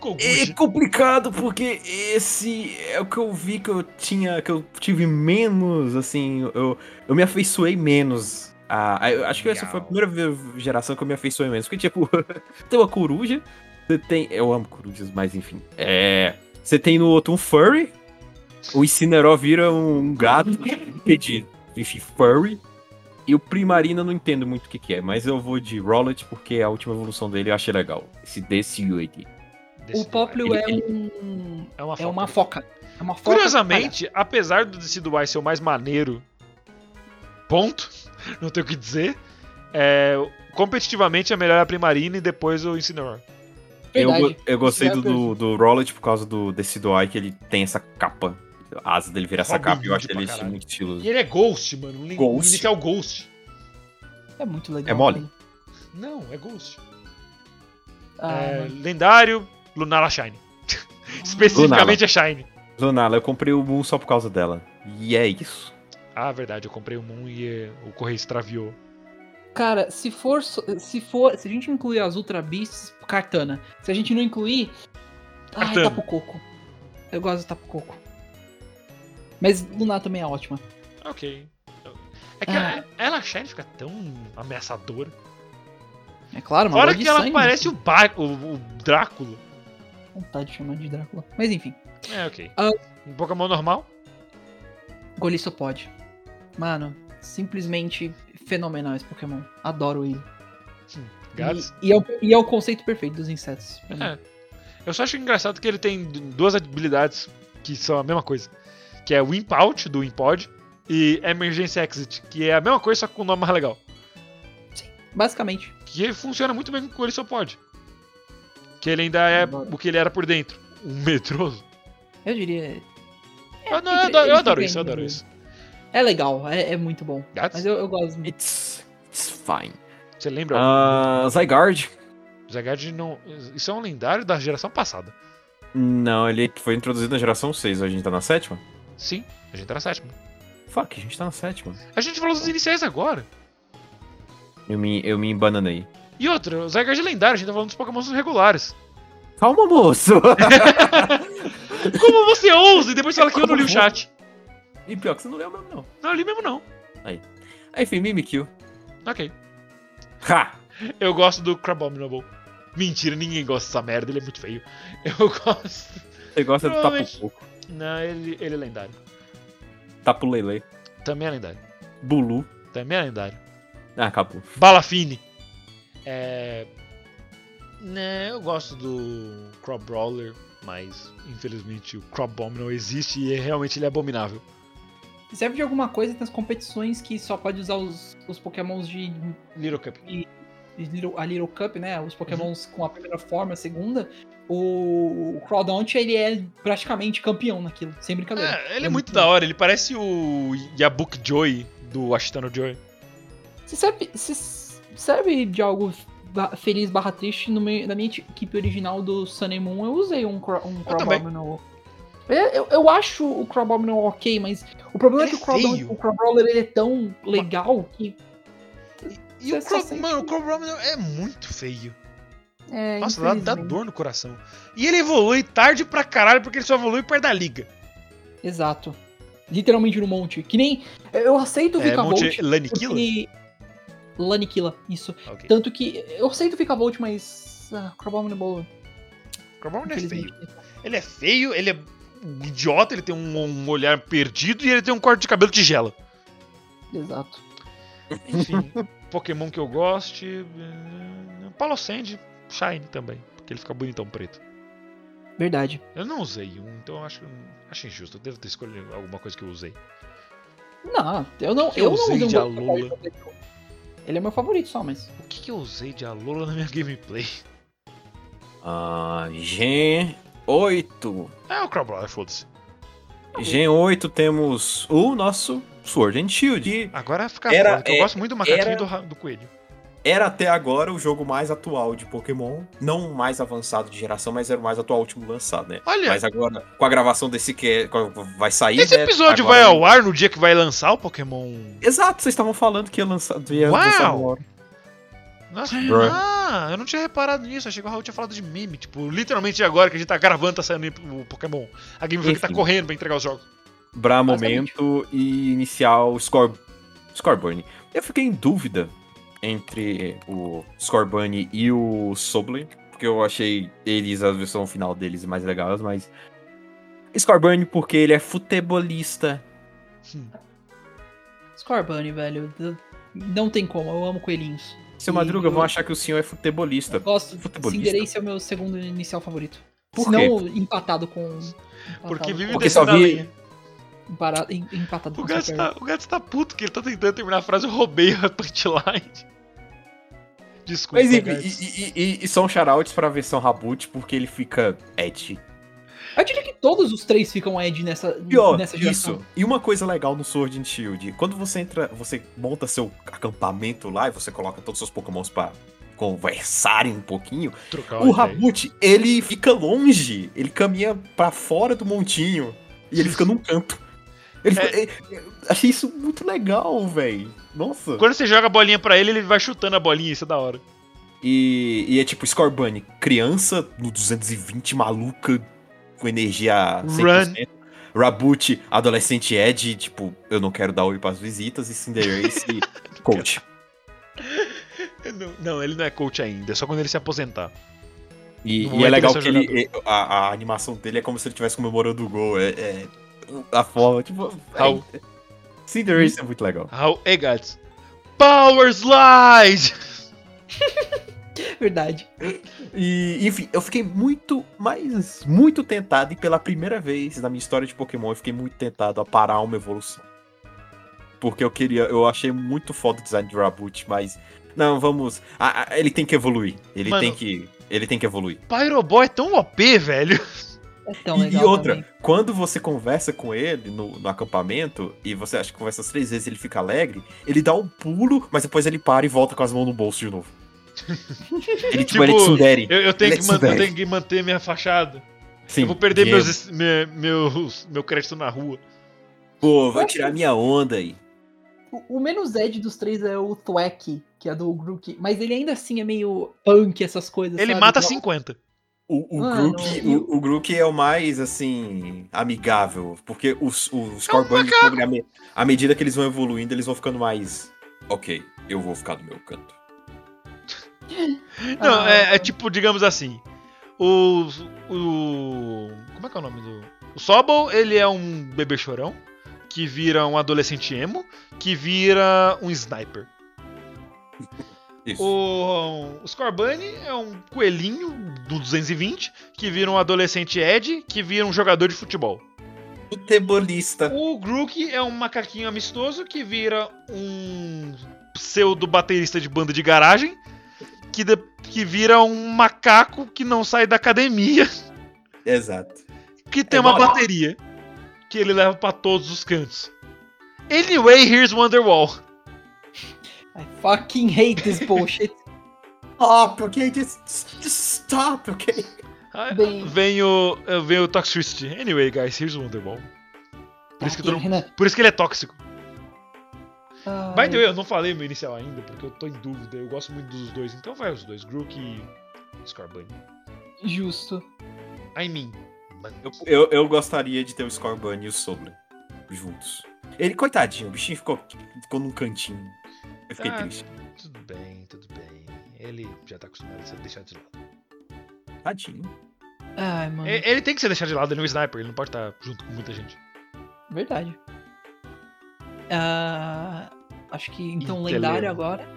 Kogushi. É complicado porque esse é o que eu vi que eu tinha, que eu tive menos, assim, eu, eu me afeiçoei menos. A, a- eu acho que essa foi a primeira geração que eu me afeiçoei menos. Porque, tipo, [LAUGHS] tem uma coruja, você tem. Eu amo corujas, mas enfim. É. Você tem no outro um furry, o Incineroar vira um gato [LAUGHS] pedido. Enfim, furry. E o Primarina eu não entendo muito o que, que é, mas eu vou de Rowlet porque a última evolução dele eu achei legal. Esse DCU O Popplio Ele- é ele- um. é uma É foca. uma foca. É uma foca. Curiosamente, apesar do Decidueye ser o mais maneiro, ponto, [LAUGHS] não tenho o que dizer, é, competitivamente a melhor é a Primarina e depois o Incineroar. Eu, eu gostei Isso do, é do, do Rowlet por causa do Decidueye, que ele tem essa capa. A asa dele vira essa capa e eu acho ele caralho. muito estiloso. E ele é Ghost, mano, um Ghost? inicial Ghost. É muito legal. É mole? velho. Não, é Ghost. Ah, É, lendário, Lunala Shine. [LAUGHS] Especificamente é Shine. Lunala, eu comprei o Moon só por causa dela. E é isso. Ah, verdade, eu comprei o Moon e eh, o correio extraviou. Cara, se for, se for, se a gente incluir as Ultra Beasts, Cartana. Se a gente não incluir, ai, Cartana. Tapu Coco. Eu gosto do Tapu Coco. Mas Lunar também é ótima. Ok. É que Ah. ela, ela Shine fica tão ameaçadora. É claro, uma Fora que de ela sangue, parece né? o, ba o, o Drácula. Vontade de chamar de Drácula. Mas enfim, É, ok. Ah. Um Pokémon normal? Golissopod. Mano, simplesmente fenomenal esse Pokémon. Adoro ele. E, e, é o, e é o conceito perfeito dos insetos. É. Eu só acho engraçado que ele tem duas habilidades que são a mesma coisa. Que é o Imp Out, do Impod, e Emergency Exit, que é a mesma coisa, só que com um nome mais legal. Basicamente. Que funciona muito bem com o Corissopod. Que ele ainda é o que ele era por dentro. Um medroso. Eu diria. Eu, não, eu adoro, eu ele adoro isso, eu adoro isso. É legal, é, é muito bom. Gats? Mas eu, eu gosto. It's, it's fine. Você lembra? Ah, Zygarde. Zygarde não. Isso é um lendário da geração passada. Não, ele foi introduzido na geração 6, a gente tá na sétima? Sim, a gente tá na sétima. Fuck, a gente tá na sétima. A gente falou dos iniciais agora. Eu me, eu me embananei. E outra, o Zygarde é lendário, a gente tá falando dos Pokémon regulares. Calma, moço! [LAUGHS] Como você ousa? E depois fala que eu não li o chat. E pior que você não leu mesmo, não. Não, eu li mesmo não. Aí, enfim, Mimikyu. Ok. Ha! Eu gosto do Crabominable. Mentira, ninguém gosta dessa merda, ele é muito feio. Eu gosto. Você gosta do. Tapu Pouco. Não, ele, ele é lendário. Tapu Lele. Também é lendário. Bulu. Também é lendário. Ah, acabou. Balafine. É. Né, eu gosto do Crop Brawler, mas infelizmente o Crabominable existe e é- realmente ele é abominável. Serve de alguma coisa nas competições que só pode usar os, os pokémons de, Little Cup. Little- a Little Cup, né? Os pokémons Uhum. com a primeira forma, a segunda. O, o Crawdaunt, ele é praticamente campeão naquilo, sem brincadeira. É, ele é muito da hora, ele parece o Yabuk Joy do Ashitano Joy. Se serve de algo feliz barra triste, no meu, na minha equipe original do Sun Moon, eu usei um, um também. É, Eu, eu acho o Crabominal ok, mas o problema Ele é que é o o Crabrawler ele é tão legal que. E Você o Crow, sente- mano, o Crabominable é muito feio. É, Nossa, dá, dá dor no coração. E ele evolui tarde pra caralho, porque ele só evolui perto da liga. Exato. Literalmente no monte. Que nem. Eu aceito o É, Vikavolt. Monte Laniquila? porque... Laniquila, isso. Ok. Tanto que eu aceito o Vikavolt, mas. Ah, Crabominable. O Crabominable é feio. Ele é feio, ele é idiota, ele tem um, um olhar perdido e ele tem um corte de cabelo tigela. Exato. Enfim, [LAUGHS] Pokémon que eu goste. Paulo Sandy, Shine também, porque ele fica bonitão preto. Verdade. Eu não usei um, então eu acho, acho injusto. Eu devo ter escolhido alguma coisa que eu usei. Não, eu não. que eu eu não usei usei um de Alola? Ele é meu favorito só, mas. O que, que eu usei de Alola na minha [LAUGHS] gameplay? Ah, Gen 8. É o Crowbrawler, foda-se. Gen 8 temos o nosso Sword and Shield. Agora fica Era- foda, eu é- gosto muito do macaquinho era- do, do coelho. Era até agora o jogo mais atual de Pokémon. Não o mais avançado de geração, mas era o mais atual último lançado, né? Olha, Mas agora, com a gravação desse que é- vai sair. esse né, episódio agora- vai ao ar no dia que vai lançar o Pokémon. Exato, vocês estavam falando que ia lançar. Ia Uau! lançar. Nossa, Bruh. ah, eu não tinha reparado nisso. Achei que o Raul tinha falado de meme. Tipo, literalmente agora que a gente tá gravando, tá saindo o Pokémon. A Game Freak tá correndo pra entregar os jogos. Bra momento e iniciar o score, Scoreburn. Eu fiquei em dúvida entre o Scoreburn e o Soble, porque eu achei eles, a versão final deles, mais legais, mas. Scoreburn porque ele é futebolista. Scorbunny, velho. Não tem como, eu amo coelhinhos. Seu Madruga, eu- vão achar que o senhor é futebolista. Eu gosto. Futebolista. Cinderace é o meu segundo inicial favorito. Por Se não, empatado com. empatado Porque vive Porque só vi- em- empatado O com Super. tá, o Gats tá puto que ele tá tentando terminar a frase, eu roubei a punchline. Desculpa, Mas e, e, e, e são shoutouts pra versão Raboot porque ele fica edgy. Eu diria que todos os três ficam Ed nessa, Pior, nessa geração. isso. E uma coisa legal no Sword and Shield, quando você entra, você monta seu acampamento lá e você coloca todos os seus pokémons pra conversarem um pouquinho, Trocar o. Raboot, ele fica longe, ele caminha pra fora do montinho e ele fica num canto. Ele É. fica- é- eu achei isso muito legal, velho. Nossa. Quando você joga a bolinha pra ele, ele vai chutando a bolinha, isso é da hora. E, e é tipo Scorbunny, criança no 220, maluca, com energia 100%. Raboot, adolescente Ed, tipo, eu não quero dar oi pras visitas. E Cinderace, [LAUGHS] coach. Não, não, ele não é coach ainda, é só quando ele se aposentar. E, e é legal é que ele, é- a, a animação dele é como se ele estivesse comemorando o gol. É, é- a forma, tipo. Raul. É, Cinderace é muito legal. How, hey, Gats. Power Slide! [LAUGHS] Verdade. E, enfim, eu fiquei muito, mas muito tentado, e pela primeira vez na minha história de Pokémon, eu fiquei muito tentado a parar uma evolução. Porque eu queria, eu achei muito foda o design de Raboot, mas Não, vamos. ah, ah, ele tem que evoluir. Ele Mano. tem que. Ele tem que evoluir. Pyro Boy é tão OP, velho. É tão E- legal e outra, também. quando você conversa com ele no, no acampamento, e você acha que conversa as três vezes e ele fica alegre, ele dá um pulo, mas depois ele para e volta com as mãos no bolso de novo. [LAUGHS] ele, tipo, Tipo, ele é tsundere. Eu, eu tenho, Ele é que manter, eu tenho que manter minha fachada. Sim, eu vou perder meus, es- me- meus, meu crédito na rua. Pô, vai tirar minha onda aí. O, o menos Ed dos três é o Thwack, que é do Grook. Mas ele ainda assim é meio punk, essas coisas. Ele sabe? mata Igual- 50. O, o, Mano, Grook, o, o Grook é o mais, assim, amigável. Porque os, os à me- à medida que eles vão evoluindo, eles vão ficando mais. Ok, eu vou ficar no meu canto. [LAUGHS] Não, Ah. é, é tipo, digamos assim. O. O. Como é que é o nome do. O Sobol, ele é um bebê chorão. Que vira um adolescente emo. Que vira um sniper. [LAUGHS] Isso. O, o Scorbunny é um coelhinho do 220. Que vira um adolescente Ed. Que vira um jogador de futebol. Futebolista. O Grook é um macaquinho amistoso. Que vira um pseudo baterista de banda de garagem. Que, de- que vira um macaco que não sai da academia. Exato. que tem É uma bateria que ele leva pra todos os cantos. Anyway, here's Wonderwall. I fucking hate this bullshit. [LAUGHS] Stop, ok? Just, just stop, ok? Ah, Bem- Vem o, vem o Toxicity. Anyway, guys, here's Wonderwall. Por isso, que Aqui, todo- Renan. por isso que ele é tóxico. Ai, By the way, eu não falei meu inicial ainda, porque eu tô em dúvida. Eu gosto muito dos dois, então vai os dois, Grook e Scorbunny. Justo. I mean, Eu, eu, eu gostaria de ter o Scorbunny e o Sobra juntos. Ele, coitadinho, o bichinho ficou, ficou num cantinho. Eu fiquei Ah. triste. tudo bem, tudo bem. Ele já tá acostumado a ser deixado de lado. Tadinho. Ai, mano. E- Ele tem que ser deixado de lado, ele é um sniper, ele não pode estar junto com muita gente. Verdade. Ah, acho que então Inteleon. lendário agora.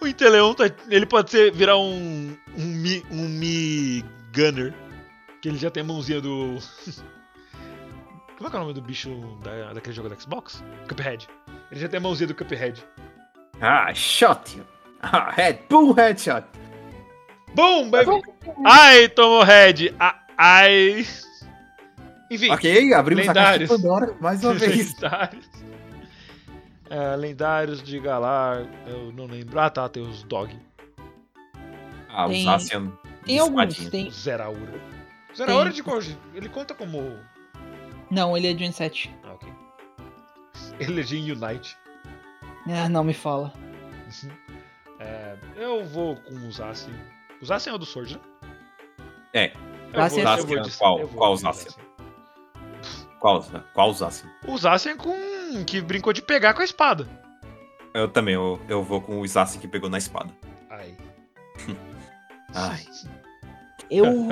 O Inteleon, tá, ele pode ser, virar um, um, Mi, um Mi Gunner. Que ele já tem a mãozinha do. [LAUGHS] Como é que é o nome do bicho da, daquele jogo da Xbox? Cuphead. Ele já tem a mãozinha do Cuphead. Ah, shot you. Ah, head, boom, headshot. Boom, baby! Ai, tomou head! Ah, Ai! Enfim, Ok, abrimos a caixa de Lendários. Pandora mais uma vez. [LAUGHS] lendários. É, lendários de Galar, eu não lembro. Ah tá, tem os Dog. Ah, Tem- os Asian. Tem de alguns, tem. O Zeraura. O Zeraura Tem- de qual? Ele conta como. Não, ele é Gen 7. Ah, ok. Ele é de Unite. Ah, não me fala. É, eu vou com o Zacian. O Zacian é o do Sword, né? É. Zacian vou- é vou Zacian, de- qual- qual de Zacian? Qual, qual os Asian? O Zacian com. Que brincou de pegar com a espada. Eu também, eu, eu vou com o Isaci que pegou na espada. Aí. [LAUGHS] Ai. Eu. [LAUGHS]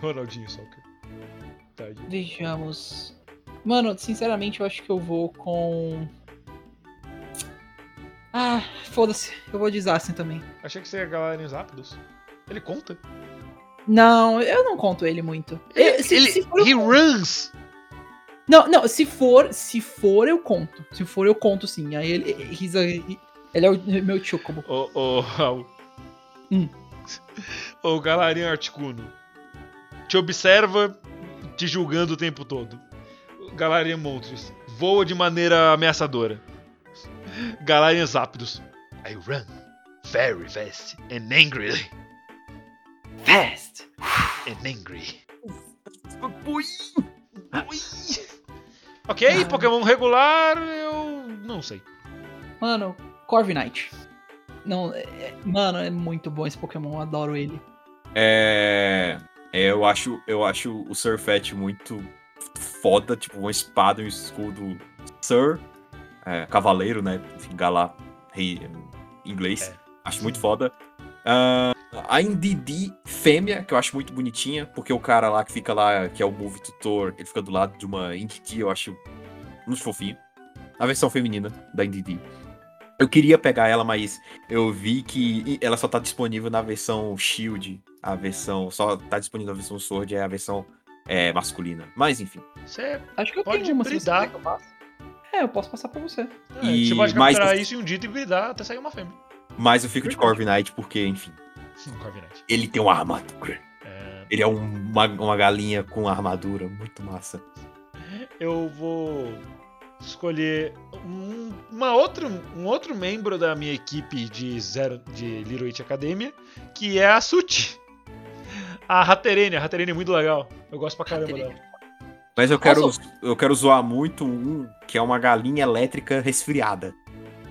Ronaldinho Soccer. Tadinho. Vejamos. Mano, sinceramente, eu acho que eu vou com. Ah, foda-se. Eu vou de Zacian também. Achei que você ia Galarians Rápidos. Ele conta? Não, eu não conto ele muito. Ele, Eu- se- ele- se for, he runs! Não, não, se for, se for, eu conto. Se for, eu conto sim. Aí ele, he's a- ele é o meu chocobo. Ô, ô, Raul. Hum. Ô, Galarian Articuno. Te observa te julgando o tempo todo. Galarian Monstros. Voa de maneira ameaçadora. Galarian Zápidos. I run very fast and angrily. Fast! And angry. Ui. Ok, Pokémon regular, eu não sei. Mano, Corviknight. Não, é- é- mano, é muito bom esse Pokémon, eu adoro ele. É, é, eu acho, eu acho o Surfet muito foda, tipo uma espada e um escudo Sir, é, cavaleiro, né? Enfim, Galá, rei em inglês. É. Acho muito foda. Ah, a Indidi fêmea, que eu acho muito bonitinha, porque o cara lá que fica lá, que é o Move Tutor, ele fica do lado de uma Indidi, eu acho muito fofinho. A versão feminina da Indidi. Eu queria pegar ela, mas eu vi que ela só tá disponível na versão Shield. A versão. Só tá disponível na versão Sword, é a versão é, masculina. Mas enfim. Você Acho que eu Pode tenho uma, bridar. É, eu posso passar pra você. É, E você pode capturar isso em um dia e bridar até sair uma fêmea. Mas eu fico de Corviknight porque, enfim, Um Corviknight. ele tem uma armadura. É, Ele é um- uma, uma galinha com armadura muito massa. eu vou escolher um, uma outra, um outro membro da minha equipe de zero de Little Witch Academia, que é a Suti. A Raterene, a Raterene é muito legal. Eu gosto pra caramba Haterene. dela. Mas eu quero, eu quero zoar muito um que é uma galinha elétrica resfriada.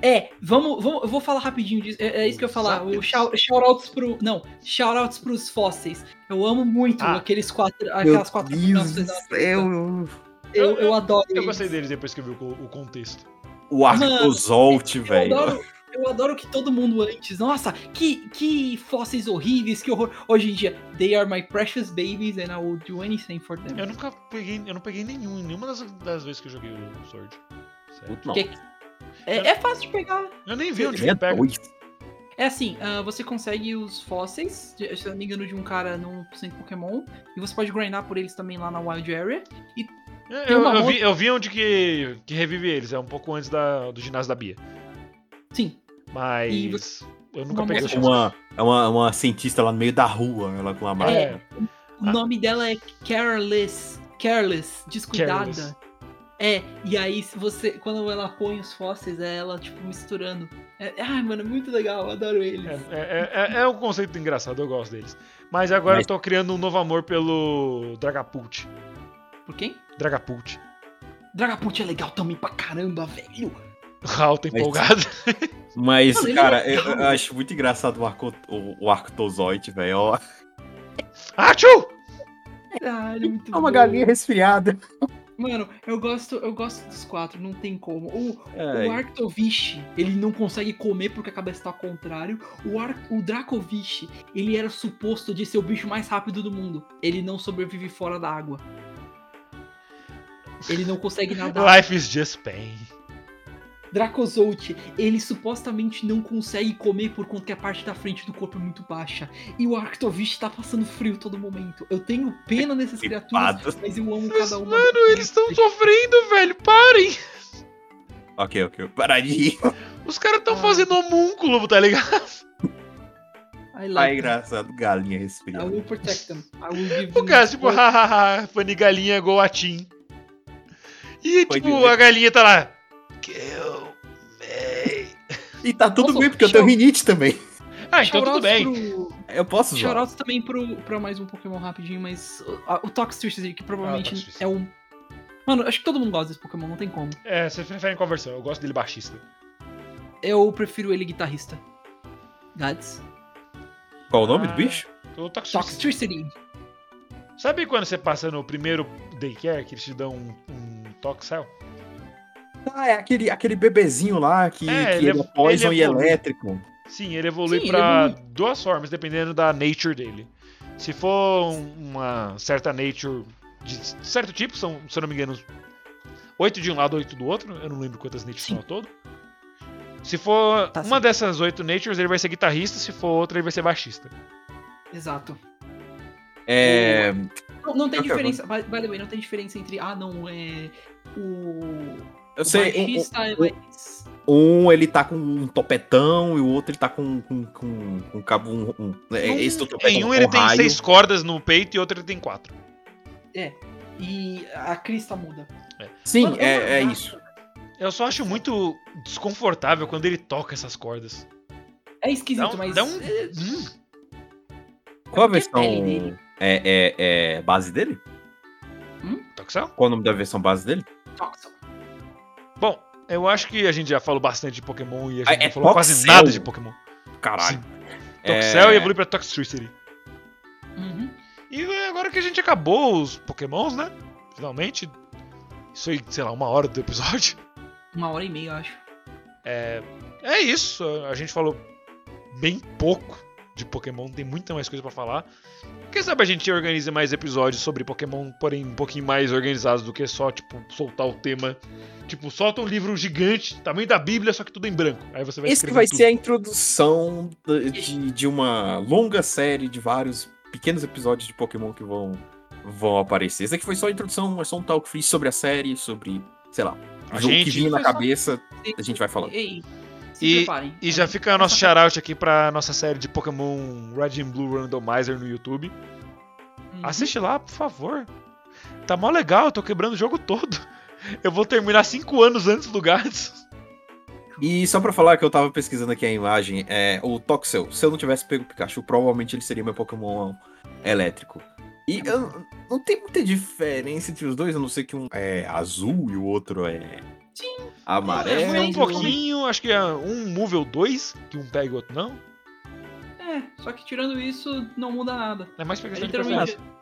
É, vamos, vamos, eu vou falar rapidinho disso. É, é isso que eu ia falar. O shout, shoutouts pro. Não, shoutouts pros fósseis. Eu amo muito Ah. aqueles quatro. Aquelas quatro da- céu. Eu, eu adoro. Eu gostei deles depois que eu vi o, o contexto. O Arcozolt, Eu velho. adoro, eu adoro que todo mundo antes. Nossa, que, que fósseis horríveis, que horror. Hoje em dia, they are my precious babies and I will do anything for them. Eu nunca peguei, eu não peguei nenhum, nenhuma das, das vezes que eu joguei o Sword. Puto, não. Que- é, é fácil de pegar. Eu nem vi onde É que pega. dois. É assim, ah, você consegue os fósseis, de- se eu não me engano, de um cara no centro Pokémon. E você pode grindar por eles também lá na Wild Area. É, Tem Eu, uma eu vi, eu vi onde que, que revive eles, é um pouco antes da, do ginásio da Bia. Sim. Mas E você- eu nunca uma peguei É uma, é uma, uma cientista lá no meio da rua, ela com a máquina. É, O Ah. nome dela é Careless. Careless, descuidada. Careless. É, e aí se você. Quando ela põe os fósseis, é ela, tipo, misturando. É, ai, mano, é muito legal, eu adoro eles. é, é, é, é um conceito engraçado, eu gosto deles. Mas agora Mas- eu tô criando um novo amor pelo Dragapult. Por quem? Dragapult. Dragapult é legal também pra caramba, velho. Alto empolgado. [LAUGHS] Mas, Mano, ele cara, é eu, eu acho muito engraçado o, arco, o, o Arctozoite, velho. Ó, Achou! Caralho, é muito É uma bom. galinha resfriada. Mano, eu gosto, eu gosto dos quatro, não tem como. O, o Arctovish, ele não consegue comer porque a cabeça tá ao contrário. O, Ar, o Dracovish, ele era suposto de ser o bicho mais rápido do mundo. Ele não sobrevive fora da água. Ele não consegue nadar. Life is just pain. Dracozolt, ele supostamente não consegue comer por conta que a parte da frente do corpo é muito baixa. E o Arctovish tá passando frio todo momento. Eu tenho pena dessas criaturas, mas eu amo Mas, cada uma. mano, eles estão sofrendo, velho. Parem! Ok, ok. Para de rir. Os caras estão Ah. fazendo homúnculo, tá ligado? I Ah, like them. engraçado. Galinha I resfriada. will protect them. I will give O cara, tipo, hahaha, Fanny Galinha igual a Tim. E, Pode tipo, a galinha tá lá. Kill me. E tá tudo Nossa, bem, porque eu tenho rinite também. Ah, então tudo bem. pro- Eu posso zoar. Shoutouts também pro, pra mais um Pokémon rapidinho, mas o, o Toxtricity, que provavelmente Ah, é um. Mano, acho que todo mundo gosta desse Pokémon, não tem como. É, você prefere em qual versão? Eu gosto dele baixista. Eu prefiro ele guitarrista. Gads. Qual o nome Ah. do bicho? O Toxtricity. Toxtricity. Sabe quando você passa no primeiro daycare que eles te dão um, um Toxel? Ah, é aquele, aquele bebezinho lá que, É, que ele ele, é- é poison ele e elétrico. Sim, ele evolui evolui. duas formas, dependendo da nature dele. Se for um- uma certa nature de certo tipo, são, se eu não me engano, oito de um lado, oito do outro. Eu não lembro quantas natures são ao todo. Se for Tá uma sim. dessas oito natures, ele vai ser guitarrista. Se for outra, ele vai ser baixista. Exato. É. Não, não tem Ok, diferença. By, by the way, não tem diferença entre. Ah, não, é. O. Eu o sei, baixista é um, mais. um, um ele tá com um topetão e o outro ele tá com, com, com, com cabo. Um, um, é, esse topetão Em um ele tem raio. seis cordas no peito e outro ele tem quatro. E a crista muda. Sim, Mano, é, é isso. Eu só acho muito desconfortável quando ele toca essas cordas. É esquisito, Dá um- mas. dá um- é, Hum, Qual a porque versão é, é, é base dele? Toxel? Qual o nome da versão base dele? Toxel. Eu acho que a gente já falou bastante de Pokémon e a Ah, gente é não falou quase nada de Pokémon. Caralho. Toxel É, e evolui pra Toxtricity. Uhum. E agora que a gente acabou os Pokémons, né? Finalmente. Isso aí, sei lá, uma hora do episódio. Uma hora e meia, eu acho. É isso. A gente falou bem pouco de Pokémon, tem muita mais coisa pra falar. Quem sabe a gente organize mais episódios sobre Pokémon, porém um pouquinho mais organizados do que só, tipo, soltar o tema. Tipo, solta um livro gigante, tamanho da Bíblia, só que tudo em branco. Aí você vai Esse que vai tudo. ser a introdução de, de, uma longa série de vários pequenos episódios de Pokémon que vão, vão aparecer. Esse aqui foi só a introdução, é só um talk free sobre a série, sobre, sei lá, A o gente- que vinha na Foi só- cabeça, a gente vai falando. Ei, se E- preparem. E já fica o nosso shoutout aqui pra nossa série de Pokémon Red and Blue Randomizer no YouTube. Uhum. Assiste lá, por favor. Tá mó legal, eu tô quebrando o jogo todo. [LAUGHS] Eu vou terminar 5 anos antes do Gats. E só pra falar que eu tava pesquisando aqui a imagem, é, o Toxel, se eu não tivesse pego o Pikachu, provavelmente ele seria meu Pokémon elétrico. E eu- não tem muita diferença entre os dois, a não ser que um é azul e o outro é amarelo. É, um É, pouquinho, acho que é um Move ou dois, que um pega e o outro não. É, só que tirando isso, não muda nada. É mais É questão de literalmente. preferência.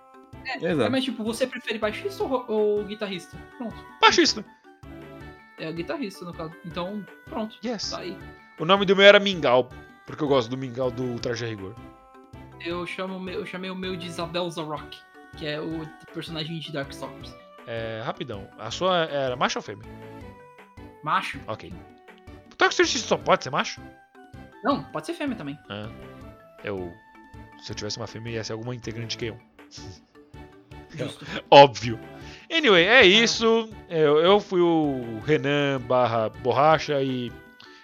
É, Exato. mas tipo, você prefere baixista ou, ou guitarrista? Pronto. Baixista. É guitarrista, no caso. Então, pronto. Yes. Tá aí. O nome do meu era Mingau, porque eu gosto do Mingau do Traje a Rigor. Eu, chamo, eu chamei o meu de Isabel Zarok, que é o personagem de Darkstalkers. É, rapidão. A sua era macho ou fêmea? Macho? Ok. Toxic só pode ser macho? Não, pode ser fêmea também. Ah, eu. Se eu tivesse uma fêmea, ia ser alguma integrante que eu. [LAUGHS] Óbvio. Anyway, é isso. Eu, eu fui o Renan barra Borracha e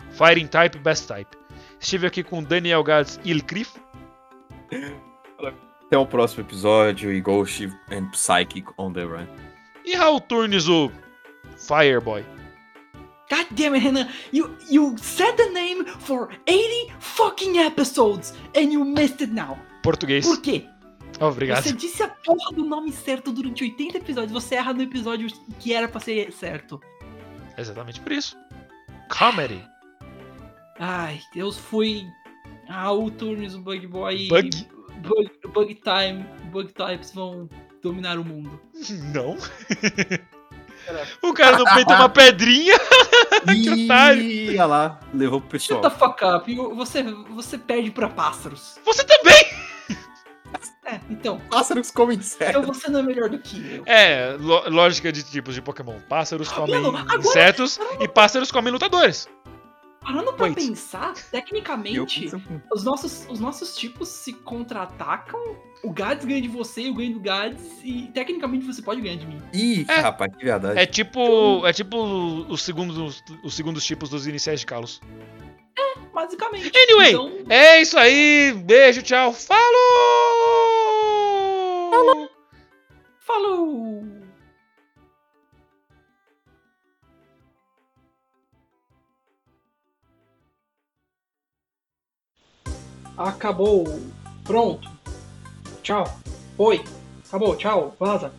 Fighting Type Best Type. Estive aqui com Daniel Gads Ilkrif. Até o próximo episódio e Ghost and Psychic on the Run. E Raul Turnes, o Fireboy. God damn it, Renan! You you said the name for 80 fucking episodes and you missed it now. Português. Por quê? Obrigado. Você disse a porra do nome certo durante 80 episódios, você erra no episódio que era pra ser certo. Exatamente por isso. Comedy. Ai, eu fui. Ah, o Turnes, o Bug Boy. Bug? Bug, Bug Time. Bug Types vão dominar o mundo. Não. [LAUGHS] o cara não peita uma pedrinha. [LAUGHS] Ih, otário. olha lá, levou pro Shut pessoal. the fuck up. Você, você perde pra pássaros. Você também. É, então. Pássaros comem insetos. Então você não é melhor do que eu. É, lógica de tipos de Pokémon. Pássaros comem Mano, agora- insetos e pássaros comem lutadores. Parando pra Wait. pensar, tecnicamente, penso- os nossos, os nossos tipos se contra-atacam. O Gads ganha de você, eu ganho do Gads, e tecnicamente você pode ganhar de mim. Ih, É. rapaz, que verdade. É tipo. É tipo os segundos, os segundos tipos dos iniciais de Kalos. Basicamente. Anyway, Então, É isso aí. Beijo, tchau. Falou! falou! Acabou. Pronto. Tchau. Oi. Acabou. Tchau. Vaza.